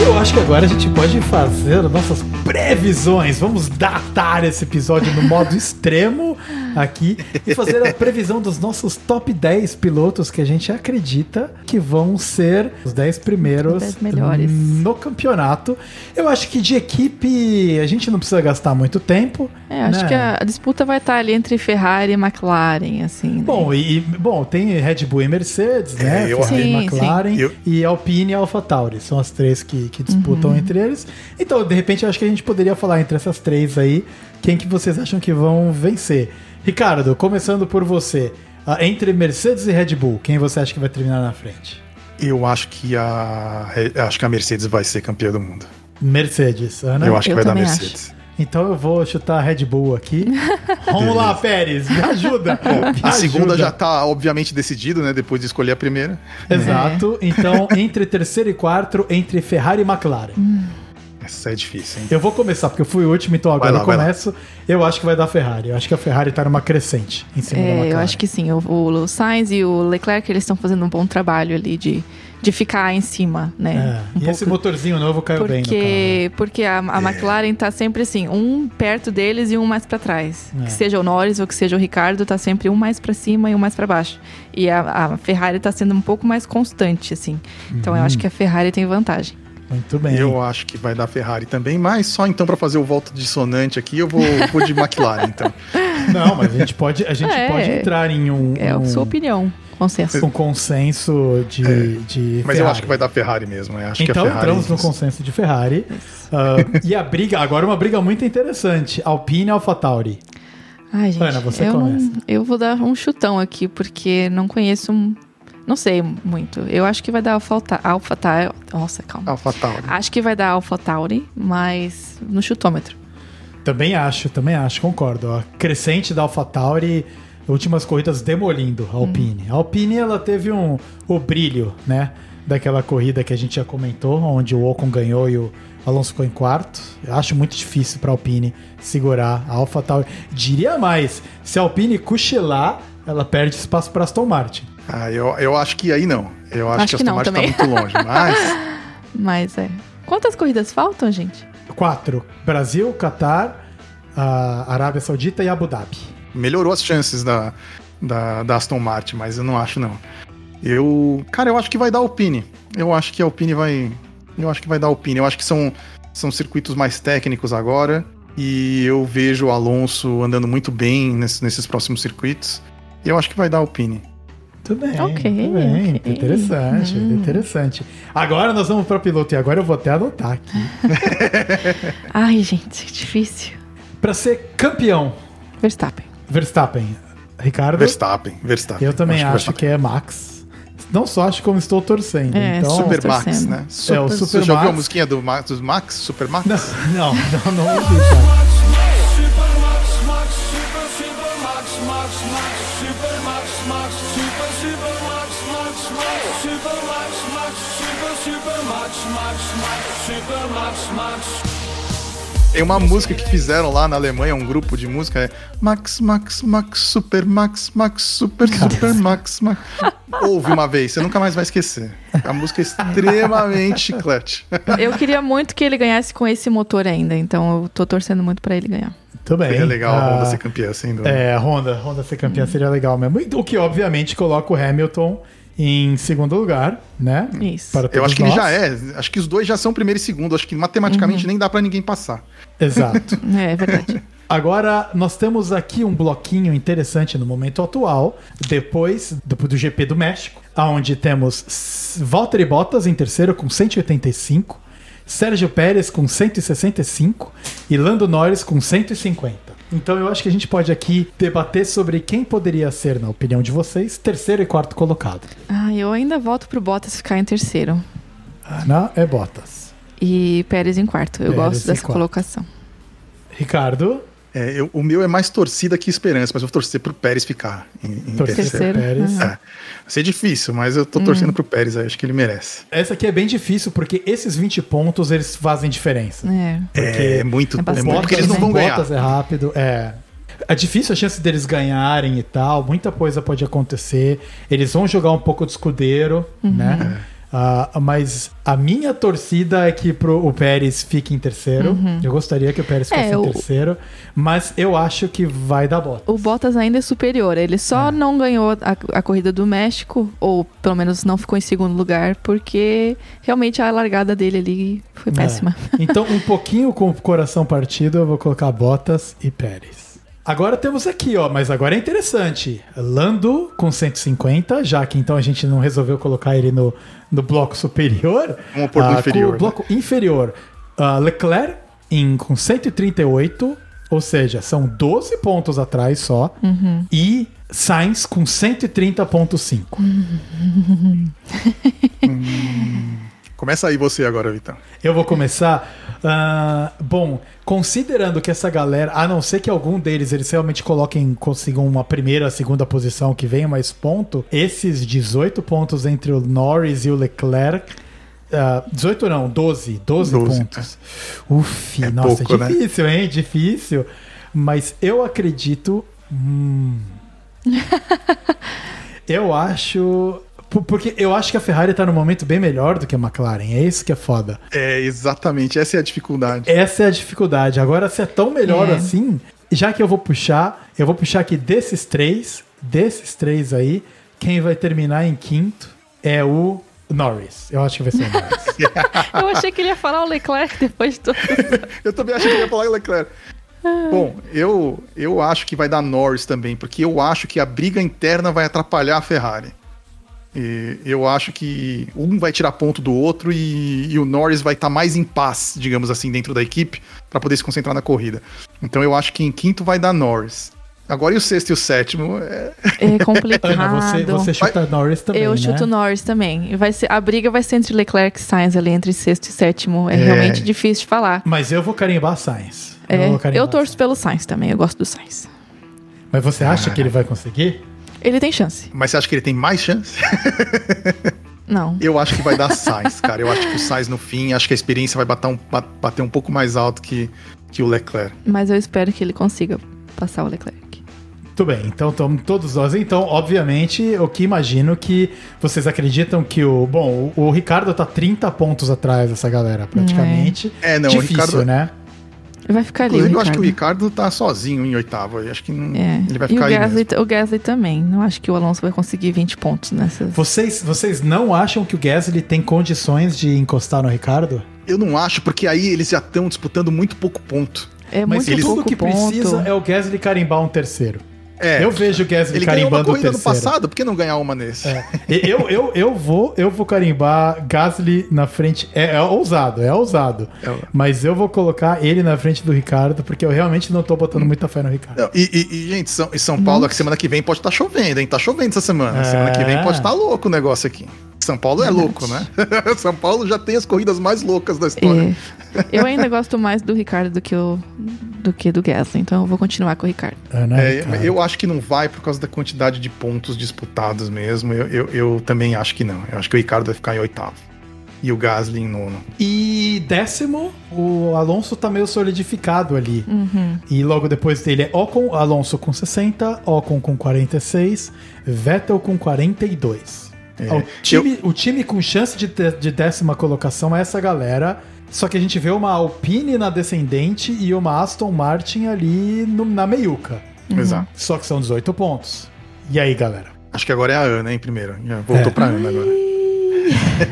Eu acho que agora a gente pode fazer nossas previsões. Vamos datar esse episódio no modo extremo aqui e fazer a previsão dos nossos top 10 pilotos que a gente acredita que vão ser os 10 primeiros 10 melhores. no campeonato. Eu acho que de equipe a gente não precisa gastar muito tempo. É, acho né? que a, a disputa vai estar ali entre Ferrari e McLaren, assim. né? Bom, e, bom, tem Red Bull e Mercedes, né? É, eu- Ferrari e Sim, McLaren sim. Eu- e Alpine e AlphaTauri. São as três que, que disputam Uhum. entre eles. Então, de repente, eu acho que a gente poderia falar entre essas três aí, quem que vocês acham que vão vencer. Ricardo, começando por você. entre Mercedes e Red Bull, quem você acha que vai terminar na frente? Eu acho que a acho que a Mercedes vai ser campeã do mundo. Mercedes, Ana? eu acho que eu vai dar Mercedes. Então eu vou chutar a Red Bull aqui. Vamos lá, Pérez, me ajuda. Me A segunda ajuda. já tá obviamente decidido, né? Depois de escolher a primeira. Exato. Então, entre terceiro e quarto, entre Ferrari e McLaren. Essa é difícil, hein? Eu vou começar, porque eu fui o último, então agora lá, eu começo. Eu acho que vai dar Ferrari. Eu acho que a Ferrari tá numa crescente em cima da É, McLaren. eu acho que sim. O, o Sainz e o Leclerc, eles estão fazendo um bom trabalho ali de, de ficar em cima, É. né? Um E esse pouco. motorzinho novo caiu bem no carro. Porque, porque a, a É. McLaren tá sempre assim, um perto deles e um mais pra trás. É. Que seja o Norris ou que seja o Ricardo, tá sempre um mais pra cima e um mais pra baixo. E a, a Ferrari tá sendo um pouco mais constante, assim. Então eu Uhum. acho que a Ferrari tem vantagem. Muito bem. Eu acho que vai dar Ferrari também, mas só então pra fazer o voto dissonante aqui, eu vou, vou de McLaren, então. Não, mas a gente pode, a gente É. pode entrar em um, É a um, sua opinião. Consenso. um consenso de, de Mas eu acho que vai dar Ferrari mesmo. Eu acho Então que Ferrari... entramos no consenso de Ferrari. Ah, e a briga, agora uma briga muito interessante. Alpine e AlphaTauri. Ai, gente, Ana, você eu, começa. não, eu vou dar um chutão aqui, porque não conheço. um- Não sei muito. Eu acho que vai dar Alpha, Alpha Tauri. Nossa, calma. AlphaTauri. Acho que vai dar Alpha Tauri, mas no chutômetro. Também acho, também acho, concordo. A crescente da AlphaTauri, últimas corridas demolindo a Alpine. A Alpine, ela teve um, o brilho, né? Daquela corrida que a gente já comentou, onde o Ocon ganhou e o Alonso ficou em quarto. Eu acho muito difícil para a Alpine segurar a AlphaTauri. Diria mais, se a Alpine cochilar, ela perde espaço para Aston Martin. Ah, eu, eu acho que aí não. Eu acho, Acho que que Aston Martin tá muito longe. Mas Mas é. Quantas corridas faltam, gente? Quatro: Brasil, Catar, a Arábia Saudita e Abu Dhabi. melhorou as chances da, da, da Aston Martin, mas eu não acho não. Eu, cara, eu acho que vai dar Alpine. Eu acho que a Alpine vai, eu acho que vai dar Alpine. Eu acho que são são circuitos mais técnicos agora e eu vejo o Alonso andando muito bem nesse- nesses próximos circuitos. E eu acho que vai dar Alpine. Muito bem, Ok, muito bem. ok. Interessante, Hum. interessante. Agora nós vamos para piloto e agora eu vou até anotar aqui. Ai, gente, que difícil. Para ser campeão, Verstappen. Verstappen. Ricardo, Verstappen, Verstappen. eu também acho, Verstappen. que é Max. Não só acho como estou torcendo. É, então, Super Max, torcendo. né? É, o Super Você já ouviu a Max. musiquinha do Max, dos Max? Super Max? Não, não, não, não ouvi, Tem uma música que fizeram lá na Alemanha, um grupo de música, é Max, Max, Max, Super Max, Max, Super, Super Max, Max. Ouve uma vez, você nunca mais vai esquecer. A música é extremamente chiclete. Eu queria muito que ele ganhasse com esse motor ainda, então eu tô torcendo muito pra ele ganhar. Muito bem. Seria legal a Honda Ah, ser campeã, sem dúvida. É, a Honda, a Honda ser campeã seria legal mesmo. O que, obviamente, coloca o Hamilton em segundo lugar, né? Isso. Para Eu acho que ele nós. já é. Acho que os dois já são primeiro e segundo. Acho que matematicamente nem dá pra ninguém passar. Exato. É, é verdade. Agora, nós temos aqui um bloquinho interessante no momento atual, depois do, do GP do México, onde temos Valtteri Bottas em terceiro com 185, Sérgio Pérez com 165 e Lando Norris com 150. Então eu acho que a gente pode aqui debater sobre quem poderia ser, na opinião de vocês, terceiro e quarto colocado. Ah, eu ainda volto pro Bottas ficar em terceiro. Ana é Bottas. E Pérez em quarto. Eu Pérez gosto dessa quarto. colocação. Ricardo, É, eu- o meu é mais torcida que esperança, mas eu vou torcer pro Pérez ficar em, em torcer terceiro. Pérez. É. Vai ser difícil, mas eu tô torcendo pro Pérez, aí, acho que ele merece. Essa aqui é bem difícil porque esses 20 pontos eles fazem diferença. É. É, muito, é é bastante, muito porque eles não vão ganhar. Bottas é rápido, é. É difícil a chance deles ganharem e tal, muita coisa pode acontecer. Eles vão jogar um pouco de escudeiro, Uhum. né? Ah, mas a minha torcida é que pro, o Pérez fique em terceiro. Eu gostaria que o Pérez Uhum. É, ficasse em o- terceiro, mas eu acho que vai dar bota. O Bottas ainda é superior. Ele só não ganhou a, a corrida do México, ou pelo menos não ficou em segundo lugar, porque realmente a largada dele ali foi péssima. Então, um pouquinho com o coração partido, eu vou colocar Bottas e Pérez. Agora temos aqui, ó, mas agora é interessante. Lando com 150, já que então a gente não resolveu colocar ele no, no bloco superior. Vamos pôr no Ah, inferior, Com o né? bloco inferior, ah, Leclerc em, com 138, ou seja, são 12 pontos atrás só. E Sainz com 130,5. Começa aí você agora, Vitão. Eu vou começar. Ah, bom, considerando que essa galera, a não ser que algum deles eles realmente coloquem, consigam uma primeira, segunda posição que venha mais ponto, esses 18 pontos entre o Norris e o Leclerc. ah, 18 não, 12, 12, 12, pontos. Uf, É nossa, pouco, né? difícil, hein? Difícil. Mas eu acredito. hum, eu acho. Por- Porque eu acho que a Ferrari tá num momento bem melhor do que a McLaren. É isso que é foda. É, exatamente, essa é a dificuldade. Essa é a dificuldade. Agora, se é tão melhor É. assim, já que eu vou puxar, eu vou puxar aqui desses três, desses três aí, quem vai terminar em quinto é o Norris. Eu acho que vai ser o Norris. Eu achei que ele ia falar o Leclerc depois de tudo. Eu também achei que ia falar Leclerc. Bom, eu, eu acho que vai dar Norris também, porque eu acho que a briga interna vai atrapalhar a Ferrari. E eu acho que um vai tirar ponto do outro e, e o Norris vai estar mais em paz, digamos assim, dentro da equipe, para poder se concentrar na corrida. Então eu acho que em quinto vai dar Norris. Agora e o sexto e o sétimo? É, É complicado. Ana, você, você chuta Norris também, eu né? chuto Norris também. Vai ser, a briga vai ser entre Leclerc e Sainz ali, entre sexto e sétimo. É, É. realmente difícil de falar. Mas eu vou carimbar Sainz. É, vou carimbar eu torço pelo Sainz também, eu gosto do Sainz. Mas você acha que ele vai conseguir? Ele tem chance. mas você acha que ele tem mais chance? Não. Eu acho que vai dar Sainz, cara. Eu acho que o Sainz no fim, acho que a experiência vai bater um, ba- bater um pouco mais alto que, que o Leclerc. Mas eu espero que ele consiga passar o Leclerc. Tudo bem, então estamos todos nós. Então, obviamente, eu que imagino que vocês acreditam que o. Bom, o, o Ricardo tá 30 pontos atrás dessa galera, praticamente. É, não, o Difícil, Ricardo- né? Vai ficar ali. o Inclusive, eu acho que o Ricardo. Tá sozinho em oitavo. Eu acho que não- É. ele vai e o ficar aí Gasly, mesmo. o Gasly também. Não acho que o Alonso vai conseguir 20 pontos nessas. Vocês, vocês não acham que o Gasly tem condições de encostar no Ricardo? Eu não acho, porque aí eles já estão disputando muito pouco ponto. É Mas muito tudo pouco que ponto. precisa é o Gasly carimbar um terceiro. É, Eu vejo o Gasly ele ganhou uma carimbando o corrida no passado, por que não ganhar uma nesse? É. Eu, eu, eu, vou, eu vou carimbar Gasly na frente. É, é ousado, é ousado. É. Mas eu vou colocar ele na frente do Ricardo, porque eu realmente não tô botando muita fé no Ricardo. Não, e, e- e, gente, São, São Paulo, que semana que vem pode estar chovendo, hein? Tá chovendo essa semana. Semana que vem pode estar louco o negócio aqui. São Paulo é louco, né? São Paulo já tem as corridas mais loucas da história. É. Eu ainda gosto mais do Ricardo do que, o, do que do Gasly, então eu vou continuar com o Ricardo. É, né, É, Ricardo? eu acho que não vai por causa da quantidade de pontos disputados mesmo. Eu, eu, eu também acho que não. Eu acho que o Ricardo vai ficar em oitavo. E o Gasly em nono. E décimo, o Alonso tá meio solidificado ali. Uhum. E logo depois dele é Ocon, Alonso com 60, Ocon com 46, Vettel com 42. É, o, time, o time com chance de, de- de décima colocação é essa galera. Só que a gente vê uma Alpine na descendente e uma Aston Martin ali no- na meiuca. Exato. Só que são 18 pontos. E aí, galera? Acho que agora é a Ana, hein, primeiro. Já voltou É. pra Ana agora.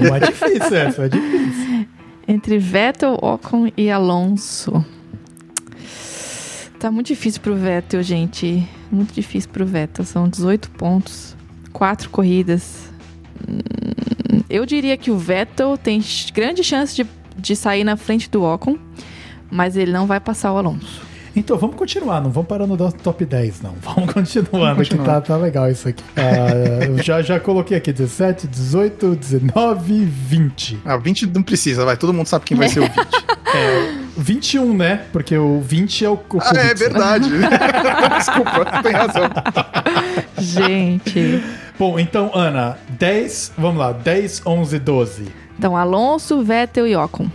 Uma é difícil essa, é difícil. Entre Vettel, Ocon e Alonso. Tá muito difícil pro Vettel, gente. Muito difícil pro Vettel. São 18 pontos, quatro corridas. Eu diria que o Vettel tem grande chance de, de sair na frente do Ocon, mas ele não vai passar o Alonso. Então vamos continuar, não vamos parar no top 10, não. Vamos continuando, Vamos que continuar. tá, tá legal isso aqui. Ah, eu já, já coloquei aqui 17, 18, 19, 20. Ah, 20 não precisa, vai. Todo mundo sabe quem vai ser o 20. 21, né? Porque o 20 é o, o ah, é verdade. Desculpa, tem razão. Gente. Bom, então, Ana, 10, vamos lá, 10, 11, 12. Então, Alonso, Vettel e Ocon.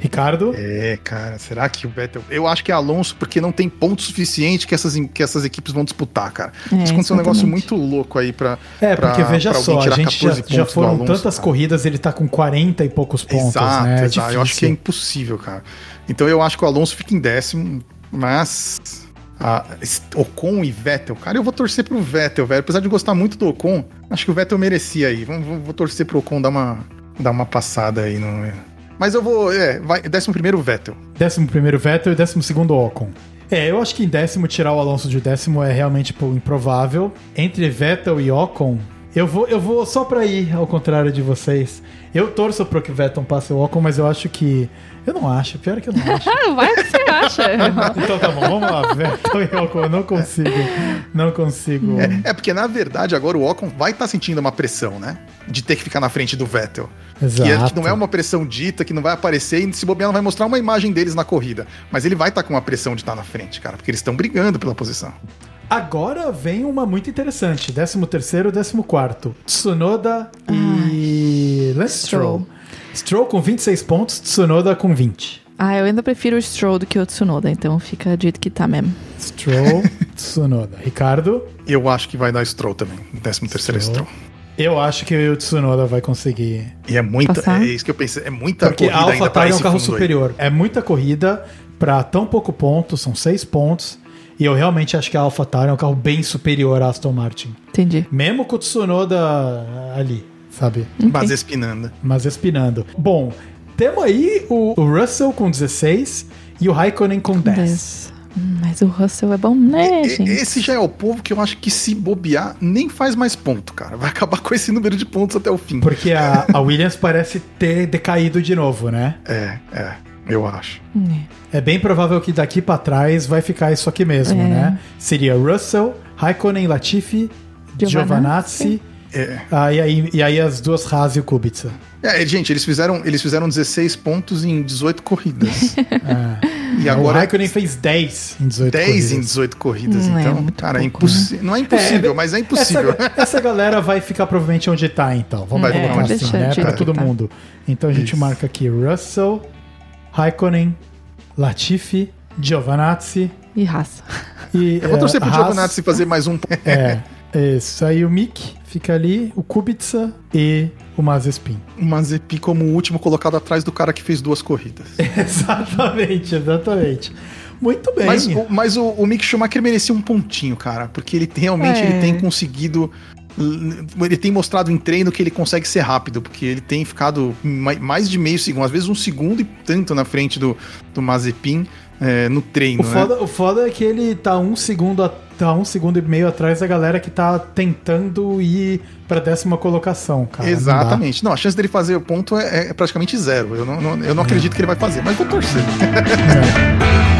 Ricardo? É, cara, será que o Vettel. Eu acho que é Alonso porque não tem ponto suficiente que essas, que essas equipes vão disputar, cara. É, Isso aconteceu um negócio muito louco aí pra. É, pra- porque veja pra só, a gente já, 14 já foram Alonso, tantas cara. corridas, ele tá com 40 e poucos pontos, Exato, né? É exato. Eu acho que é impossível, cara. Então eu acho que o Alonso fica em décimo, mas. A- Ocon e Vettel, cara, eu vou torcer pro Vettel, velho. Apesar de gostar muito do Ocon, acho que o Vettel merecia aí. Vou, vou torcer pro Ocon dar uma, dar uma passada aí. No... Mas eu vou. É, vai, décimo primeiro Vettel. Décimo primeiro Vettel e décimo segundo Ocon. É, eu acho que em décimo tirar o Alonso de décimo é realmente pô, improvável. Entre Vettel e Ocon, eu vou, eu vou só pra ir ao contrário de vocês. Eu torço pro que Vettel passe o Ocon, mas eu acho que. Eu não acho, pior é que eu não acho. Ah, vai o que você acha. Então tá bom, vamos lá, Vettel e Ocon. Eu não consigo. Não consigo. É porque, na verdade, agora o Ocon vai estar sentindo uma pressão, né? De ter que ficar na frente do Vettel. Exato. Que, é- que não é uma pressão dita, que não vai aparecer e se bobear não vai mostrar uma imagem deles na corrida. Mas ele vai estar com uma pressão de estar na frente, cara, porque eles estão brigando pela posição. Agora vem uma muito interessante. 13 terceiro, 14 quarto. Tsunoda e Lance Stroll. Stroll com 26 pontos, Tsunoda com 20. Ah, eu ainda prefiro o Stroll do que o Tsunoda, então fica do jeito que tá mesmo. Stroll, Tsunoda. Ricardo, Eu acho que vai dar Stroll também. 13 terceiro Stroll. Stroll. eu acho que o Tsunoda vai conseguir. E é muita. Passar? É isso que eu pensei. É muita Porque a corrida ainda pra AlphaTauri é um carro fundo aí. superior. É muita corrida pra tão pouco ponto, são 6 pontos. E eu realmente acho que a AlphaTauri é um carro bem superior à Aston Martin. Entendi. Mesmo com o Tsunoda ali, sabe? Mas espinando. mas espinando. Bom, temos aí o, o Russell com 16 e o Raikkonen com 10. Dez. Hum, Mas o Russell é bom, né, E- gente? Esse já é o povo que eu acho que se bobear, nem faz mais ponto, cara. Vai acabar com esse número de pontos até o fim. Porque a, a Williams parece ter decaído de novo, né? É, é, eu acho. É bem provável que daqui pra trás vai ficar isso aqui mesmo, É. né? Seria Russell, Raikkonen, Latifi, Giovanazzi. É. ah, e, aí, e aí as duas Haas e o Kubica. É, gente, eles fizeram, eles fizeram 16 pontos em 18 corridas. É. e o agora Raikkonen fez 10 em 18 10 em corridas. 18 corridas. Hum, é então, muito cara, é impossível. Não é impossível, É, mas é impossível. Essa, essa galera vai ficar provavelmente onde tá, então. Vamos Vai colocar assim, né? Pra todo tá. mundo. Então a gente Isso. marca aqui Russell, Raikkonen, Latifi, Giovanazzi E raça. e. Eu vou torcer eh, pro Haas. Giovanazzi fazer mais um. É, isso aí o Mick fica ali, o Kubica e o Mazepin. O Mazepi como o último colocado atrás do cara que fez duas corridas. exatamente, exatamente. Muito bem. Mas, o, mas o, o Mick Schumacher merecia um pontinho, cara, porque ele realmente É. ele tem conseguido. Ele tem mostrado em treino que ele consegue ser rápido, porque ele tem ficado mai- mais de meio segundo, às vezes um segundo e tanto na frente do, do Mazepin é, no treino. O né? foda, o foda é que ele tá um segundo, tá um segundo e meio atrás da galera que tá tentando ir pra décima colocação, cara. Não. Exatamente. Não, a chance dele fazer o ponto é, é praticamente zero. Eu não, não- eu não acredito que ele vai fazer, mas vou torcer. Então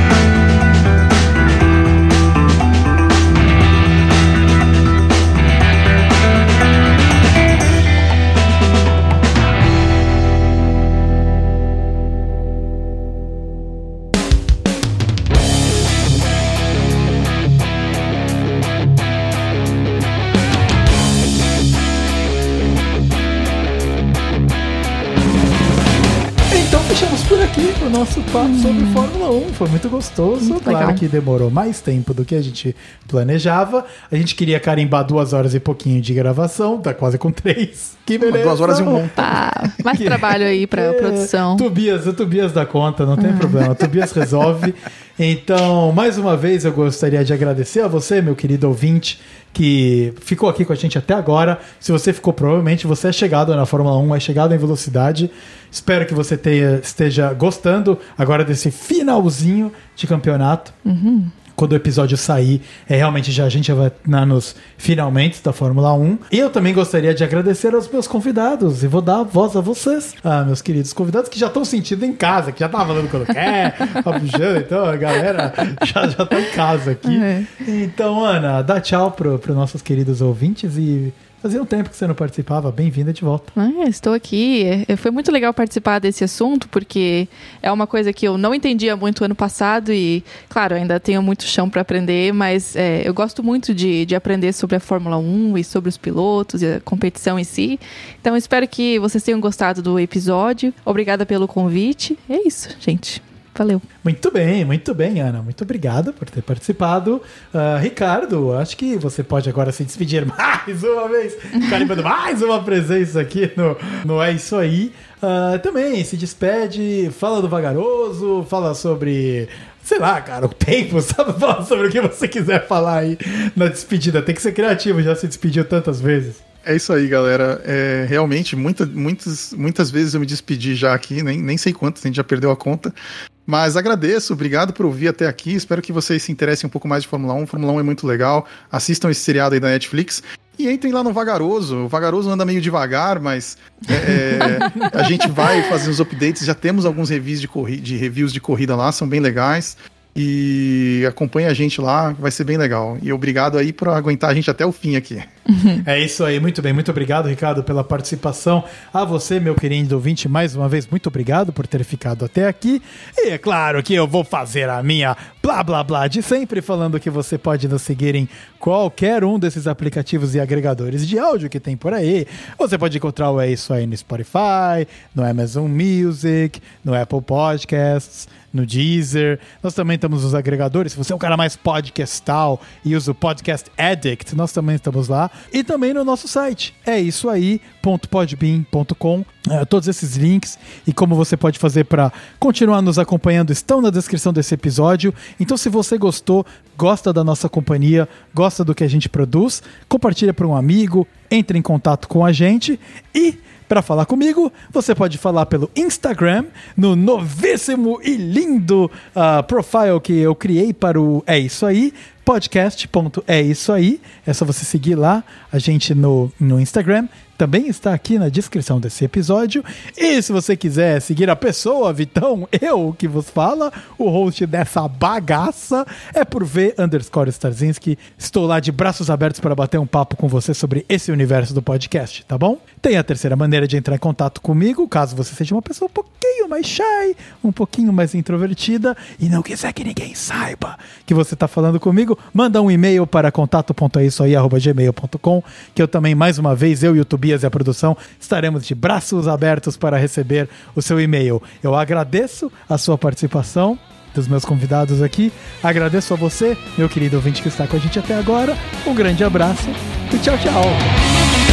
papo sobre Fórmula 1. Foi muito gostoso. Muito claro legal. que demorou mais tempo do que a gente planejava. A gente queria carimbar duas horas e pouquinho de gravação, tá quase com três. Que beleza. Duas horas e um monte. Ah, mais trabalho aí pra É, produção. Tobias, o Tobias dá conta, não tem problema. O Tobias resolve. Então, mais uma vez, eu gostaria de agradecer a você, meu querido ouvinte, que ficou aqui com a gente até agora. Se você ficou, provavelmente você é chegado na Fórmula 1, é chegado em velocidade. Espero que você tenha- esteja gostando agora desse finalzinho de campeonato. quando o episódio sair, é realmente já a gente já vai na, nos finalmente da Fórmula 1. E eu também gostaria de agradecer aos meus convidados e vou dar a voz a vocês, ah, meus queridos convidados que já estão sentindo em casa, que já tá falando quando quer, puxando, então a galera já, já tá em casa aqui. É. Então, Ana, dá tchau pro, pro nossos queridos ouvintes e fazia um tempo que você não participava, bem-vinda de volta. Ah, estou aqui. É, Foi muito legal participar desse assunto, porque é uma coisa que eu não entendia muito ano passado e, claro, ainda tenho muito chão para aprender, mas é, eu gosto muito de, de aprender sobre a Fórmula 1 e sobre os pilotos e a competição em si. Então, espero que vocês tenham gostado do episódio. Obrigada pelo convite. É isso, gente. Valeu. Muito bem, muito bem, Ana. Muito obrigado por ter participado. Ah, Ricardo, acho que você pode agora se despedir mais uma vez, carimbando mais uma presença aqui no, no É Isso Aí. Ah, também se despede, fala do Vagaroso, fala sobre. Sei lá, cara, o tempo, sabe? Fala sobre o que você quiser falar aí na despedida. Tem que ser criativo, já se despediu tantas vezes. É isso aí, galera. É, realmente, muita, muitas, muitas vezes eu me despedi já aqui, nem, nem sei quantas, a gente já perdeu a conta. Mas agradeço, obrigado por ouvir até aqui. Espero que vocês se interessem um pouco mais de Fórmula 1. Fórmula 1 é muito legal. Assistam esse seriado aí da Netflix. E entrem lá no Vagaroso. O Vagaroso anda meio devagar, mas é, é, a gente vai fazer os updates. Já temos alguns reviews de, de reviews de corrida lá, são bem legais. E acompanhe a gente lá, vai ser bem legal. E obrigado aí por aguentar a gente até o fim aqui. É isso aí, muito bem. Muito obrigado, Ricardo, pela participação. A você, meu querido ouvinte, mais uma vez, muito obrigado por ter ficado até aqui. E é claro que eu vou fazer a minha blá blá blá de sempre, falando que você pode nos seguir em qualquer um desses aplicativos e agregadores de áudio que tem por aí. Você pode encontrar o É Isso Aí no Spotify, no Amazon Music, no Apple Podcasts no Deezer. Nós também estamos nos agregadores. Se você é um cara mais podcastal e usa o Podcast Addict, nós também estamos lá. E também no nosso site. É isso aí.podbean.com. É, todos esses links e como você pode fazer para continuar nos acompanhando estão na descrição desse episódio. Então, se você gostou, gosta da nossa companhia, gosta do que a gente produz, compartilha para um amigo, entre em contato com a gente e para falar comigo, você pode falar pelo Instagram, no novíssimo e lindo ah, profile que eu criei para o É Isso Aí, podcast.é isso aí. É só você seguir lá a gente no, no Instagram. Também está aqui na descrição desse episódio. E se você quiser seguir a pessoa, Vitão, eu que vos fala, o host dessa bagaça, é por V underscore Starzinski. Estou lá de braços abertos para bater um papo com você sobre esse universo do podcast, tá bom? Tem a terceira maneira de entrar em contato comigo, caso você seja uma pessoa um pouquinho mais shy, um pouquinho mais introvertida e não quiser que ninguém saiba que você está falando comigo, manda um e-mail para contato.eisoaí.gmail.com que eu também, mais uma vez, eu e o Tobias e a produção estaremos de braços abertos para receber o seu e-mail. Eu agradeço a sua participação dos meus convidados aqui. Agradeço a você, meu querido ouvinte que está com a gente até agora. Um grande abraço e tchau, tchau.